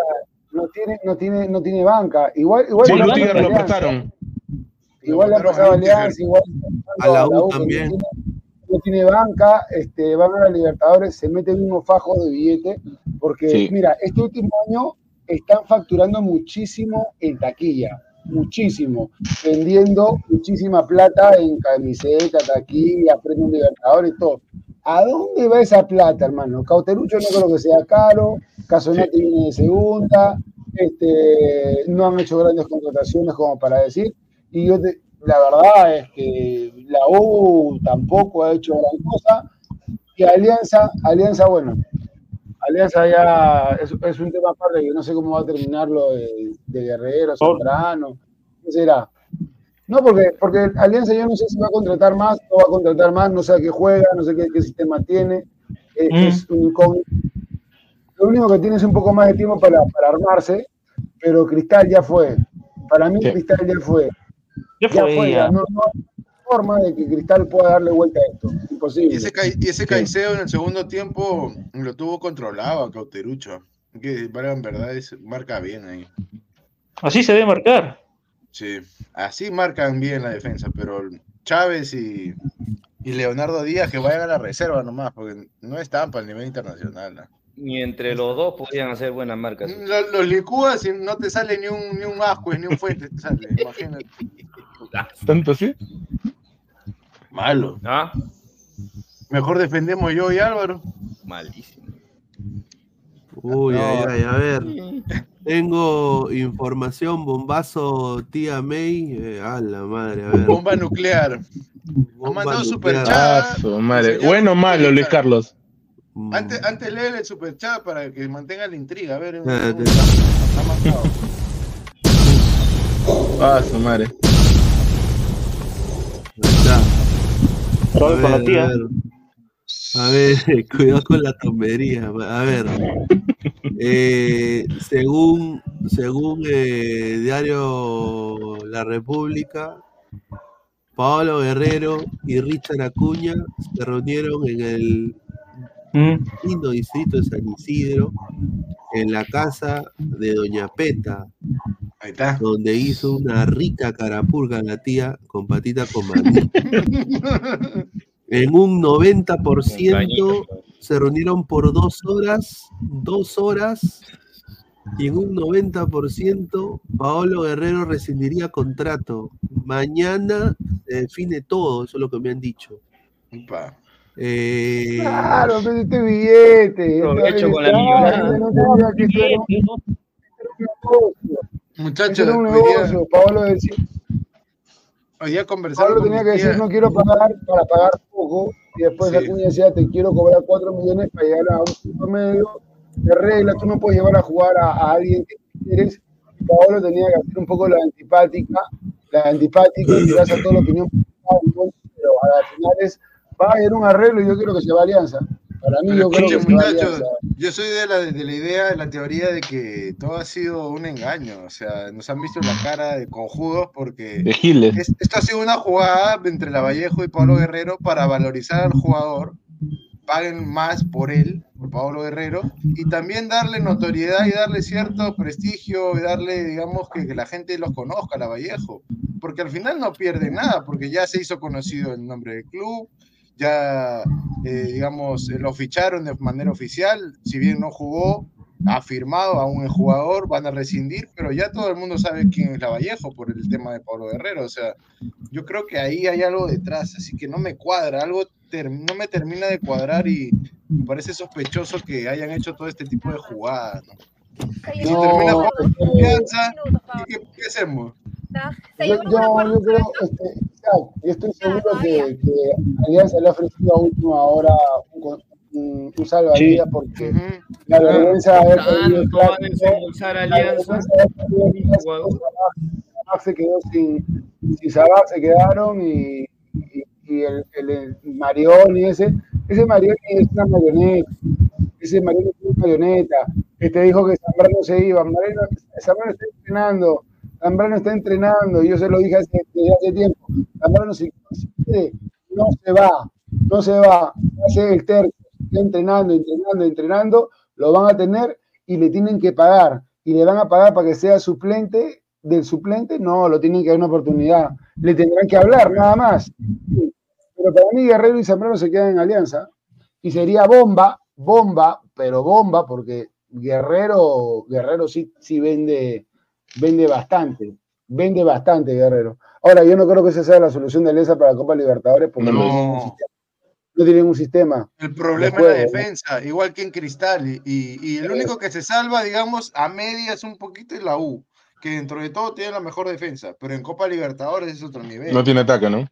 no tiene, no tiene, no tiene banca. Igual, igual lo prestaron. Igual le ha Lo pasado Alianza, igual A la U también. tiene- No tiene banca, este, van a la Libertadores, se meten unos fajos de billete, porque Sí. mira, este último año están facturando muchísimo en taquilla, muchísimo, vendiendo muchísima plata en camiseta, taquilla, premios Libertadores, todo. ¿A dónde va esa plata, hermano? Cauterucho no creo que sea caro, Casonati viene de segunda, este, no han hecho grandes contrataciones como para decir, y yo te- la verdad es que la U tampoco ha hecho gran cosa, y Alianza, Alianza, bueno, Alianza ya es, es un tema aparte, que no sé cómo va a terminar lo de, de Guerrero, Zambrano, ¿qué será? No, porque, porque Alianza yo no sé si va a contratar más, no va a contratar más, no sé a qué juega, no sé qué, qué sistema tiene, eh, Mm. es un incógnito. Lo único que tiene es un poco más de tiempo para, para armarse, pero Cristal ya fue. Para mí Sí. Cristal ya fue. Ya Ya fue, ya. ya. No, no forma de que Cristal pueda darle vuelta a esto. Y Imposible. ese, y ese Caicedo en el segundo tiempo lo tuvo controlado a Cauterucho. Que para en verdad es, marca bien ahí. Así se debe marcar. Sí, así marcan bien la defensa, pero Chávez y, Y Leonardo Díaz que vayan a la reserva nomás, porque no están para el nivel internacional. ¿no? Ni entre los dos podían hacer buenas marcas. Los, los licúas y no te sale ni un, ni un Ascuez, ni un Fuentes, te sale, imagínate. ¿Tanto así? Malo. ¿Ah? Mejor defendemos yo y Álvaro. Malísimo. Uy, No. ay, ay, a ver. Tengo información, bombazo, tía May. eh, a la madre, a ver. Bomba nuclear. Bomba Ha mandado superchat. Bueno o malo, Luis Carlos. Antes, antes léele el superchat para que mantenga la intriga. A ver, Ah, un- te- ha mandado. Ah, su madre. A Robert con la ver, tía. a ver. A ver, cuidado con la tombería. A ver, eh, según, según eh, Diario La República, Paolo Guerrero y Richard Acuña se reunieron en el Mm. lindo distrito de San Isidro, en la casa de Doña Peta, Ahí está. donde hizo una rica carapulga la tía con patita con maní. En un 90% se reunieron por dos horas, dos horas, y en un 90% Paolo Guerrero rescindiría contrato. Mañana se define todo, eso es lo que me han dicho. Upa. Eh, Claro, pero este billete. Provecho este con la millonada. Muchachos. Paolo decía, hoy día conversaba Pablo tenía que decir no quiero pagar para pagar poco y después Sí. Acuña decía te quiero cobrar 4 millones para llegar a un punto medio de regla, tú no puedes llevar a jugar a, a alguien que quieres. Y Paolo tenía que hacer un poco la antipática, la antipática y tirarse a toda la opinión, pero a las finales va a haber un arreglo y yo quiero que se va a Alianza. Para mí yo creo que se va Alianza. yo soy de la, de la idea, de la teoría de que todo ha sido un engaño. O sea, nos han visto la cara de conjudos porque De Giles. es- esto ha sido una jugada entre la Vallejo y Pablo Guerrero para valorizar al jugador, paguen más por él, por Pablo Guerrero, y también darle notoriedad y darle cierto prestigio y darle, digamos, que, que la gente los conozca, la Vallejo. Porque al final no pierde nada, porque ya se hizo conocido el nombre del club, ya, eh, digamos, eh, lo ficharon de manera oficial, si bien no jugó, ha firmado a un jugador, van a rescindir, pero ya todo el mundo sabe quién es la Vallejo por el tema de Pablo Guerrero, o sea, yo creo que ahí hay algo detrás, así que no me cuadra, algo no me termina de cuadrar y me parece sospechoso que hayan hecho todo este tipo de jugadas, ¿no? Si termina jugando este, confianza, ¿y qué, qué hacemos? Yo, yo, yo creo, este, yo estoy seguro que, que Alianza le ha ofrecido a última hora un, un, un salvavidas porque la vergüenza de haber perdido el clásico, Alianza. Sabac se quedó sin, sin Sabac se quedaron y, y, y el, el, el Marioni ese, ese Marioni es una marioneta, ese Marioni es una marioneta, que te dijo que Zambrano se iba, Zambrano está entrenando, Zambrano está entrenando, yo se lo dije hace, desde hace tiempo, Zambrano si, no se va, no se va, hace el tercio, está entrenando, entrenando, entrenando, lo van a tener y le tienen que pagar, y le van a pagar para que sea suplente del suplente, no, lo tienen que dar una oportunidad, le tendrán que hablar, nada más. Pero para mí Guerrero y Zambrano se quedan en alianza, y sería bomba, bomba, pero bomba, porque Guerrero, Guerrero sí, sí vende, vende bastante, vende bastante Guerrero. Ahora, yo no creo que esa sea la solución de Alianza para la Copa Libertadores, porque no, tienen un No. sistema, no tienen un sistema. El problema es la ¿no? defensa, igual que en Cristal. Y, y- y el único que se salva, digamos, a medias un poquito es la U, que dentro de todo tiene la mejor defensa, pero en Copa Libertadores es otro nivel. No tiene ataque, ¿no?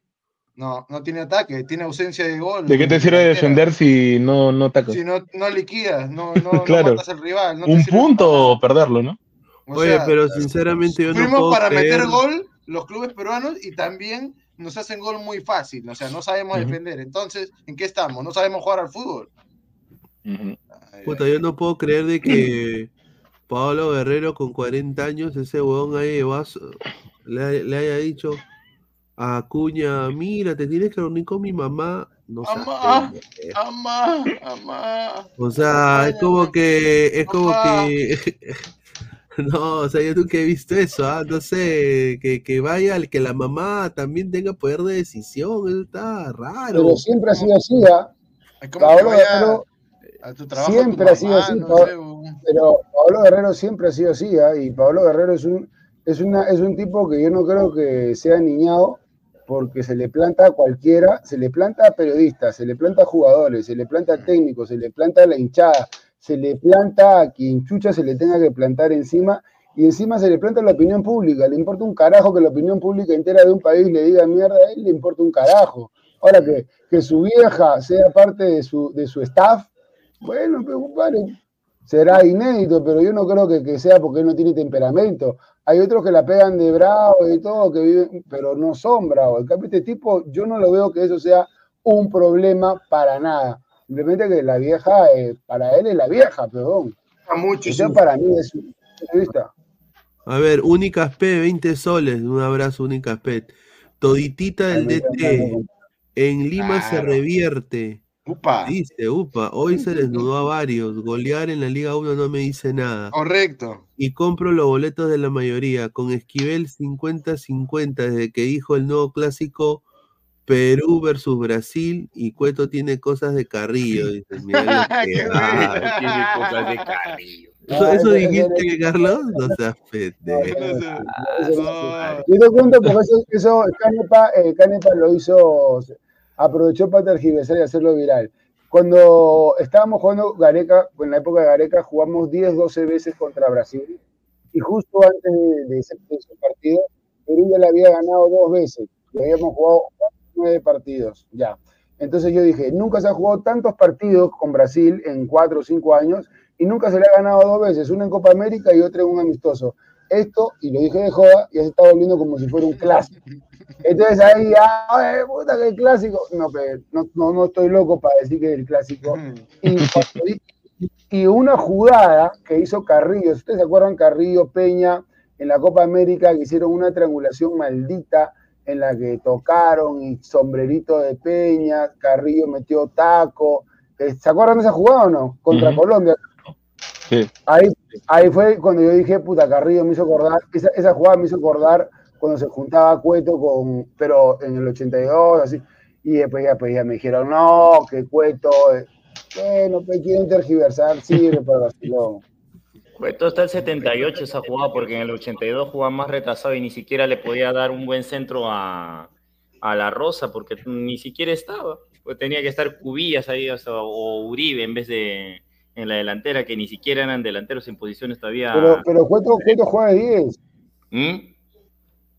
No, no tiene ataque, tiene ausencia de gol. ¿De qué te sirve defender si no, no atacas? Si no, no liquidas, no, no, Claro. no matas al rival. no te Un sirve punto o perderlo, ¿no? O Oye, sea, pero sinceramente yo no Fuimos puedo para creer. meter gol los clubes peruanos y también nos hacen gol muy fácil. O sea, no sabemos defender. Entonces, ¿en qué estamos? No sabemos jugar al fútbol. Ay, Puta, yo no puedo creer de que Pablo Guerrero con 40 años, ese huevón ahí de vaso, le, le haya dicho a Acuña, mira, te tienes que reunir con mi mamá. No. Amá, amá. O sea, es como que, es como que, No, o sea, yo nunca he visto eso, ¿ah? No sé, que, que vaya, que la mamá también tenga poder de decisión, eso está raro. Pero siempre ha sido así, ¿ah? Paolo Guerrero a tu trabajo siempre tu ha sido así, no Pa- sé, weón. pero Pablo Guerrero siempre ha sido así, ¿ah? y Pablo Guerrero es un, es, una, es un tipo que yo no creo que sea niñado porque se le planta a cualquiera, se le planta a periodistas, se le planta a jugadores, se le planta a técnicos, se le planta a la hinchada, se le planta a quien chucha se le tenga que plantar encima y encima se le planta la opinión pública, le importa un carajo que la opinión pública entera de un país le diga mierda, a él le importa un carajo. Ahora que, que su vieja sea parte de su, de su staff, bueno, compadre, será inédito, pero yo no creo que, que sea porque no tiene temperamento. Hay otros que la pegan de bravo y todo, que viven, pero no son bravos. En cambio, este tipo, yo no lo veo que eso sea un problema para nada. Simplemente que la vieja, eh, para él es la vieja, perdón. Eso sí. para mí es. A ver, Únicas P, 20 soles. Un abrazo, Únicas P. Toditita del DT. En Lima se revierte. Upa. Dice, upa. Hoy se desnudó a varios. Golear en la Liga 1 no me dice nada. Correcto. Y compro los boletos de la mayoría. Con Esquivel 50-50 desde que dijo el nuevo clásico Perú versus Brasil. Y Cueto tiene cosas de Carrillo. Dice, mira lo que Qué va. Tiene cosas de Carrillo. ¿Eso, dijiste, ese- Carlos? No seas pendejo. Yo te cuento porque eso, eso Canepa, eh, Canepa lo hizo, aprovechó para tergiversar y hacerlo viral. Cuando estábamos jugando Gareca, en la época de Gareca, jugamos 10, 12 veces contra Brasil. Y justo antes de, de ese, de ese partido, Perú ya le había ganado dos veces. Y habíamos jugado nueve partidos ya. Entonces yo dije, nunca se ha jugado tantos partidos con Brasil en cuatro o cinco años y nunca se le ha ganado dos veces, una en Copa América y otra en un amistoso. Esto, y lo dije de joda, ya se está volviendo como si fuera un clásico. Entonces ahí ya, "Ay, puta que el clásico. No, pero no, no, no estoy loco para decir que es el clásico. Y, y una jugada que hizo Carrillo, ustedes se acuerdan, Carrillo Peña en la Copa América, que hicieron una triangulación maldita en la que tocaron y sombrerito de Peña, Carrillo metió taco. Eh, ¿Se acuerdan de esa jugada o no? Contra. Colombia. Sí. Ahí, ahí fue cuando yo dije, puta, Carrillo me hizo acordar, esa, esa jugada me hizo acordar cuando se juntaba Cueto con, pero en el 82, así, y después ya, pues, ya me dijeron, no, que Cueto, eh, bueno, pues quieren tergiversar, sirve para Barcelona. Cueto está el 78 esa jugada porque en el 82 jugaba más retrasado y ni siquiera le podía dar un buen centro a, a la Rosa porque ni siquiera estaba. Pues tenía que estar Cubillas ahí o, sea, o Uribe en vez de en la delantera que ni siquiera eran delanteros en posiciones todavía. Pero, pero Cueto, Cueto juega de 10. ¿Mm?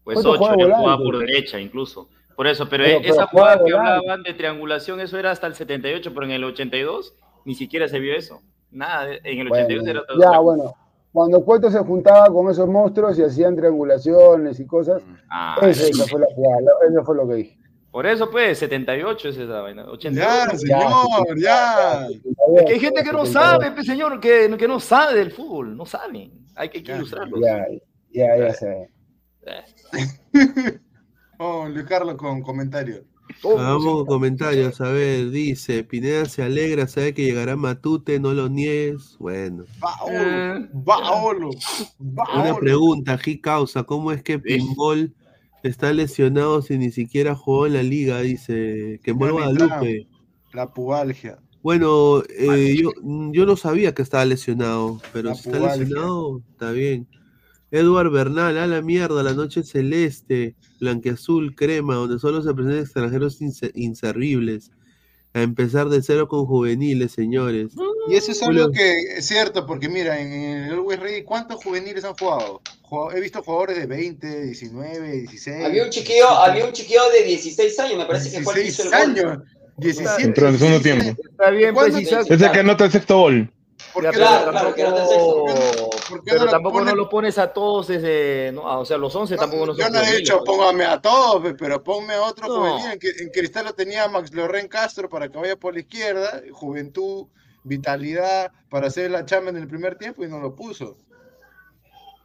Pues Cueto 8, juega él jugaba volante. por derecha incluso. Por eso, pero, Pero- pero esa jugada que hablaban de triangulación, eso era hasta el 78, pero en el 82 ni siquiera se vio eso. Nada, en el 82 Bueno, era todo ya, bueno, cuando Cueto se juntaba con esos monstruos y hacían triangulaciones y cosas, Ah, eso, eso fue la lo- eso fue lo que dije. Por eso, pues, 78 es esa vaina. 82. Ya, señor, ya. Es que hay gente que no sabe, pues, señor, que, que no sabe del fútbol. No saben. Hay que, hay que ilustrarlos. Ya, ya, ya sé. Oh, Luis Carlos con comentario. Vamos con comentarios, a ver, dice, Pineda se alegra, sabe que llegará Matute, no lo niegues. Bueno, Paolo, Paolo, una Paolo. pregunta, G causa, ¿cómo es que Pinball está lesionado si ni siquiera jugó en la liga? Dice, que. Guadalupe. La pubalgia. Bueno, eh, yo, yo no sabía que estaba lesionado, pero La si está pubalgia. lesionado, está bien. Edward Bernal, a la mierda, la noche celeste, blanqueazul, crema, donde solo se presentan extranjeros inse- inservibles. A empezar de cero con juveniles, señores. Y eso es Julio- algo que es cierto, porque mira, en el Always Ready, ¿cuántos juveniles han jugado? He visto jugadores de 20, 19, 16. Había un chiquillo, había un chiquillo de 16 años, me parece que fue el que hizo el 16 gol. años. 17. Entró en el segundo tiempo. Está bien, pues, ¿Cuándo- Isaac. Es el que anota el sexto gol. ¿Por Ya, qué pero no- claro, que no te tampoco, ¿Por qué pero no lo tampoco ponen- no lo pones a todos desde, no, ah, o sea, los 11 tampoco no Yo no he dicho póngame a todos, pe, pero ponme a otro No. juvenil. En, en Cristal lo tenía Max Loren Castro para que vaya por la izquierda, juventud, vitalidad, para hacer la chamba en el primer tiempo y no lo puso.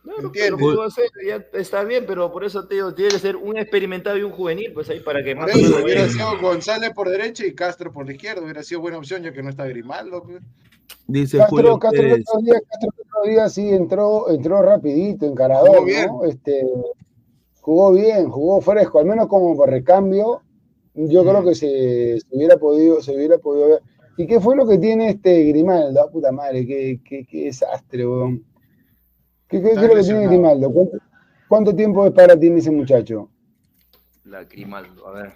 Claro, pero pudo hacer, ya está bien, pero por eso te digo, tiene que ser un experimentado y un juvenil, pues ahí para que más eso hubiera vaya. sido González por derecha y Castro por la izquierda. Hubiera sido buena opción, ya que no está Grimaldo. pues. Dice Castro, Julio Castro el otro día, Castro el otro día sí entró, entró rapidito, encarador, Jugó bien. ¿no? Este, jugó bien, jugó fresco, al menos como por recambio, yo creo que se, se hubiera podido, se hubiera podido ver. ¿Y qué fue lo que tiene este Grimaldo? Ah, puta madre, qué, qué, qué desastre, weón. ¿Qué, qué, qué es lo que tiene. Grimaldo? ¿Cuánto, cuánto tiempo de para tiene ese muchacho? La Grimaldo, a ver.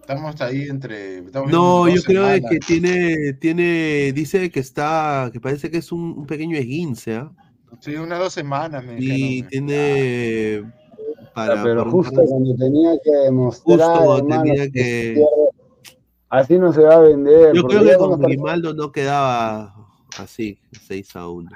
Estamos ahí entre. estamos No, yo creo semanas. que tiene, tiene, dice que está, que parece que es un, un pequeño esguince, ¿ah? Sí, unas dos semanas me Y dijeron. tiene para pero por un justo cuando tenía que demostrar, Justo tenía que así no se va a vender. Yo creo que con Grimaldo no quedaba así, 6 a 1.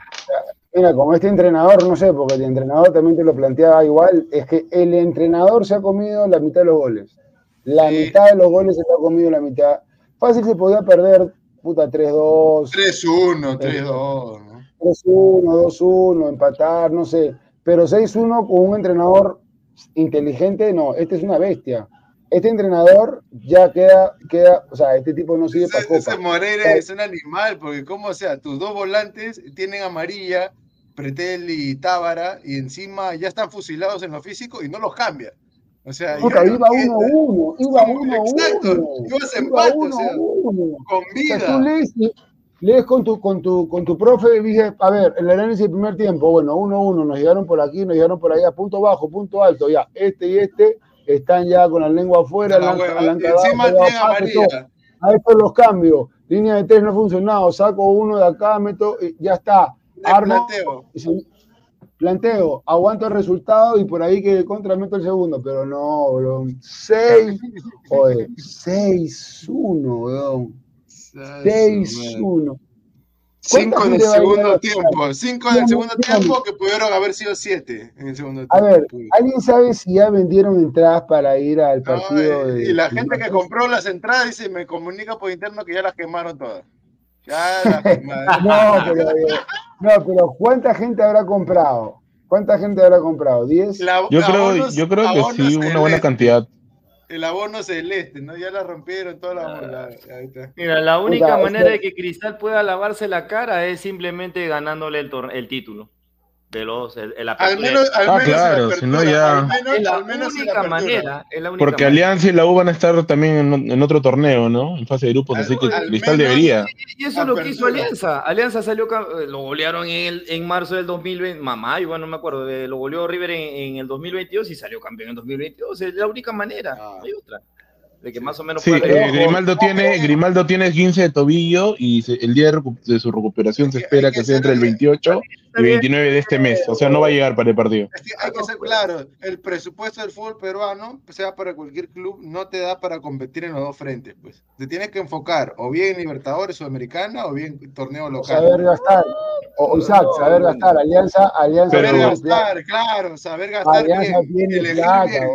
Mira, como este entrenador, no sé, porque el entrenador también te lo planteaba igual, es que el entrenador se ha comido la mitad de los goles. La Sí. mitad de los goles se lo ha comido la mitad. Fácil se podía perder, puta, 3-2, 3-1, 3-2. ¿no? 3-1, 2-1, empatar, no sé. Pero 6-1 con un entrenador inteligente, no, este es una bestia. Este entrenador ya queda, queda, o sea, este tipo no para Ese, ese copa. Moreira es un animal, porque como sea, tus dos volantes tienen amarilla, Pretel y Tábara, y encima ya están fusilados en lo físico y no los cambia. O sea, Puta, yo no iba entiendo. 1-1, iba Como- 1-1. Exacto, ibas a Iba empate, o sea, 1-1. con O sea, tú vida. lees, lees con tu, con tu, con tu profe y dices, a ver, el análisis del primer tiempo, bueno, 1-1, nos llegaron por aquí, nos llegaron por allá, punto bajo, punto alto, ya, este y este están ya con la lengua afuera, la hueva. encima todo. amarilla. A estos los cambios, línea de tres no ha funcionado, saco uno de acá, meto, y ya está, armo, planteo. se- planteo, aguanto el resultado y por ahí que contra meto el segundo, pero no, bro, 6, oye, 6-1, weón. Ay, su madre. 6-1. Cinco ¿Cuánta en el a segundo a tiempo. Cinco en el segundo tiempo que pudieron haber sido siete en el segundo A tiempo. ver, ¿alguien sabe si ya vendieron entradas para ir al No, partido y, de y la gente que compró las entradas dice, me comunica por interno que ya las quemaron todas. Ya las quemaron. No, pero, eh, no, pero ¿cuánta gente habrá comprado? ¿Cuánta gente habrá comprado? ¿10? La- Yo creo, abonos- yo creo que sí, una buena cantidad. El abono celeste, ¿no? Ya la rompieron toda la... la- ahí está. Mira, la única Puta, manera este- de que Cristal pueda lavarse la cara es simplemente ganándole el, tor- el título. De los, el, el Al menos, al Ah, menos en la claro, si no ya- Al menos, es la al menos manera. Es la única Porque manera. Alianza y la U van a estar también en, en otro torneo, ¿no? En fase de grupos, Al- así que al Cristal debería. Y eso es lo que hizo. Alianza. Alianza salió, eh, lo golearon en, el, en marzo del 2020, mamá, igual no me acuerdo, lo goleó River en, en el 2022 y salió campeón en 2022. Es la única manera, Ah. no hay otra. De que más o menos Sí, eh, Grimaldo tiene Grimaldo tiene 15 de tobillo y se- el día de, su recuperación se espera que que sea entre el ser- 28 y 29 de este mes. O sea, no va a llegar para el partido. Es que hay que ser claro, el presupuesto del fútbol peruano, sea para cualquier club, no te da para competir en los dos frentes, pues. Te tienes que enfocar o bien en Libertadores Sudamericana o bien en torneo local. Saber gastar. O Isaac, saber gastar. Alianza, Alianza Pero- Saber gastar, claro, saber gastar Alianza bien, tiene plata.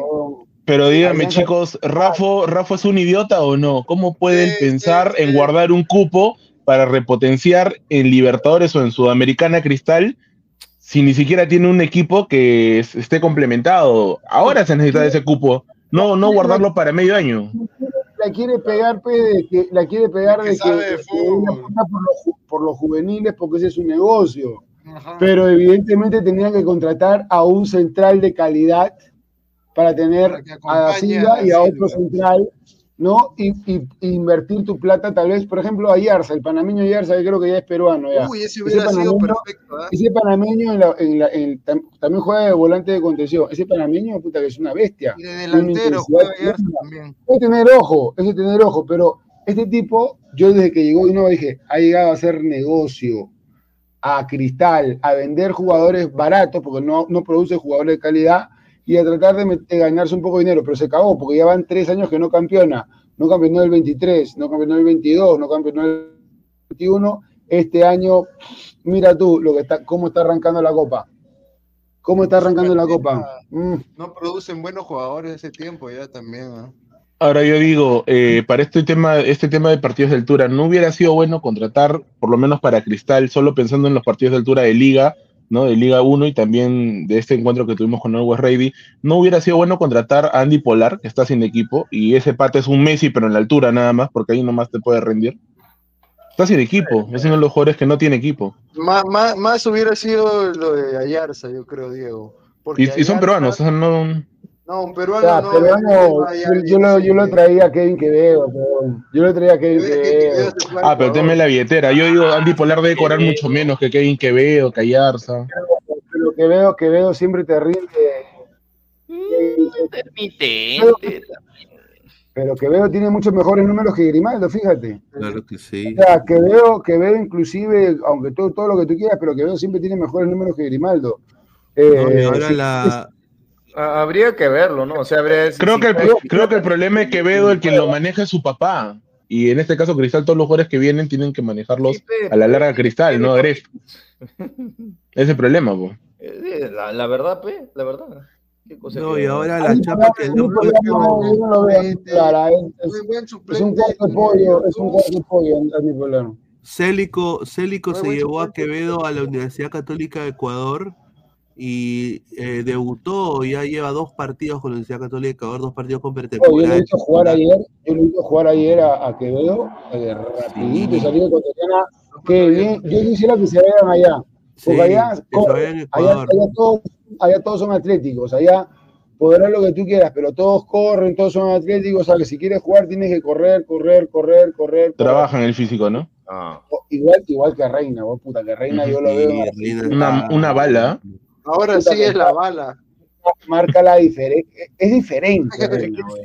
Pero díganme, chicos, ¿Rafa, ¿Rafa es un idiota o no? ¿Cómo pueden Sí, pensar sí, en sí. guardar un cupo para repotenciar en Libertadores o en Sudamericana Cristal si ni siquiera tiene un equipo que es- esté complementado? Ahora se necesita ese cupo, no, no guardarlo para medio año. La quiere pegar, pe, de que, la quiere pegar de que, de de que por los, ju- por los juveniles porque ese es su negocio. Ajá. Pero evidentemente tenían que contratar a un central de calidad para tener a Silva y a otro central, ¿no? Y, y- y invertir tu plata, tal vez, por ejemplo, a Yarza, el panameño Yarza, que creo que ya es peruano. Ya. Uy, ese hubiera Ese sido perfecto, ¿ah? Ese panameño en la- en la- en- tam- también juega de volante de contención. Ese panameño, puta, que es una bestia. Y de delantero juega Yarza también. Hay que tener ojo, hay que tener ojo, pero este tipo, yo desde que llegó no dije, ha llegado a hacer negocio, a Cristal, a vender jugadores baratos, porque no, no produce jugadores de calidad, y a tratar de, ganarse un poco de dinero, pero se acabó, porque ya van tres años que no campeona, no campeonó el 23, no campeonó el 22, no campeonó el 21, este año, mira tú lo que está, cómo está arrancando la copa. ¿Cómo está arrancando la copa? Mm. No producen buenos jugadores ese tiempo ya también, ¿no? Ahora yo digo, eh, para este tema, este tema de partidos de altura, ¿no hubiera sido bueno contratar, por lo menos para Cristal, solo pensando en los partidos de altura de liga, ¿no? De Liga 1 y también de este encuentro que tuvimos con Always Ready, no hubiera sido bueno contratar a Andy Polar, que está sin equipo, y ese pata es un Messi, pero en la altura nada más, porque ahí nomás te puede rendir. Está sin equipo, es uno de los jugadores que no tiene equipo. Más, más, más hubiera sido lo de Ayarza, yo creo, Diego. Porque Y, y son peruanos, o sea, no... No, un peruano Ya, no. peruano, no, yo, lo, yo lo traía a Kevin Quevedo, yo lo traía a Kevin Quevedo. Ah, pero de la billetera. Yo digo, Andy Polar debe cobrar mucho menos que Kevin Quevedo, que Ayarza. Pero Quevedo, Quevedo siempre te rinde. Intermitente. Pero Quevedo tiene muchos mejores números que Grimaldo, fíjate. Claro que sí. O sea, Quevedo, Quevedo inclusive, aunque todo, todo lo que tú quieras, pero Quevedo siempre tiene mejores números que Grimaldo. No, y Eh, ahora sí, la, Habría que verlo, ¿no? O sea, habría Creo que, el, pro- creo que el problema es Quevedo, el quien lo maneja es su papá. Y en este caso, Cristal, todos los jugadores que vienen tienen que manejarlos a la larga Cristal, no Gref. Ese es el problema, po. Eh, La, la verdad, pues, la verdad. ¿Qué cosa no, que- y ahora la chapa que no, no clara, es, un cuarto de pollo, es un cuarto de pollo, Andy Polar. Célico, Célico se llevó a. Quevedo a la Universidad Católica de Ecuador y eh, debutó, ya lleva dos partidos con la Universidad Católica Ecuador, dos partidos con Oh, yo lo he visto jugar ayer, yo lo he visto jugar ayer a, a Quevedo, eh, rapidito, Sí. salió con Tatiana, qué bien, yo quisiera que se vayan allá, porque Sí, allá, corren, allá, todos, allá todos son atléticos, allá podrás lo que tú quieras, pero todos corren, todos son atléticos, o sea que si quieres jugar tienes que correr, correr, correr, correr. correr. Trabaja en el físico, ¿no? Ah. Igual, igual que Reina, vos puta, que Reina yo lo veo una bala. Ahora sí es la bala. marca la diferencia, es diferente.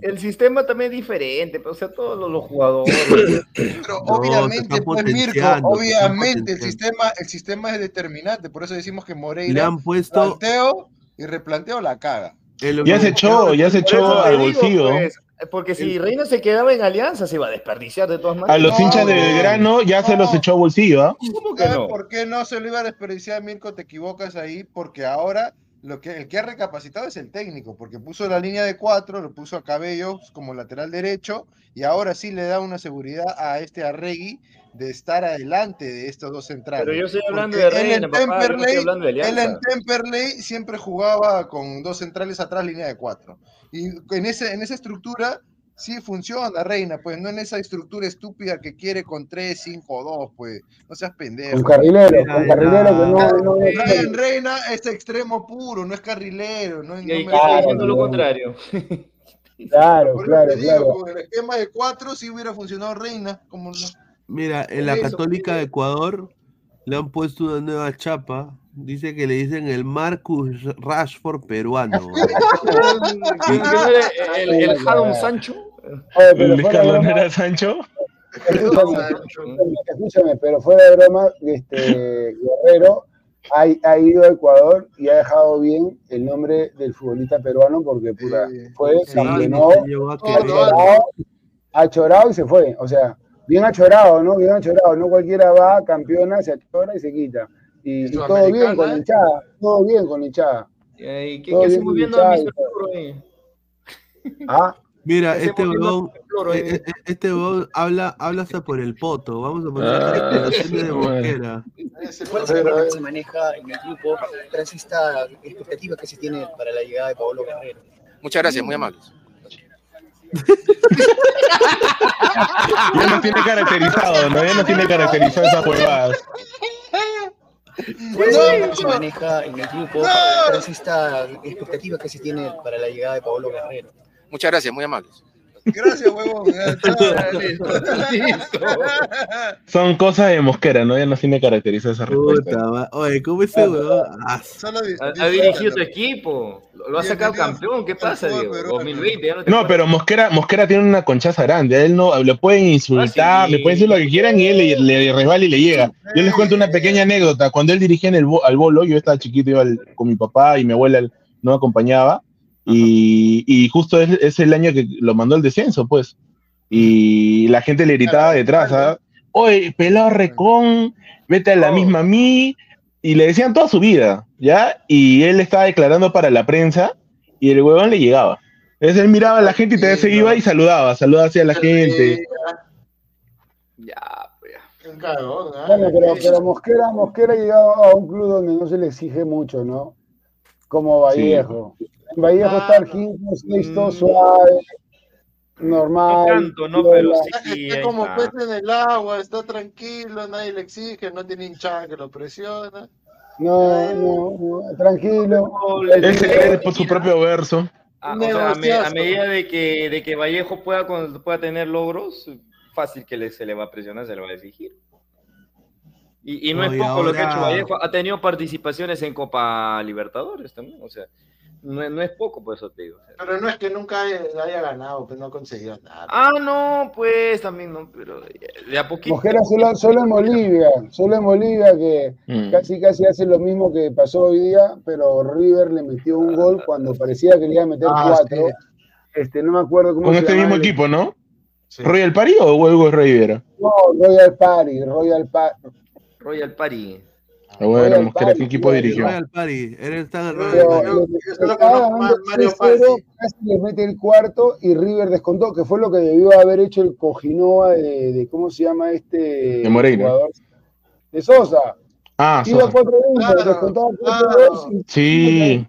El sistema también es diferente, pero, o sea, todos los, los jugadores. Pero No, obviamente, pues Mirko, obviamente el sistema, el sistema es determinante, por eso decimos que Le Moreira han puesto planteo y replanteo la caga. El Ya se echó, ya se echó al bolsillo. pues, porque si Reina se quedaba en Alianza, se iba a desperdiciar de todas maneras. A los No, hinchas de Belgrano ya se los echó a bolsillo, ¿ah? ¿Cómo que ¿Sabes no? por qué no se lo iba a desperdiciar, Mirko? Te equivocas ahí, porque ahora lo que, el que ha recapacitado es el técnico, porque puso la línea de cuatro, lo puso a Cabello como lateral derecho, y ahora sí le da una seguridad a este Arregui de estar adelante de estos dos centrales. Pero yo estoy hablando Porque de él Reina, en papá, yo no estoy Temperley, hablando de él en Alianza. Temperley siempre jugaba con dos centrales atrás, línea de cuatro. Y en, ese, en esa estructura sí funciona, Reina, pues no en esa estructura estúpida que quiere con 3, 5 2, pues no seas pendejo. Con carrilero, la- carrilero que no, no, no- Brian Reina es extremo puro, no es carrilero. No, Y no ahí me- que está Claro, diciendo lo no. contrario. Claro, Por claro, te digo, claro. con el esquema de 4 sí hubiera funcionado Reina. Como no. Mira, en la Eso, Católica de Ecuador le han puesto una nueva chapa. Dice que le dicen el Marcus Rashford peruano. ¿Quién quién era el, el, el Jadon Sancho? ¿El escalón broma, era Sancho? escúchame, escúchame, pero fuera de broma, este Guerrero ha, ha ido a Ecuador y ha dejado bien el nombre del futbolista peruano porque puta, Sí, fue, sí, campeonó, ha chorado y se fue. O sea, bien achorado, ¿no? Bien achorado. No cualquiera va, campeona, se achora y se quita. Y, y todo bien con la hinchada, todo bien con la hinchada. ¿Y qué, Todo qué bien hacemos viendo a? Ah, Mira, ¿Qué este huevón, eh, eh, este huevón habla, habla hasta por el poto. Vamos a poner Ah, declaraciones de. Mosquera. ¿Cuál es el que se maneja en el grupo tras esta expectativa que se tiene para la llegada de Pablo Guerrero? Muchas gracias, muy amables. Ya no tiene caracterizado, ¿no? Ya no tiene caracterizado esas huevadas. ¿Cuál es el No, clima que se maneja en el grupo No. tras esta expectativa que se tiene para la llegada de Pablo Guerrero? Muchas gracias, muy amables. Gracias, huevón. Listo. Son cosas de mosquera, ¿no? Ya no tiene caracterizado esa respuesta. Puta, Oye, ¿cómo ese huevón? Ah, Ha, ha dirigido tu disfrútalo. equipo. Lo, ha sacado campeón. ¿Qué pasa, Diego? peruano. 2020, ya no te No, acuerdas. pero Mosquera, Mosquera tiene una conchaza grande. A él no le pueden insultar, Ah, sí. le pueden decir lo que quieran y él le, le resbala y le llega. Yo les cuento una pequeña anécdota. Cuando él dirigía en el bo- al bolo, yo estaba chiquito, iba al- con mi papá y mi abuela no me acompañaba. Y, y justo es, es el año que lo mandó al descenso, pues. Y la gente le gritaba detrás, ¿ah? Oye, pelado recón, vete a la Oh. misma a mí. Y le decían toda su vida, ¿ya? Y él estaba declarando para la prensa y el huevón le llegaba. Entonces él miraba a la gente y te se iba y saludaba, saludaba hacia la gente. Ya, pues ¿ah? Bueno, pero, pero Mosquera, Mosquera ha llegado a un club donde no se le exige mucho, ¿no? Como Vallejo. En Vallejo está Argento, Sexto, suave, normal. No tanto, no, pero sí. Está como está. pez en el agua, está tranquilo, nadie le exige, no tiene hinchada que lo presiona. No, no, no, tranquilo. Él se cree por su propio verso. Ah, o sea, a, me- a medida de que, de que Vallejo pueda, con- pueda tener logros, fácil que le- se le va a presionar, se le va a exigir. Y, y no, No, es poco lo que ha hecho Vallejo. Ha tenido participaciones en Copa Libertadores también. O sea, no, es- no es poco, por eso te digo. Pero no es que nunca haya, haya ganado, pues no consiguió nada. Ah, no, pues también no, pero de a poquito. Mosquera solo, solo en Bolivia, solo en Bolivia que Mm. casi casi hace lo mismo que pasó hoy día, pero River le metió un gol cuando parecía que le iba a meter Ah, cuatro. Este, no me acuerdo cómo Con se este mismo el- equipo, ¿no? ¿Royal Party o Huevos Rivera? No, Royal Party, Royal Party. Royal Party. Ah, bueno, Royal Mosquera, ¿qué Party, equipo Royal dirigió? Royal Party. Él está en el Royal Pero Party. le- yo le solo estaba conozco ganando a Mario 3-0, casi le mete el cuarto y River descontó, que fue lo que debió haber hecho el Cojinoa de, de ¿cómo se llama este De Moreira. jugador? De Sosa. Ah, Iba Sosa. 4-1, Claro, descontaba claro. 4-2 y Sí.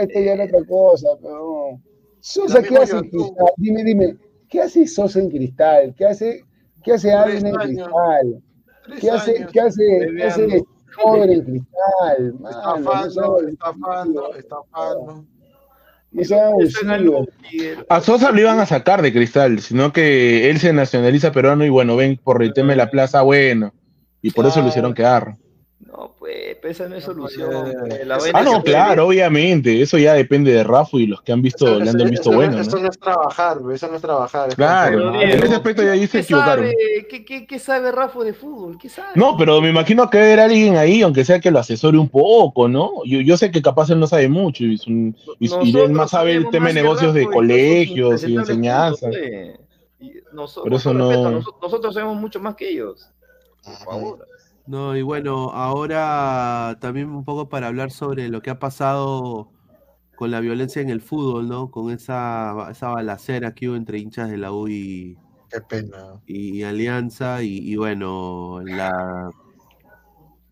este ya era otra cosa, pero Sosa, ¿qué hace en. Cristal? Dime, dime, ¿qué hace Sosa en Cristal? ¿Qué hace, qué hace Allen en. Cristal? ¿Qué hace, qué hace, qué hace en Cristal? Mano, estafando, estafando, estafando. no A Sosa lo iban a sacar de cristal, sino que él se nacionaliza peruano y bueno, ven por el tema de la plaza, bueno. Y por eso lo hicieron quedar. No, pues, pues, esa no es solución. la Ah, no, claro, obviamente. Eso ya depende de Rafa y los que han visto, Eso, le han eso- visto eso no- bueno, eso ¿no? es trabajar, eso no es trabajar. Claro, en ese aspecto ya ahí se ¿Qué equivocaron. sabe? ¿Qué, qué, qué sabe Rafa de fútbol? ¿Qué sabe? No, pero me imagino que debe haber alguien ahí, aunque sea que lo asesore un poco, ¿no? Yo, yo sé que capaz él no sabe mucho y, es un- y- y él más sabe el tema de negocios de colegios y enseñanza. pues. Nosotros, Por eso respeto, no- nosotros, nosotros sabemos mucho más que ellos. Por favor. No, y bueno, ahora también un poco para hablar sobre lo que ha pasado con la violencia en el fútbol, ¿no? Con esa, esa balacera que hubo entre hinchas de la U y, Qué pena. y Alianza, y, y bueno, la,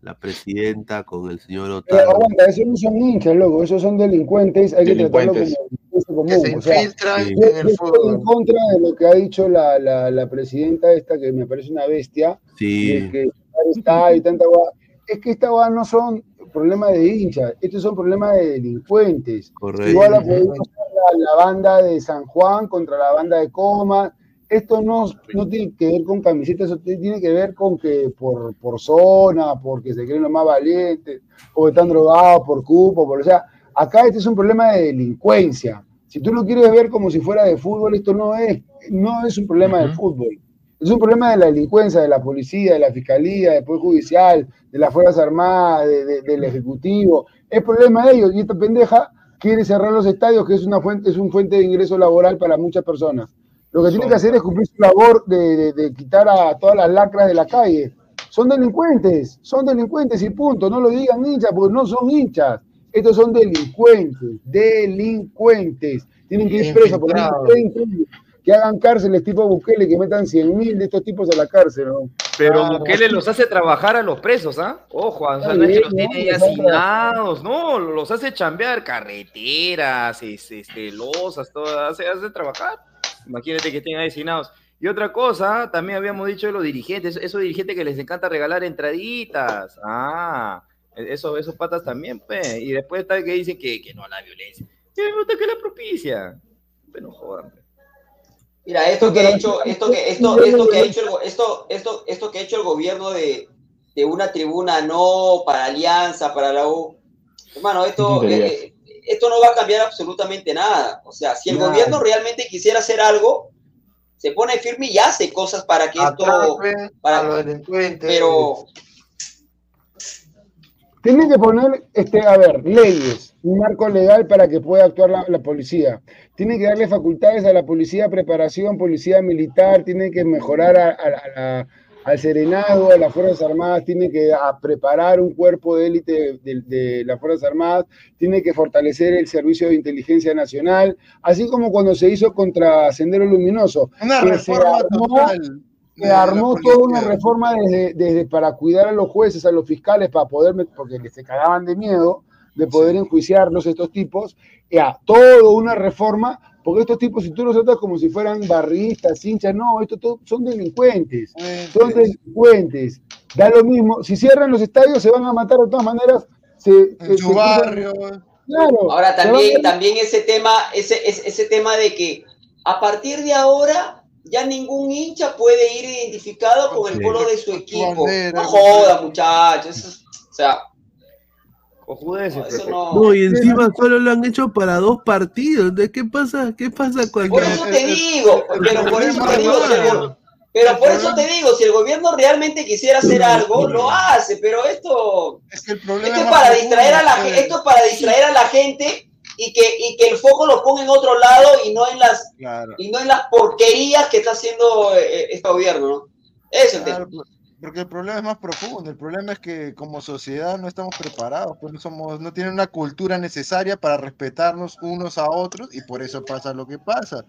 la presidenta con el señor Pero Otaro. aguanta, esos no son hinchas, loco, esos son delincuentes, hay que tratarlo como Delincuentes. común. Que se o sea, infiltran sí. en yo el estoy en fútbol. contra de lo que ha dicho la, la, la presidenta esta, que me parece una bestia, Sí, que está y tanta guada. Es que estas guadas no son problemas de hinchas, estos son problemas de delincuentes. correcto. Igual la podemos hacer la, la banda de San Juan contra la banda de Comas. Esto no, no tiene que ver con camisetas, eso tiene que ver con que por, por zona, porque se creen los más valientes, o están drogados por cupo, por, o sea, acá este es un problema de delincuencia. Si tú lo quieres ver como si fuera de fútbol, esto no es, no es un problema de Ujú. fútbol. Es un problema de la delincuencia, de la policía, de la fiscalía, del Poder Judicial, de las Fuerzas Armadas, de- de- del Ejecutivo. Es problema de ellos. Y esta pendeja quiere cerrar los estadios, que es una fuente, es un fuente de ingreso laboral para muchas personas. Lo que tiene que hacer es cumplir su labor de, de- de quitar a todas las lacras de la calle. Son delincuentes, son delincuentes y punto. No lo digan hinchas, porque no son hinchas. Estos son delincuentes, delincuentes. Tienen que ir presos por lo menos Infiltrados. 30 años. Que hagan cárceles tipo Bukele, que metan 100 mil de estos tipos a la cárcel. ¿no? Pero Claro. Bukele los hace trabajar a los presos, ¿ah? Ojo, o sea, Está no es que bien, los ¿no? tiene hace asignados, no, los hace chambear carreteras, es- este, losas, todo, hace, hace trabajar. Imagínate que estén ahí asignados. Y otra cosa, también habíamos dicho de los dirigentes, esos dirigentes que les encanta regalar entraditas. Ah, esos, esos patas también, pues. Y después está que dicen que, que no a la violencia. Y me gusta que la propicia. Pero no jodan. Mira, esto que ha hecho, esto que, esto, esto que ha hecho el, esto, esto, esto que ha hecho el gobierno de, de una tribuna no para Alianza, para la U, hermano, esto, eh, eh, esto no va a cambiar absolutamente nada. O sea, si el gobierno realmente quisiera hacer algo, se pone firme y hace cosas para que esto, para- a los delincuentes. pero Tienen que poner, este, a ver, leyes, un marco legal para que pueda actuar la, la policía. Tienen que darle facultades a la policía, preparación, policía militar, tienen que mejorar a- a- a la- al serenado, a las Fuerzas Armadas, tienen que preparar un cuerpo de élite de, de las Fuerzas Armadas, tiene que fortalecer el Servicio de Inteligencia Nacional, así como cuando se hizo contra Sendero Luminoso. una reforma total. Que armó toda una reforma desde, desde para cuidar a los jueces, a los fiscales, para poder, porque se cagaban de miedo de poder enjuiciarlos estos tipos, ya, toda una reforma, porque estos tipos, si tú los tratas como si fueran barristas, hinchas, no, estos todos son delincuentes, son delincuentes, da lo mismo, si cierran los estadios se van a matar de todas maneras, se, En se su cruzan- barrio. Claro, Ahora también, también ese tema, ese, ese, ese tema de que a partir de ahora ya ningún hincha puede ir identificado con el color de su equipo. No joda, muchachos. o sea, Cojudeces, no, eso Pepe. no. No, y encima solo lo han hecho para dos partidos. ¿De qué pasa? ¿Qué pasa cuando Por eso te digo, pero por eso te digo, si el go- pero por eso te digo, si el gobierno realmente quisiera hacer algo, lo hace, pero esto, Es que el problema esto es para distraer a la gente, esto es para distraer a la gente y que, y que el foco lo ponga en otro lado y no en las Claro. y no en las porquerías que está haciendo eh, este gobierno, ¿no? Eso es. Claro, porque el problema es más profundo. El problema es que como sociedad no estamos preparados, pues no somos, no tienen una cultura necesaria para respetarnos unos a otros y por eso pasa lo que pasa.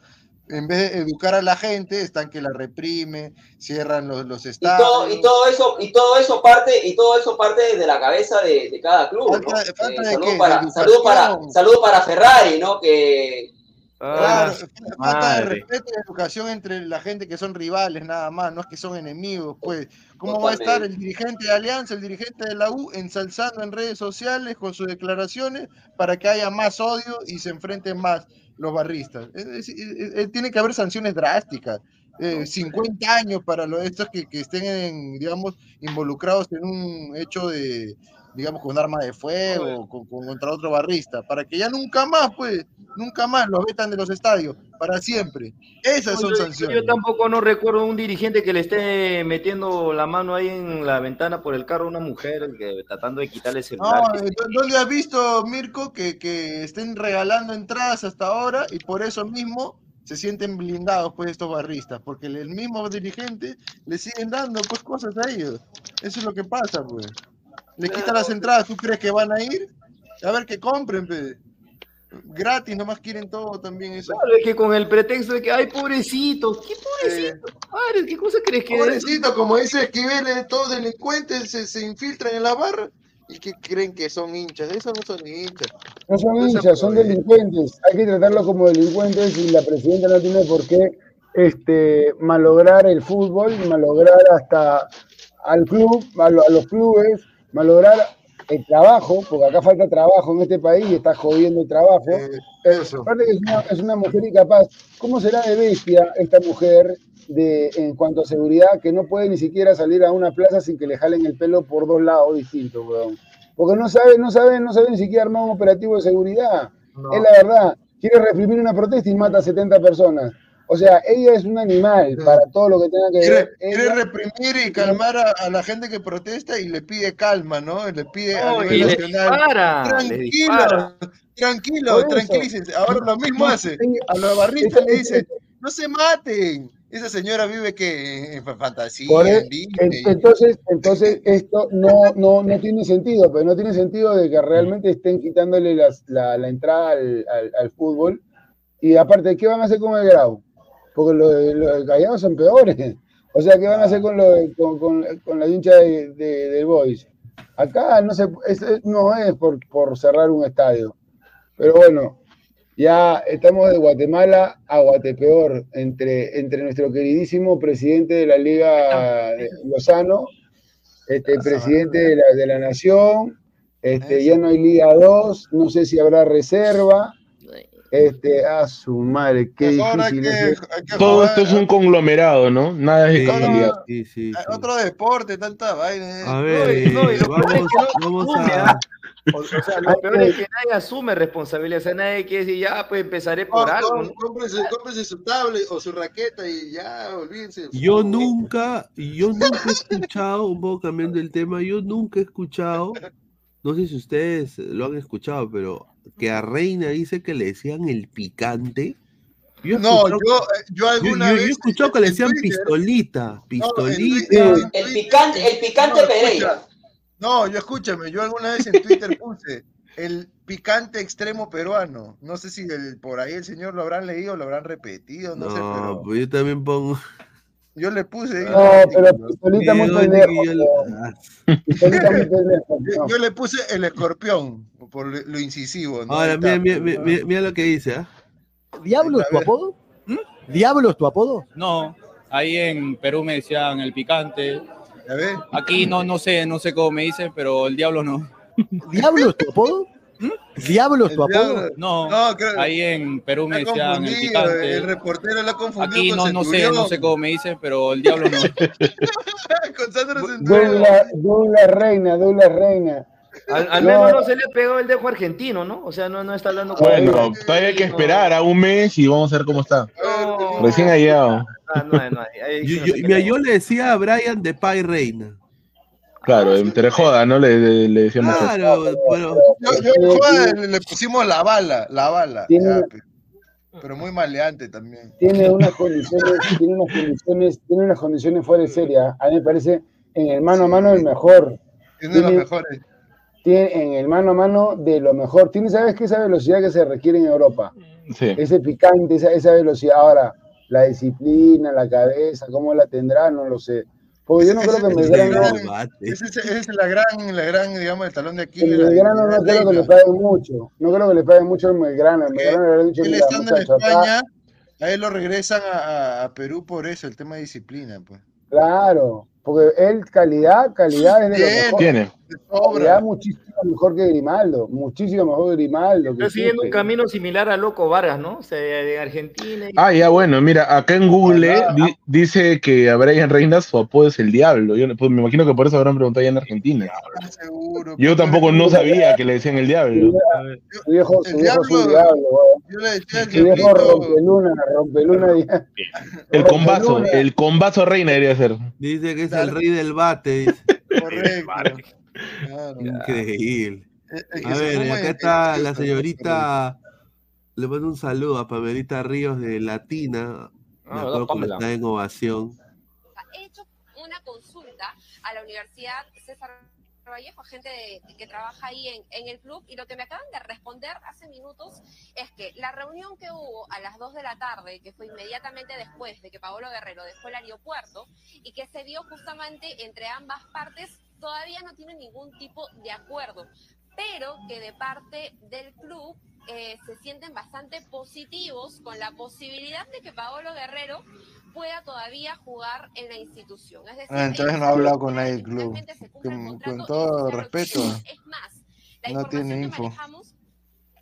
En vez de educar a la gente, están que la reprime, cierran los, los Y todo, y todo eso, y todo eso parte, y todo eso parte de la cabeza de, de cada club, ¿no? Falta- Eh, de para, de saludo para, educación. saludo para Ferrari, ¿no? Que Claro, Ah, falta de respeto y educación entre la gente que son rivales nada más, no es que son enemigos, pues. ¿Cómo va a estar el dirigente de Alianza, el dirigente de la U, ensalzando en redes sociales con sus declaraciones para que haya más odio y se enfrenten más los barristas? Es- es- tiene que haber sanciones drásticas. eh, 50 años para los estos que, que estén, en, digamos, involucrados en un hecho de, digamos, con arma de fuego, con, con- contra otro barrista, para que ya nunca más, pues, nunca más los vetan de los estadios, para siempre. Esas No, son yo- sanciones. Yo tampoco no recuerdo un dirigente que le esté metiendo la mano ahí en la ventana por el carro a una mujer que, tratando de quitarle el celular. No, ¿dó- ¿dónde has visto, Mirko, que, que estén regalando entradas hasta ahora y por eso mismo se sienten blindados pues estos barristas? Porque el el mismo dirigente le siguen dando pues cosas a ellos. Eso es lo que pasa, pues. Le quitan las entradas, ¿tú crees que van a ir? A ver que compren, pues. Gratis, nomás quieren todo también eso. Claro, es que con el pretexto de que, ay, pobrecito, ¿qué pobrecito? Madre, ¿qué cosa crees que es? Pobrecito, como dice Esquivel, eh, todos delincuentes se, se infiltran en la barra y que creen que son hinchas. Esos no son hinchas. No son No hinchas, son delincuentes. Hay que tratarlos como delincuentes y la presidenta no tiene por qué este, malograr el fútbol, malograr hasta al club, a, lo- a los clubes, malograr el trabajo, porque acá falta trabajo en este país y está jodiendo el trabajo. Eh, aparte que es una, es una mujer incapaz. ¿Cómo será de bestia esta mujer de, en cuanto a seguridad que no puede ni siquiera salir a una plaza sin que le jalen el pelo por dos lados distintos, weón? Porque no sabe, no sabe, no sabe ni siquiera armar un operativo de seguridad. Es la verdad. Quiere reprimir una protesta y mata a 70 personas. O sea, ella es un animal para todo lo que tenga que Quiere, ver. quiere Ella- reprimir y calmar a, a la gente que protesta y le pide calma, ¿no? Le pide a No, nivel y le nacional. dispara, Tranquilo, tranquilo, tranquilícense. Ahora lo mismo hace. A los barristas le dice, no se maten. Esa señora vive que en fantasía, Por e- en entonces, entonces esto no, no, no tiene sentido, pero no tiene sentido de que realmente estén quitándole las- la, la entrada al, al- al fútbol. Y aparte, ¿qué van a hacer con el Grau? Porque los de, los de Callao son peores. O sea, ¿qué van a hacer con, lo de- con, con- con la hincha de, de- del Boys? Acá no, se, es- no es por, por cerrar un estadio. Pero bueno, ya estamos de Guatemala a Guatepeor, entre, entre nuestro queridísimo presidente de la Liga de Lozano, este, presidente de la, de la Nación, este, ya no hay Liga 2, no sé si habrá reserva. Este, a su madre, qué hay difícil que, es. que Todo esto es un conglomerado, ¿no? Nada es de Sí, casualidad. sí, sí, a sí. otro deporte, tanta vaina. A No, ver, no, y eh, lo peor es vamos, vamos a. ¿ah? O, o sea, lo peor es que nadie asume responsabilidad. O sea, nadie quiere decir, ya, pues empezaré por No, algo. no, cómprense su tablet o su raqueta y ya, olvídense. Yo nunca, yo nunca he escuchado, un poco cambiando el tema, yo nunca he escuchado, no sé si ustedes lo han escuchado, pero que a Reina dice que le decían el picante. Yo No, yo, eh, yo yo, alguna yo- yo he vez. escuchado que le decían Twitter- pistolita, No, en pistolita. Twitter- El picante, el picante No, Pereira. escucha. No, yo escúchame, yo alguna vez en Twitter puse el picante extremo peruano. No sé si el- por ahí el señor lo habrán leído, lo habrán repetido, no, sé, No, pero. pues yo también pongo. Yo le puse. No, pero Pistolita muy Yo- pendejo. yo- pero- Pistolita muy. Yo, le puse el escorpión por lo, incisivo. ¿no? Ahora, mira, mira, mira, lo que dice, ¿ah? ¿Diablo es tu apodo? ¿Diablo es tu apodo? No, ahí en Perú me decían el picante. A ver. Aquí no, no sé, no sé cómo me dicen, pero el diablo no. ¿Diablo es tu apodo? ¿Diablo es tu apodo? diablo- No, No, creo- ahí en Perú me decían el picante. el reportero lo ha confundido Aquí con no, no sé, no sé cómo me dicen, pero el diablo no. con Sandro Centurión. Douglas, Douglas Reina, Douglas Reina. Al, al No. menos no se le pegó el dejo argentino, ¿no? O sea, no, no está hablando con Bueno, todavía hay que esperar a un mes y vamos a ver cómo está. Recién ha llegado. No, Yo, yo- mira, yo le decía a Brian de Pai Reina. Claro, entre joda, ¿no? Le, le, le decíamos eso. Claro, bueno. Yo, yo en joda le, le pusimos la bala, la bala. Tiene- ya, pe- pero muy maleante también. Tiene unas condiciones, tiene unas condiciones, tiene unas condiciones fuera de serie. ¿ah? A mí me parece en el mano a mano el mejor. Tiene de los Tiene- mejores. Tiene en el mano a mano de lo mejor. Tiene, ¿sabes qué? Esa velocidad que se requiere en Europa. Sí. Ese picante, esa, esa velocidad. Ahora, la disciplina, la cabeza, cómo la tendrá, no lo sé. Porque yo no creo que Belgrano, Esa es, esa es la gran, la gran, digamos, el talón de el Aquiles. la Belgrano no creo que le paguen mucho. No creo que le paguen mucho habrá dicho, Él estando en España, a él lo regresan a, a- a Perú por eso, el tema de disciplina, pues. claro. Porque él, calidad, calidad es de lo mejor. Tiene. Calidad muchísimo mejor que Grimaldo. Muchísimo mejor que Grimaldo. Está siguiendo un camino similar a Loco Vargas, ¿no? O sea, de Argentina. y- Ah, ya bueno, mira, acá en Google di- dice que a Brian Reinas su apodo es el diablo. Yo pues, me imagino que por eso habrán preguntado allá en Argentina. Seguro. Yo tampoco no sabía que le decían el diablo. Su viejo, su El viejo es un diablo-. Yo le decía Su viejo rompeluna, rompeluna. El combazo, el combazo reina debería ser. Dice que es el rey del bate. dice. correcto. Claro. Increíble. El que A ver, acá es- está es- la señorita. Le mando un saludo a Pamelita Ríos de Latina. Me Ah, acuerdo cuando Pamela. está en ovación. he hecho una consulta a la Universidad César Vallejo, gente de- que trabaja ahí en, en el club, y lo que me acaban de responder hace minutos es que la reunión que hubo a las 2 de la tarde, que fue inmediatamente después de que Paolo Guerrero dejó el aeropuerto, y que se dio justamente entre ambas partes, todavía no tiene ningún tipo de acuerdo, pero que de parte del club eh, se sienten bastante positivos con la posibilidad de que Paolo Guerrero pueda todavía jugar en la institución. Es decir, Ah, entonces no ha hablado con nadie del club. Con, todo respeto. Es más, la no información tiene que info.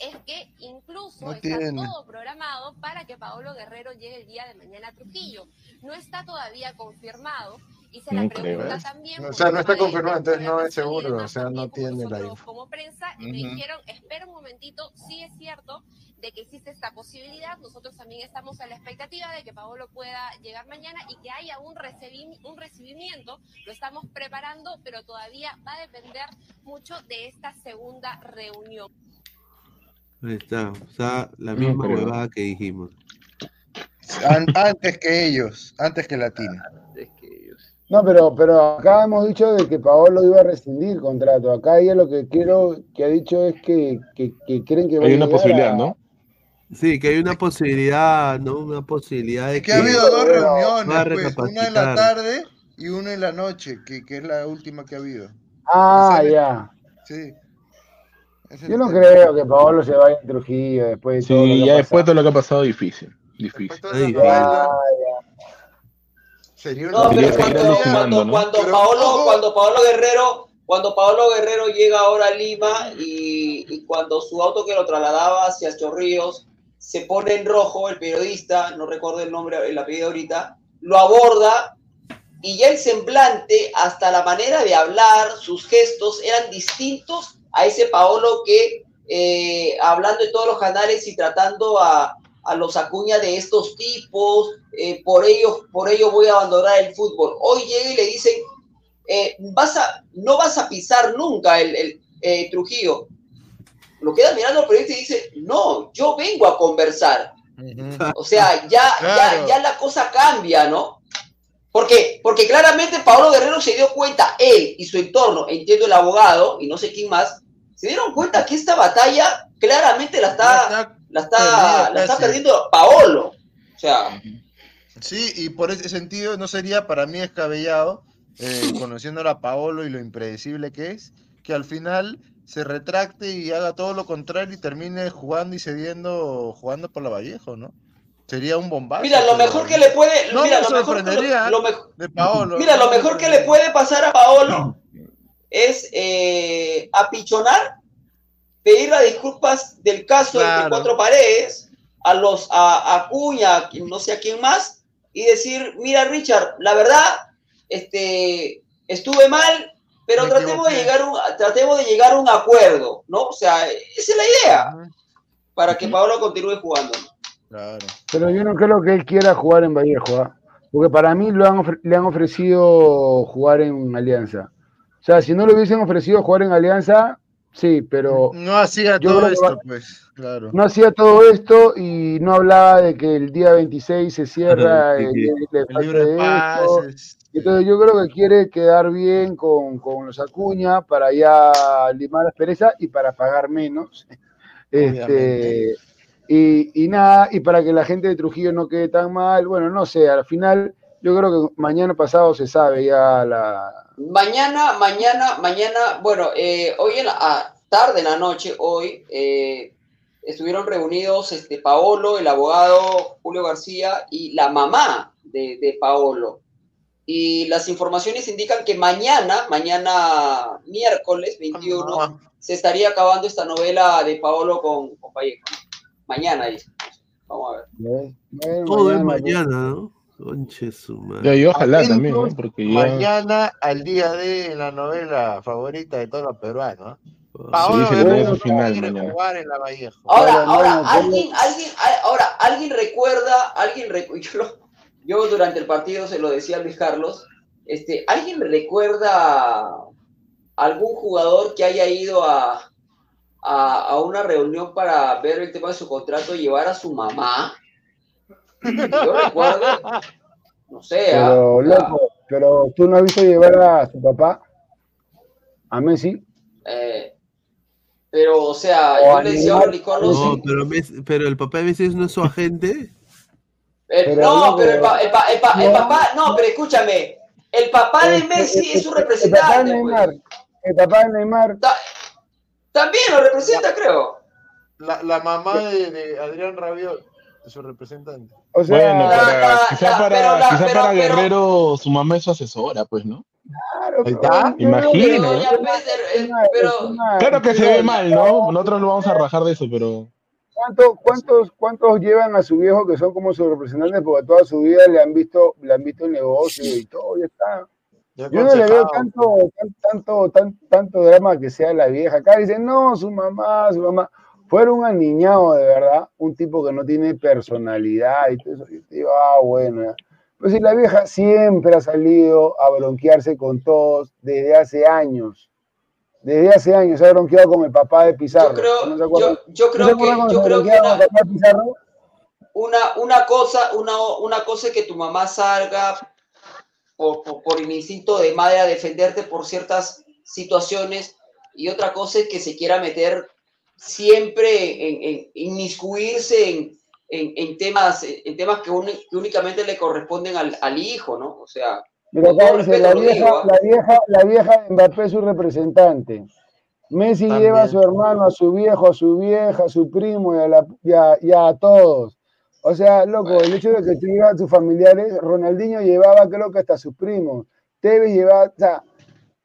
es que incluso No está todo programado para que Paolo Guerrero llegue el día de mañana a Trujillo. No está todavía confirmado. Hice la No pregunta creo. también. O sea, no está confirmado, entonces no es seguro, o sea, no tiene la info. como prensa y me dijeron, espera un momentito, sí es cierto de que existe esta posibilidad. Nosotros también estamos a la expectativa de que Paolo pueda llegar mañana y que haya un, recibi- un recibimiento. Lo estamos preparando, pero todavía va a depender mucho de esta segunda reunión. Ahí está. O sea, la No misma huevada que dijimos. An- antes que ellos, antes que Latina. No, pero, pero acá hemos dicho de que Paolo iba a rescindir contrato. Acá ella lo que quiero que ha dicho es que, que, que creen que va a Hay una posibilidad, a- ¿no? Sí, que hay una posibilidad, ¿no? Una posibilidad de Que ha habido dos reuniones, pues, una en la tarde y una en la noche, que, que es la última que ha habido. Ah, ya. Sí. Yo no creo que Paolo se vaya a Trujillo después de todo lo Sí, que ya ha después de todo lo que ha pasado, difícil. Difícil. Ah, Sería No, pero cuando, cuando, ¿no? cuando Pero, Paolo, ojo. cuando Paolo Guerrero, cuando Paolo Guerrero llega ahora a Lima y, y cuando su auto que lo trasladaba hacia Chorrillos se pone en rojo, el periodista, no recuerdo el nombre, el apellido ahorita, lo aborda y ya el semblante, hasta la manera de hablar, sus gestos eran distintos a ese Paolo que eh, hablando en todos los canales y tratando a, a los Acuña de estos tipos, eh, por, ello, por ello voy a abandonar el fútbol. Hoy llega y le dicen, eh, vas a, no vas a pisar nunca el, el, eh, Trujillo. Lo queda mirando el periodista y dice, no, yo vengo a conversar. O sea, ya, Claro. ya, ya la cosa cambia, ¿no? Porque, porque claramente Pablo Guerrero se dio cuenta, él y su entorno, entiendo el abogado y no sé quién más, se dieron cuenta que esta batalla claramente la está, la está, perdida la está perdiendo Paolo. O sea, Sí, y por ese sentido no sería para mí descabellado, eh, conociendo a Paolo y lo impredecible que es, que al final se retracte y haga todo lo contrario y termine jugando y cediendo, jugando por la Vallejo, ¿no? Sería un bombazo. Mira, lo mejor que le puede, No mira, me lo mejor, que sorprendería lo- lo mejor- de Paolo. mira, lo mejor que le puede pasar a Paolo es eh, apichonar, pedir las disculpas del caso entre Claro. cuatro paredes a los a, a Cuña, a quien- no sé a quién más, y decir, mira Richard, la verdad, este, estuve mal, pero Me tratemos de llegar a un, tratemos de llegar a un acuerdo, ¿no? O sea, esa es la idea para que Paolo continúe jugando. Claro. Pero yo no creo que él quiera jugar en Vallejo, ¿ah? porque para mí lo han le han ofrecido jugar en Alianza. O sea, si no le hubiesen ofrecido jugar en Alianza, sí, pero No hacía todo que esto, va- pues, claro. no hacía todo esto y no hablaba de que el día 26 se cierra Sí, el, el- el libre de esto. Entonces yo creo que quiere quedar bien con, con los Acuña para ya limar las perezas y para pagar menos. Este, Obviamente. y, y nada, y para que la gente de Trujillo no quede tan mal. Bueno, no sé, al final yo creo que mañana pasado se sabe ya la... Mañana, mañana, mañana, bueno, eh, hoy en la ah, tarde, en la noche, hoy, eh, estuvieron reunidos este, Paolo, el abogado Julio García y la mamá de, de Paolo. Y las informaciones indican que mañana, mañana miércoles 21, se estaría acabando esta novela de Paolo con, con Vallejo. Mañana, dice. Vamos a ver. Todo es mañana, mañana, ¿no? Conche su madre. Ya, y ojalá también, ¿no? Atentos Porque ya. Mañana al día de la novela favorita de todos los peruanos. Sí, Paolo se Guerrero tiene su no final quiere mañana. jugar en la Vallejo. Ahora, ahora, alguien, alguien, a- ahora, alguien recuerda, alguien recu- yo, lo- yo durante el partido se lo decía a Luis Carlos, este, ¿alguien recuerda algún jugador que haya ido a, a, a una reunión para ver el tema de su contrato y llevar a su mamá? Yo recuerdo, no sé, ¿ah? Pero, loco, pero tú no has visto llevar a su papá, a Messi. Eh, pero, o sea, O yo le decía a No, pero, Messi- pero el papá de Messi no es su agente. Eh, Pero no, pero el, pa- el pa- el pa- el papá, no, pero escúchame, el papá de Messi es su el- el- El papá de representante, Neymar, pues. el papá de Neymar, También lo representa, creo. La, la mamá de, de Adrián Rabiot, de su representante. O sea, Bueno, para, quizá la- para, pero la- quizá pero- para pero- Guerrero su mamá es su asesora, pues, ¿no? claro, Ahí está. Imagino, ¿no? eh, Claro que se ve mal, ¿no? Nosotros lo vamos a rajar de eso, pero. ¿Cuántos, cuántos, ¿Cuántos llevan a su viejo que son como sus representantes? Porque toda su vida le han visto, le han visto el negocio y todo, ya está. Yo no le veo tanto, tan- tanto, tan- tanto drama que sea la vieja. Acá dicen, no, su mamá, su mamá. Fuera un aniñado de verdad, un tipo que no tiene personalidad y todo eso. Yo te digo, ah, bueno. Pues si la vieja siempre ha salido a bronquearse con todos desde hace años. Desde hace años se ha bronqueado con el papá de Pizarro. yo creo, ¿No yo, yo ¿No se creo que, yo creo que una, una cosa, una, una cosa es que tu mamá salga por, por, por el instinto de madre a defenderte por ciertas situaciones y otra cosa es que se quiera meter siempre en, en inmiscuirse en, en, en temas, en temas que, únicamente le corresponden al, al hijo, ¿no? O sea, Mira, acá dice, respeto la vieja, digo, ¿ah? la vieja, la vieja Mbappé es su representante. Messi También. lleva a su hermano, a su viejo, a su vieja, a su primo y a, la- y a- y a todos. O sea, loco, el hecho de que tú llevas a tus familiares, Ronaldinho llevaba creo que hasta a sus primos, Tevez llevaba, o sea,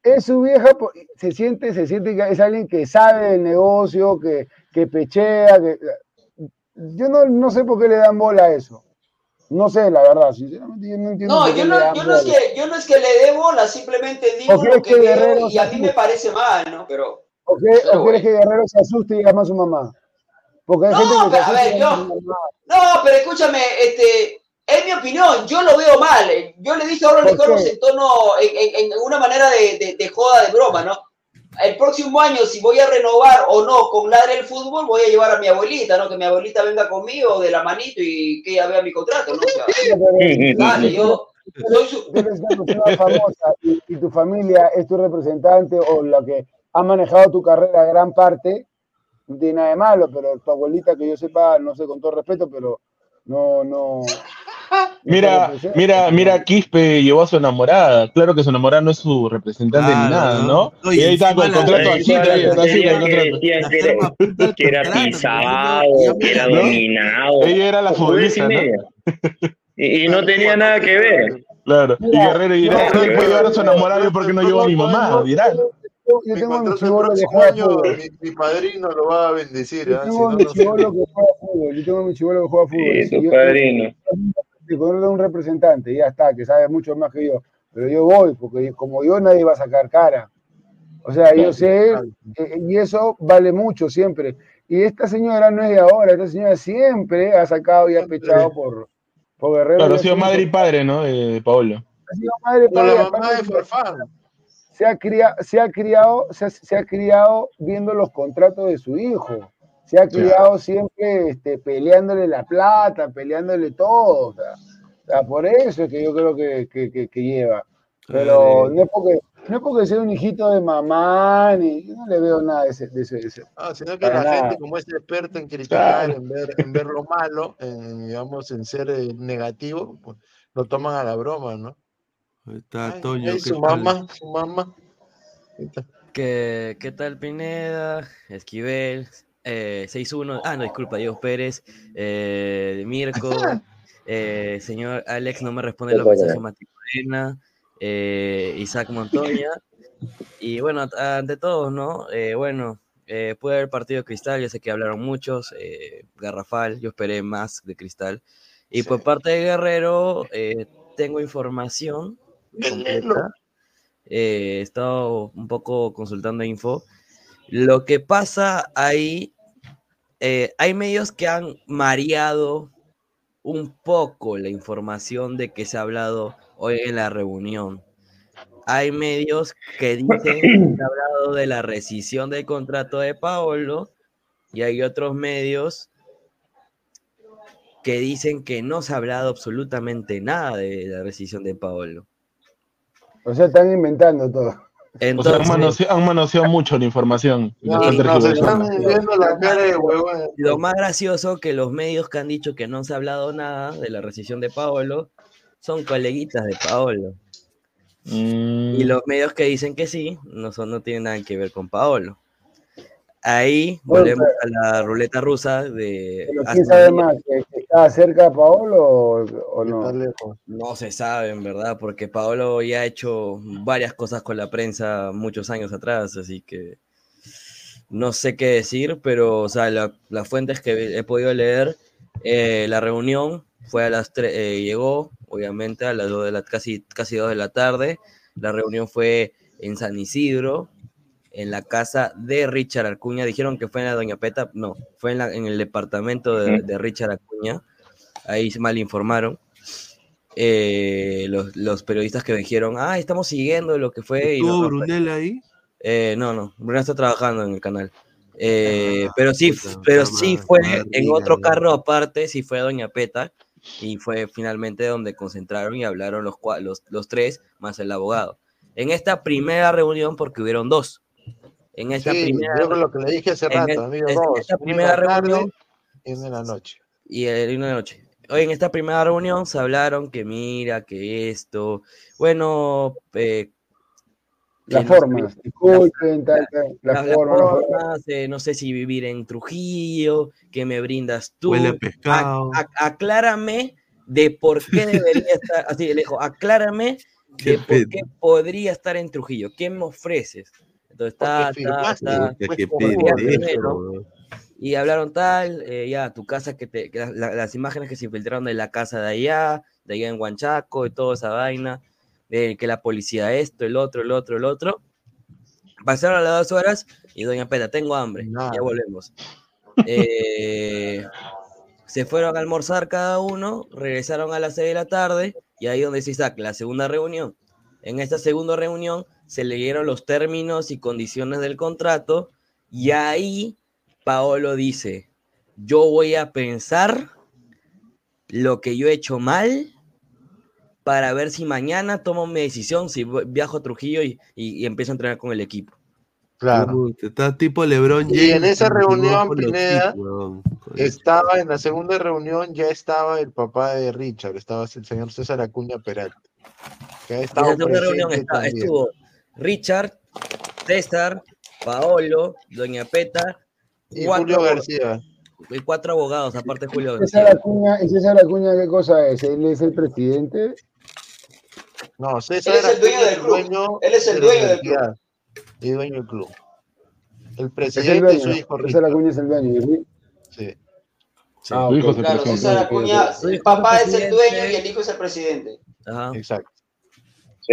es su vieja, se siente, se siente que es alguien que sabe del negocio, que, que pechea, que yo no, no sé por qué le dan bola a eso. No sé, la verdad, sinceramente yo no entiendo No, yo no, yo no es que, yo no es que le dé bola, simplemente digo ¿O crees lo que que veo y a mí me parece mal, ¿no? Pero, ¿O, qué- pero o quieres que Guerrero se asuste y llama a su mamá? Porque hay No, gente que se pero a ver, yo, no, pero escúchame, este, es mi opinión, yo lo veo mal. Yo le dije ahora a ¿Por Luis Carlos qué? en tono, en, en- en una manera de, de, de joda, de broma, ¿no? El próximo año, si voy a renovar o no con Ladre el Fútbol, voy a llevar a mi abuelita, ¿no? Que mi abuelita venga conmigo de la manito y que ella vea mi contrato, ¿no? O sea, dale, yo soy su... Famosa y, y tu familia es tu representante o la que ha manejado tu carrera gran parte, no tiene nada de malo, pero tu abuelita, que yo sepa, no sé, con todo respeto, pero no, no, Mira, mira, mira, Quispe llevó a su enamorada. Claro que su enamorada no es su representante Claro, ni nada, ¿no? y ahí está con el contrato así, que era pisado, que era dominado. Ella era la futbolista, y ¿no? Y, tenía nada que ver. Claro. Y Guerrero dirá, no, ¿quién puede llevar a su enamorada? Yo porque no llevo a mi mamá, dirá. Yo, Mi tengo mi chivolo que próximo juega año, fútbol. mi, mi padrino lo va a bendecir. Yo ¿ah? Tengo mi chivolo que juega fútbol. Yo tengo mi chivolo que juega fútbol. Sí, tu yo- Si contrata un representante, ya está, que sabe mucho más que yo. Pero yo voy, porque como yo nadie va a sacar cara. O sea, yo sé, eh, y eso vale mucho siempre. Y esta señora no es de ahora, esta señora siempre ha sacado y ha pechado por, por Guerrero. Claro, y ha sido madre y padre, ¿no? De Paolo. ha sido madre, Con padre, la mamá de Farfán. se ha, cria- se ha criado, se ha, se ha criado viendo los contratos de su hijo. Se ha criado siempre este, peleándole la plata, peleándole todo. O sea, o sea, por eso es que yo creo que, que- que- que lleva. Pero no es porque no es porque sea un hijito de mamá, ni yo no le veo nada de ese. De ese, de ese- Ah, sino que para la nada. gente, como es experta en criticar, Claro. en ver, en ver lo malo, en, digamos, en ser eh, negativo, pues lo toman a la broma, ¿no? Ahí está Ay, Toño, ay, ¿qué su mamá, su mamá. Ahí está. ¿Qué, qué tal Pineda? Esquivel, eh, 6-1. Ah, no, disculpa, Diego Pérez, eh, Mirko, eh, señor Alex no me responde los mensajes Mati Morena, eh, Isaac Montoya. Y bueno, ante todos, ¿no? Bueno, pude haber partido de Cristal, ya sé que hablaron muchos, Garrafal, yo esperé más de Cristal. Y por parte de Guerrero, tengo información completa. Eh, he estado un poco consultando info. Lo que pasa ahí, eh, hay medios que han mareado un poco la información de que se ha hablado hoy en la reunión. Hay medios que dicen que se ha hablado de la rescisión del contrato de Paolo y hay otros medios que dicen que no se ha hablado absolutamente nada de la rescisión de Paolo. O sea, están inventando todo. O sea, han Entonces, manoseado, han manoseado mucho la información. y la No, están no, se tergiversando. están viendo la cara de huevón. Lo más gracioso que los medios que han dicho que no se ha hablado nada de la rescisión de Paolo son coleguitas de Paolo. Mm. Y los medios que dicen que sí, no, son, no tienen nada que ver con Paolo. Ahí volvemos a la ruleta rusa de... Pero ¿quién sabe día. más? ¿Que, que está cerca de Paolo o, o no? No se sabe, en verdad, porque Paolo ya ha hecho varias cosas con la prensa muchos años atrás, así que no sé qué decir, pero, o sea, la- las fuentes que he podido leer, eh, la reunión fue a las 3, llegó, obviamente, a las 2 de la, casi, casi 2 de la tarde. La reunión fue en San Isidro, en la casa de Richard Acuña. Dijeron que fue en la Doña Peta, no, fue en, la- en el departamento de, de Richard Acuña. Ahí se mal informaron. Eh, los, los periodistas que dijeron, ah, estamos siguiendo lo que fue. y ¿Estuvo no- Brunel ahí? eh, no, no, Bruno está trabajando en el canal. Eh, Ah, pero sí, puta, pero sí fue en otro carro aparte, sí fue Doña Peta, y fue finalmente donde concentraron y hablaron los, los, los tres más el abogado. En esta primera reunión, porque hubieron dos. En esta Sí, primera yo lo que le dije hace en rato, el- amigo, en dos. esta una primera en la tarde reunión y en la noche. y el una de noche. Hoy en esta primera reunión se hablaron que mira, que esto, bueno, eh, Las formas, disculpen, tal, tal, la- eh, no sé si vivir en Trujillo, que me brindas tú. Huele a aclárame de por qué debería estar, así le dijo, aclárame Qué de por qué podría estar en Trujillo, ¿qué me ofreces? Entonces está, está, está, pues, primero. y hablaron tal, eh, ya, tu casa, que te, que la- la- las imágenes que se infiltraron de la casa de allá, de allá en Huanchaco, y toda esa vaina, de que la policía esto, el otro, el otro, el otro. Pasaron las dos horas y doña Peta, tengo hambre, ya volvemos. Eh, se fueron a almorzar cada uno, regresaron a las 6 de la tarde y ahí donde se saca la segunda reunión. En esta segunda reunión se leyeron los términos y condiciones del contrato y ahí Paolo dice, yo voy a pensar lo que yo he hecho mal para ver si mañana tomo mi decisión, si viajo a Trujillo y, y- y empiezo a entrenar con el equipo. Claro. Está tipo LeBron Y en esa reunión, Pineda. Estaba en la segunda reunión, ya estaba el papá de Richard, estaba el señor César Acuña Peralta. Que ha En la segunda reunión está- estuvo Richard, César, Paolo, Doña Peta Y cuatro Julio García. y cuatro abogados, aparte de Julio César García. Acuña, ¿Y César Acuña qué cosa es? ¿Él es el presidente? No, César Él es el dueño del club. dueño Él es el de dueño del club. Y dueño del club. El Es el presidente es su dueño. hijo César Richard. Acuña es el dueño. ¿sí? Sí. Ah, Su hijo es el Claro, presidente. César Acuña, el papá es el dueño y el hijo es el presidente. Ajá. Exacto. Sí.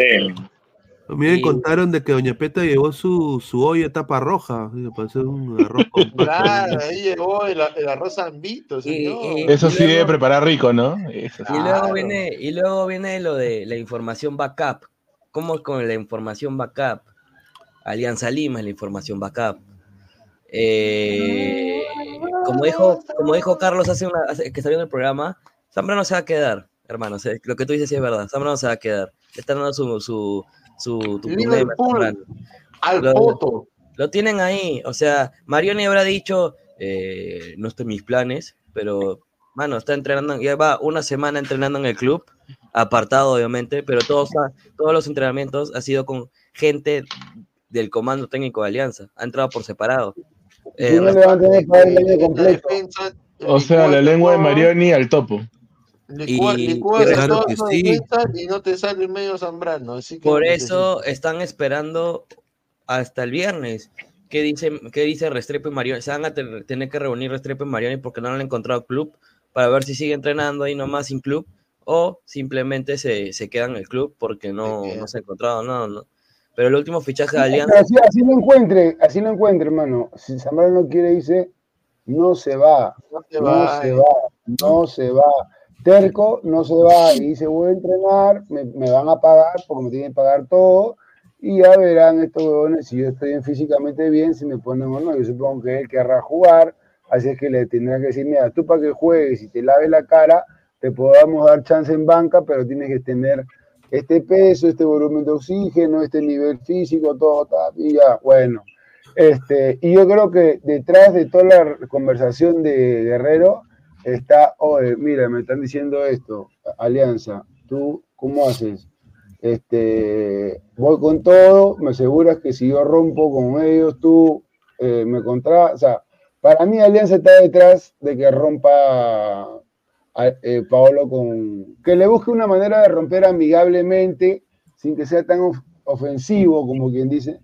Miren, Y- contaron de que Doña Peta llevó su, su olla tapa roja, para hacer un arroz con Claro, ahí llegó el, el arroz zambito, Y, señor. y- Eso y sí debe preparar rico, ¿no? Eso y luego viene, y luego viene lo de la información backup. ¿Cómo es con la información backup? Alianza Lima es la información backup. Eh, como dijo, como dijo Carlos hace una, hace- que salió en el programa, Zambrano se va a quedar, hermano. o sea, lo que tú dices sí es verdad. Zambrano se va a quedar. Le están dando su, su, su tu Liverpool, al Lo- poto. Lo tienen ahí. O sea, Marioni habrá dicho, eh, no está en mis planes, pero, mano, está entrenando, ya va una semana entrenando en el club, apartado obviamente, pero todos, todos los entrenamientos ha sido con gente del comando técnico de Alianza. Ha entrado por separado. Eh, Si no le van a tener que pagar el año completo. Defensa, O sea, la lengua de Marioni al topo. Y- claro que sí. no te sale medio Zambrano. Así que Por no eso están esperando hasta el viernes. ¿Qué dice, qué dice Restrepo y Marioni? Se van a te- tener que reunir Restrepo y Marioni porque no han encontrado club para ver si sigue entrenando ahí nomás sin club o simplemente se, se quedan en el club porque no, no se ha encontrado. No, no. Pero el último fichaje de Alianza. Así, así lo encuentre, así lo encuentre, hermano. Si Zambrano no quiere irse, no se va. No se No va, se eh. va, no se va. Terco no se va y dice voy a entrenar, me, me van a pagar porque me tienen que pagar todo y ya verán estos huevones si yo estoy bien físicamente bien, si me ponen o no. Yo supongo que él querrá jugar, así es que le tendrá que decir, mira, tú para que juegues y te laves la cara, te podamos dar chance en banca, pero tienes que tener este peso, este volumen de oxígeno, este nivel físico, todo, y ya, bueno. Este, y yo creo que detrás de toda la conversación de Guerrero está, mira, me están diciendo esto, Alianza, tú, ¿cómo haces? Este, voy con todo, me aseguras que si yo rompo con ellos, tú eh, me contra, o sea, para mí Alianza está detrás de que rompa a, eh, Paolo con, que le busque una manera de romper amigablemente, sin que sea tan of- ofensivo como quien dice.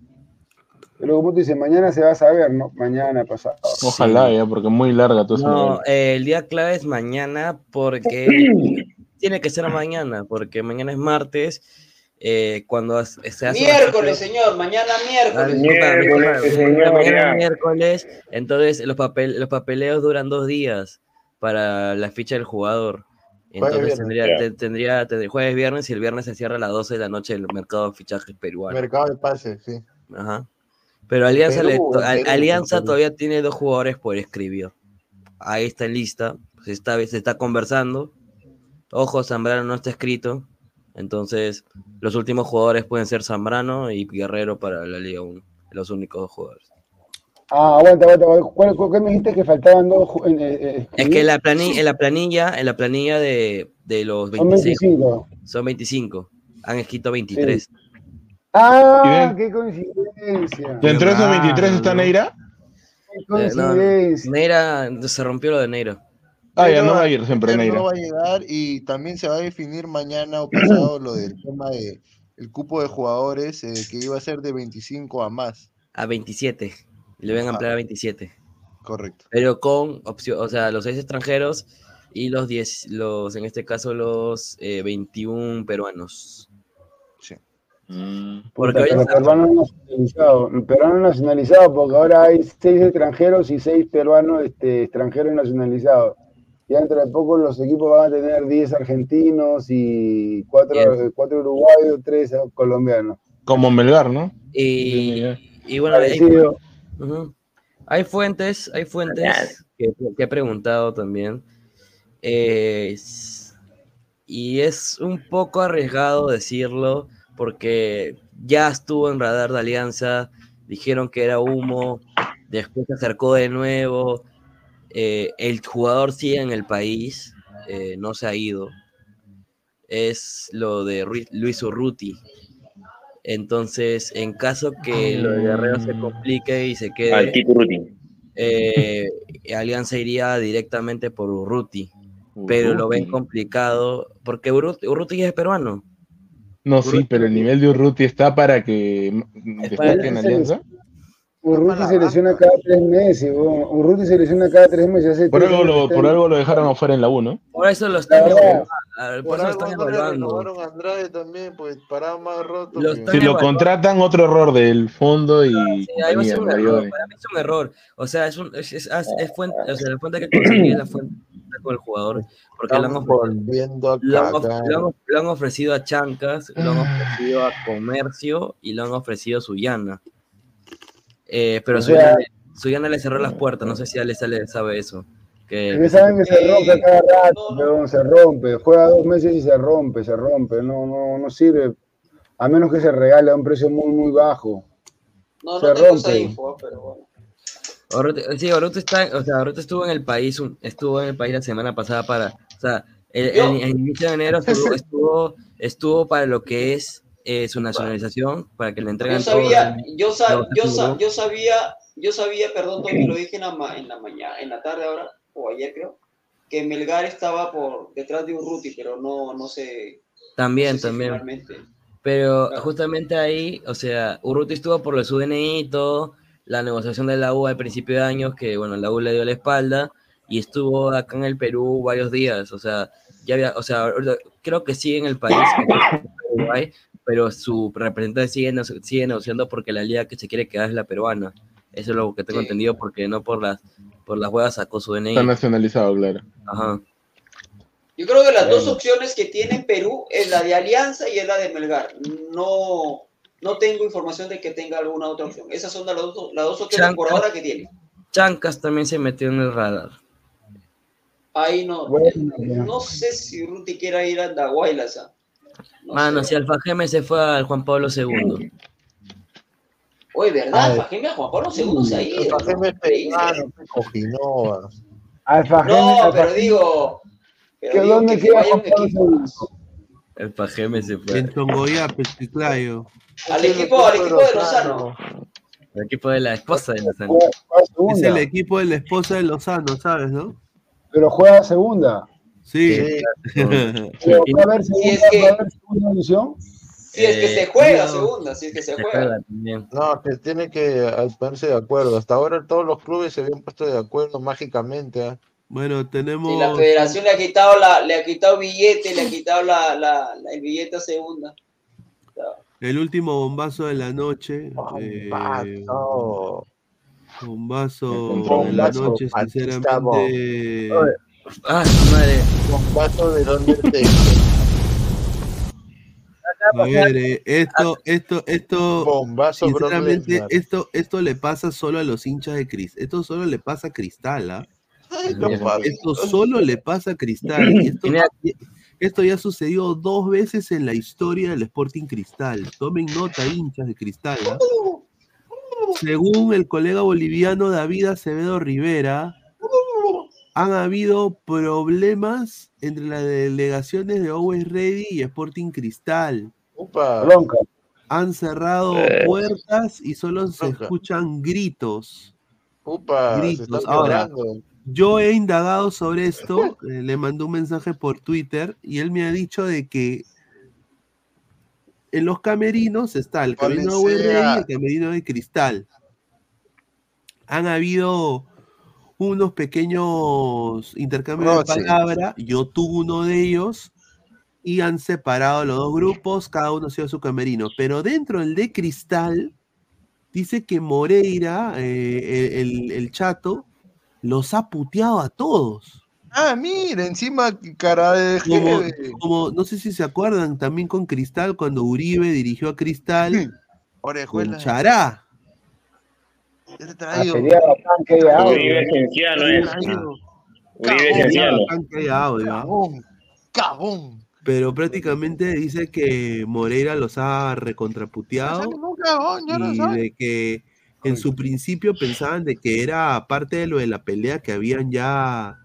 Pero como tú dices, mañana se va a saber, ¿no? Mañana pasado. Ojalá, ya, porque es muy larga esa No, eh, el día clave es mañana porque tiene que ser mañana, porque mañana es martes. eh, cuando se hace Miércoles, señor, mañana miércoles. Miércoles, señor, mañana miércoles, entonces los, papel, los papeleos duran dos días para la ficha del jugador. Entonces tendría, tendría, tendría jueves, viernes y el viernes se cierra a las 12 de la noche el mercado de fichajes peruano. Mercado de pases, sí. Ajá. Pero Alianza, le- Perú, to- Al- Perú, Alianza Perú. todavía tiene dos jugadores por escribir. Ahí está en lista. Se está, se está conversando. Ojo, Zambrano no está escrito. Entonces, los últimos jugadores pueden ser Zambrano y Guerrero para la Liga 1. Los únicos dos jugadores. Ah, aguanta, aguanta. ¿Cuál, me dijiste que faltaban dos? eh, eh, Es que en la planilla, en la planilla, en la planilla de, de los Son 26 25. son 25. Han escrito 23. Ah, qué coincidencia. ¿Dentro de esos 23 está Neira? Qué Eh, no, coincidencia. Neira, se rompió lo de Neira. Ah, ya no va a ir siempre Neira. No va a llegar y también se va a definir mañana o pasado lo del tema de el cupo de jugadores eh, que iba a ser de 25 a más. A 27. Le van a ampliar a 27. Correcto. Pero con opción, o sea, los seis extranjeros y los 10, los, en este caso, los eh, 21 peruanos. Sí. Porque Puta, hoy pero está- peruano nacionalizado, peruano nacionalizado, porque ahora hay seis extranjeros y seis peruanos este, extranjeros nacionalizados. Ya dentro de poco los equipos van a tener 10 argentinos y cuatro, cuatro uruguayos, tres colombianos. Como Melgar, ¿no? Y, y bueno, hay. Hay fuentes, hay fuentes que, que he preguntado también. Eh, y es un poco arriesgado decirlo porque ya estuvo en radar de Alianza, dijeron que era humo, después se acercó de nuevo. eh, el jugador sigue en el país, eh, no se ha ido, es lo de Luis Urruti. Entonces, en caso que lo de Guerrero se complique y se Al quede, eh, Alianza iría directamente por Urruti, pero lo ven complicado porque Urruti, Urruti es peruano. No, sí, pero el nivel de Urruti está para que destaque en Alianza. Urruti se lesiona cada tres meses, weón. Urruti se lesiona cada tres meses. Hace Por tres algo, lo, por algo lo dejaron afuera en la 1. Por eso lo están, evaluando, por eso están no evaluando. Andrade también, pues paraba más roto. Lo Si lo contratan, otro error del fondo y Sí, ahí va a ser un no error. Para mí es un error. O sea, es, un, es, es, es fuente, o sea, la fuente que conseguí es la fuente con el jugador. Porque lo han, ofrecido, volviendo a lo, han of- cagar. lo han- lo han ofrecido a Chancas, lo han ofrecido a Comercio y lo han ofrecido a Suyana. Eh, pero O sea- Suyana, le- Suyana le cerró las puertas. No sé si Ale sale sabe eso. Que, Ustedes saben que se rompe a cada rato, weón, se rompe. Juega dos meses y se rompe, se rompe. No, no, no sirve. A menos que se regale a un precio muy, muy bajo. No, se no tengo esa rompe. info, pero bueno. Orute- sí, Orute está, o sea, Orute estuvo en el país, estuvo en el país la semana pasada para, o sea, el, Yo- el- el inicio de enero estuvo, estuvo, estuvo para lo que es eh, su nacionalización, para que le Yo entreguen todo. sabía, yo, sa- lo que yo, aseguró. sa- yo sabía, yo sabía, perdón, Tony, lo dije en la, en la mañana, en la tarde ahora, o ayer creo, que Melgar estaba por detrás de Urruti, pero no, no sé. También, no sé si también. finalmente. Pero justamente ahí, o sea, Urruti estuvo por lo de su DNI y todo, la negociación de la U al principio de años, que bueno, la U le dio la espalda, y estuvo acá en el Perú varios días, o sea, ya había, o sea, creo que sigue en el país, en Uruguay, pero su representante sigue, sigue negociando porque la liga que se quiere quedar es la peruana. Eso es lo que tengo Sí. entendido, porque no por las, por las huevas sacó su DNI. Está nacionalizado, claro. Ajá. Yo creo que las dos opciones que tiene Perú es la de Alianza y es la de Melgar. No, no tengo información de que tenga alguna otra opción. Esas son las dos, las dos opciones por ahora que tiene. Chancas también se metió en el radar. Ahí no, Bueno, no sé si Ruti quiera ir a Andahuaylas. ¿ah? No Mano, sé. si Alfa Geme se fue al Juan Pablo II. Oye, ¿verdad? Ay. Fajeme a Juan Pablo II se ha ido. Alfa Geme, No, pero digo. ¿que Pero digo ¿Dónde que queda Juan Pablo. II? Alfa Geme se fue. En Tongoyape, Chiclayo. Al equipo, al equipo de Lozano. El equipo de la esposa de Lozano. Juega- juega Es el equipo de la esposa de Lozano, ¿sabes, no? pero juega segunda. Sí. Sí. Pero ¿Va a haber Si segunda, es que- va a haber segunda división? Si es que Eh, se juega, no. segunda, si es que se Se juega. juega. No, que tiene que eh, ponerse de acuerdo. Hasta ahora todos los clubes se habían puesto de acuerdo mágicamente. ¿ah? Bueno, tenemos. Y la federación le ha quitado la, le ha quitado billete, le ha quitado la, la, la- el billete a segunda. El último bombazo de la noche. eh, Bombazo. bombazo Un de la bombazo, noche, sinceramente. Ah, su madre. Bombazo del Undertaker. A ver, eh, esto, esto, esto, Bombazo, sinceramente, esto, esto le pasa solo a los hinchas de Cristal. Esto solo le pasa a Cristal, ¿ah? Esto solo le pasa a Cristal. Esto, ya sucedió dos veces en la historia del Sporting Cristal. Tomen nota, hinchas de Cristal. ¿ah? Según el colega boliviano David Acevedo Rivera, han habido problemas entre las delegaciones de Always Ready y Sporting Cristal. Bronca. Han cerrado Eh. puertas y solo se Bronca. escuchan gritos. Upa, se Gritos. están Ahora. Yo he indagado sobre esto, eh, le mandé un mensaje por Twitter y él me ha dicho de que en los camerinos está el camerino de y el camerino de Cristal. Han habido unos pequeños intercambios de palabra, yo tuve uno de ellos y han separado los dos grupos, cada uno ha sido su camerino, pero dentro del de Cristal dice que Moreira, eh, el, el chato, los ha puteado a todos. Ah, mira, encima cara de Como, no sé si se acuerdan, también con Cristal, cuando Uribe dirigió a Cristal, con Orejuela. Chará. Te Ah. Uribe es. Uribe es ¿ah? Cagón. Cagón. Pero prácticamente dice que Moreira los ha recontraputeado ya lo y sabes. de que en su principio pensaban de que era parte de lo de la pelea que habían ya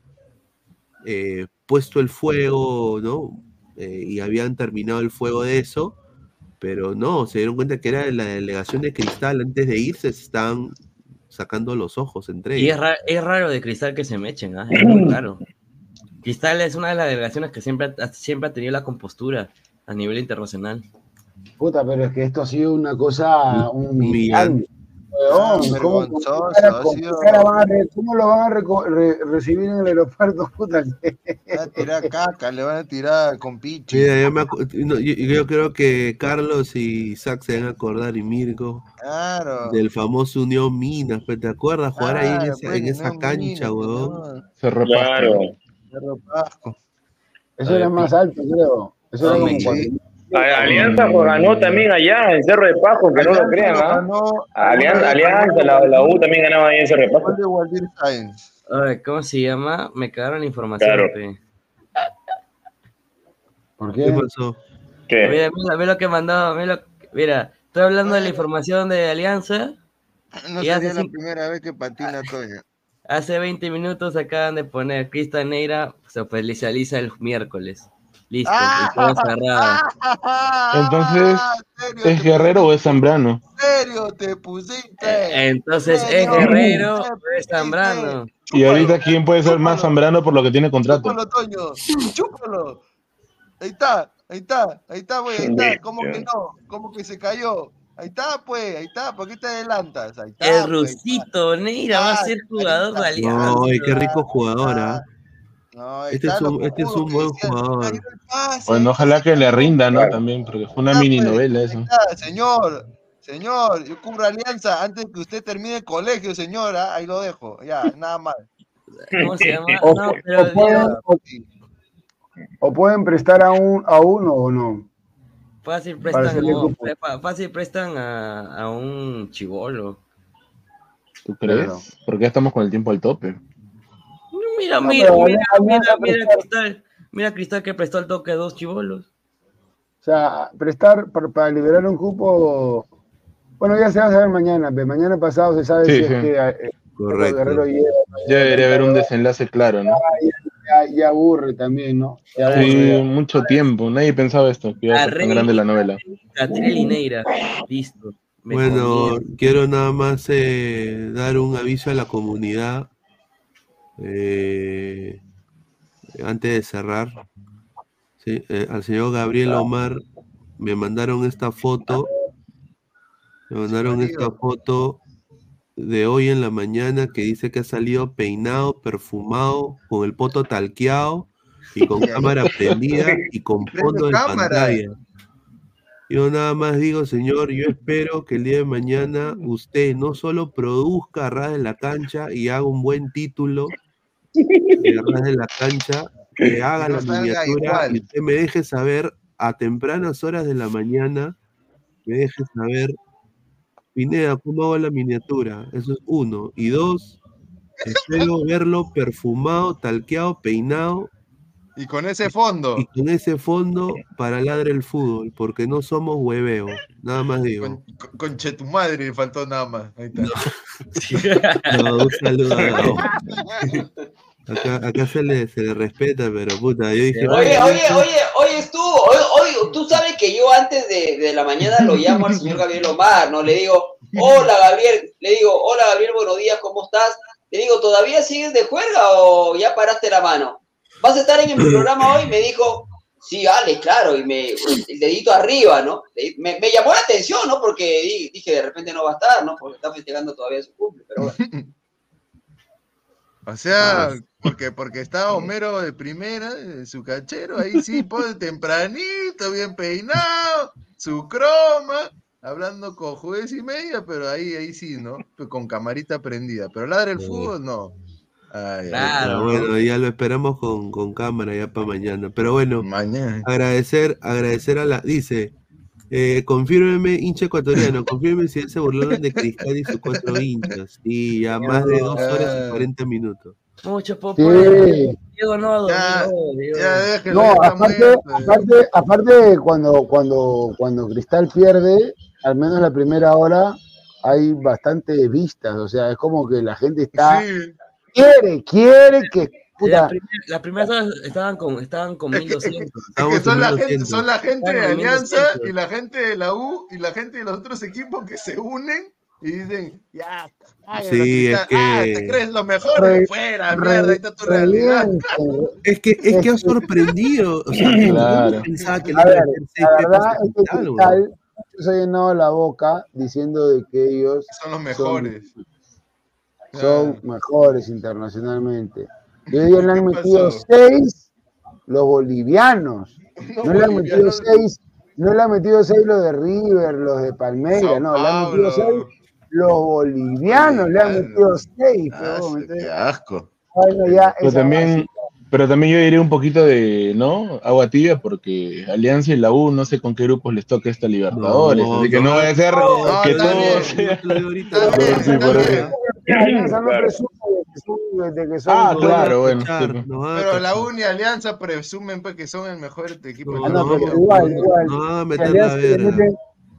eh, puesto el fuego, ¿no? Eh, y habían terminado el fuego de eso, pero no, se dieron cuenta que era la delegación de Cristal antes de irse, se estaban sacando los ojos entre Y es, ellos. ra- es raro de Cristal que se me echen, ¿ah? es muy raro. Cristal es una de las delegaciones que siempre, ha- siempre ha tenido la compostura a nivel internacional. Puta, pero es que esto ha sido una cosa Humillante. humillante. Weón, ¿cómo, vergonzoso, con qué cara- ha con qué sido- cara van a re- ¿Cómo lo van a re- recibir en el aeropuerto? Puta, van a tirar caca, le van a tirar con. Mira, yo, me acu- no, yo- yo creo que Carlos y Isaac se van a acordar y Mirko Claro. del famoso Unión Minas, pues, ¿te acuerdas jugar ahí en Claro, esa, pues, en esa Unión cancha, Minas, weón? Cerro Claro. Cerro Pasco. Eso era más alto, creo. Eso era Ah, como A- Alianza pues, ganó también allá en Cerro de Pajo, que no lo crean, ¿ah? Alianza, Alianza, la, la U también ganaba ahí en Cerro de Pajo. Ay, ¿Cómo se llama? Me cagaron la información. Claro. pe. ¿Por ¿Qué pasó? ¿Qué? Mira, mira, mira lo que mandó. Mira, lo- mira, estoy hablando de la información de Alianza. No y hace, sería la primera vez que patina Toño. hace 20 minutos acaban de poner Crista Neira se oficializa el miércoles. Listo, Ah. está cerrada. Entonces, ¿es Guerrero o es Zambrano? ¿En serio te pusiste? Entonces, ¿es Guerrero o es Zambrano? Y ahorita, ¿quién puede ser más Zambrano por lo que tiene contrato? Chúpalo, Toño. Chúpalo. Ahí está, ahí está, ahí está, güey, ahí está. ¿Cómo que no? ¿Cómo que se cayó? Ahí está, pues, ahí está. ¿Por qué te adelantas? Ahí está. El pues, Rusito Neira va a ser jugador de Alianza. No, ay, qué rico jugador, ¿ah? No, Este es un, este es un buen jugador. Bueno, ojalá que le rinda, ¿no? También, porque fue una mini novela eso. Está, señor, señor, yo cubro alianza antes que usted termine el colegio, señora. Ahí lo dejo, ya, nada más. ¿Cómo se llama? O, No, o pero pueden, digo, o, o pueden prestar a, un, a uno o no. fácil prestan, fácil prestan a, a un chivolo. ¿Tú crees? Porque ya estamos con el tiempo al tope. Mira, No, mira, mira, mira, mira Cristal. Mira Cristal que prestó al toque a dos chivolos. O sea, prestar para, para liberar un cupo. Bueno, ya se va a saber mañana. pero Mañana pasado se sabe Sí, si sí. es que eh, Correcto. Llega. Ya debería haber un desenlace claro, ¿no? Ya, ya aburre también, ¿no? Ya aburre, Sí, ya. mucho tiempo. Nadie pensaba esto, que iba a ser tan grande la novela. Catriel y Neira. Listo. Me Bueno, quiero nada más eh, dar un aviso a la comunidad eh, antes de cerrar. Sí, eh, al señor Gabriel Omar me mandaron esta foto. Me mandaron esta foto de hoy en la mañana que dice que ha salido peinado, perfumado, con el poto talqueado y con cámara prendida y con fondo de pantalla. Yo nada más digo, señor, yo espero que el día de mañana usted no solo produzca Arras de la Cancha y haga un buen título de Arras de la Cancha, que haga no la miniatura y usted me deje saber a tempranas horas de la mañana, me deje saber, Pineda, ¿cómo hago la miniatura? Eso es uno. Y dos, espero verlo perfumado, talqueado, peinado Y con ese fondo. y con ese fondo para ladre el fútbol, porque no somos hueveos, nada más digo. Con, con, conche tu madre, le faltó nada más. Ahí está. No, un saludo a Gabo. Acá, acá se, le, se le respeta, pero puta, yo dije. Oye, "Oye, oye, oye, oye, tú, oye, oye, tú sabes que yo antes de, de la mañana lo llamo al señor Gabriel Omar, ¿no? Le digo, hola Gabriel, le digo, hola Gabriel, buenos días, ¿cómo estás? Le digo, ¿todavía sigues de juerga o ya paraste la mano? ¿Vas a estar en el programa hoy? Me dijo, sí, Ale, claro, y me, el dedito arriba, ¿no? Me, me llamó la atención, ¿no? Porque di- dije, de repente no va a estar, ¿no? Porque está festejando todavía su cumple, pero bueno. O sea, porque, porque está Homero de primera, en su cachero, ahí sí, pues tempranito, bien peinado, su croma, hablando con juez y media, pero ahí, ahí sí, ¿no? Con camarita prendida. Pero ladra el fútbol, no. Ay, ay, Pero bueno, ya lo esperamos con, con cámara ya para mañana. Pero bueno, agradecer, agradecer a la. Dice, eh, confírmeme, hincha ecuatoriano, confírmeme si él se burlaron de Cristal y sus cuatro hinchas. Sí, ya más de dos horas y 40 minutos. Mucho Sí. popo. Diego no, Ya, Diego. ya déjelo, No, está aparte, aparte, aparte cuando, cuando, cuando Cristal pierde, al menos la primera hora, hay bastante vistas, o sea, es como que la gente está, Sí. Quiere, quiere que, primeras, las primeras horas estaban con, estaban con Es que, es que- 1200. es que son, la gente, son la gente de Alianza 1200. y la gente de la U y la gente de los otros equipos que se unen y dicen, ya, ay, Sí, es Rosita, ah, que- te crees lo mejor Re- de fuera, re- mierda, ahí está tu realidad. Es que, es que ha sorprendido. O sea, yo Claro. pensaba que no A iba ver, la verdad es que. Cristal se ha llenado la boca diciendo de que ellos Son los mejores. son mejores internacionalmente. Y hoy día le han ¿Qué metido pasó? seis los bolivianos. No, No le han metido seis, no le han metido seis los de River, los de Palmeiras, no, le han metido seis los bolivianos, le han metido seis. Ah, qué asco. bueno, ya Pero también, pero también yo diré un poquito de, ¿no? Agua tibia, porque Alianza y la U no sé con qué grupos les toque esta Libertadores, No, así que no, no. va a ser No, que está Alianza no Claro. presume de que son, Ah, claro, bueno. Pues. Pero la cachar. U y Alianza presumen pues, que son el mejor equipo No, Ah, de no, todo. pero no, igual, no, igual. no la Alianza le meten,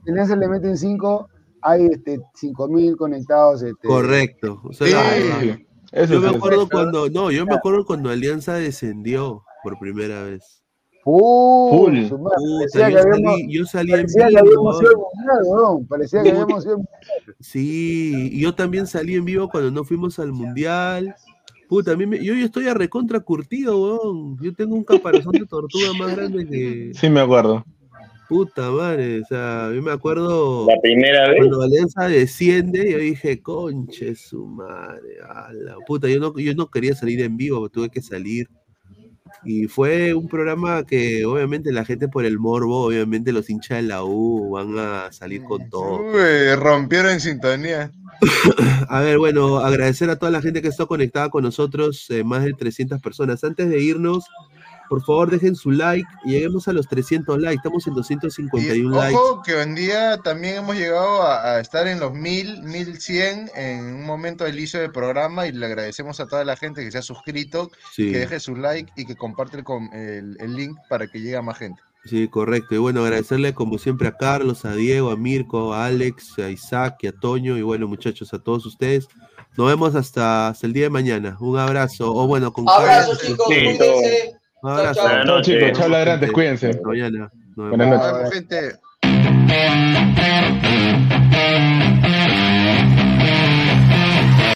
si Alianza le meten cinco, hay este, cinco mil conectados. Este, Correcto. O sea, Sí. sí. Eso Yo me acuerdo cuando, no, yo me acuerdo cuando Alianza descendió por primera vez. Full, Puta, yo habíamos, salí, yo salí en parecía que vivo, habíamos sido mundial, weón. Parecía que habíamos sido al mundial. Sí, yo también salí en vivo cuando no fuimos al mundial. Puta, a mí me- yo, yo estoy a recontra curtido, weón. Yo tengo un caparazón de tortuga más grande que. Sí, me acuerdo. Puta madre, o sea, yo me acuerdo La primera vez. cuando Alianza desciende, yo dije, conche su madre, ala, puta, yo no, yo no quería salir en vivo, tuve que salir. Y fue un programa que obviamente la gente por el morbo, obviamente los hinchas de la U van a salir con todo. Uy, rompieron en sintonía. A ver, bueno, agradecer a toda la gente que está conectada con nosotros, eh, más de 300 personas. Antes de irnos, por favor dejen su like y lleguemos a los 300 likes. Estamos en 251 likes. Ojo que hoy en día también hemos llegado a, a estar en los 1000, 1100 en un momento del inicio del programa y le agradecemos a toda la gente que se ha suscrito, Sí. que deje su like y que comparte el, el- el link para que llegue a más gente. Sí, correcto. Y bueno, agradecerle como siempre a Carlos, a Diego, a Mirko, a Alex, a Isaac y a Toño. Y bueno, muchachos, a todos ustedes. Nos vemos hasta, hasta el día de mañana. Un abrazo. O bueno, con Abrazo, chicos, cuídense. Un abrazo. Chao, chao. Noches, chicos. Chao, ladrantes. Cuídense. Mañana. Buenas noches. Gente.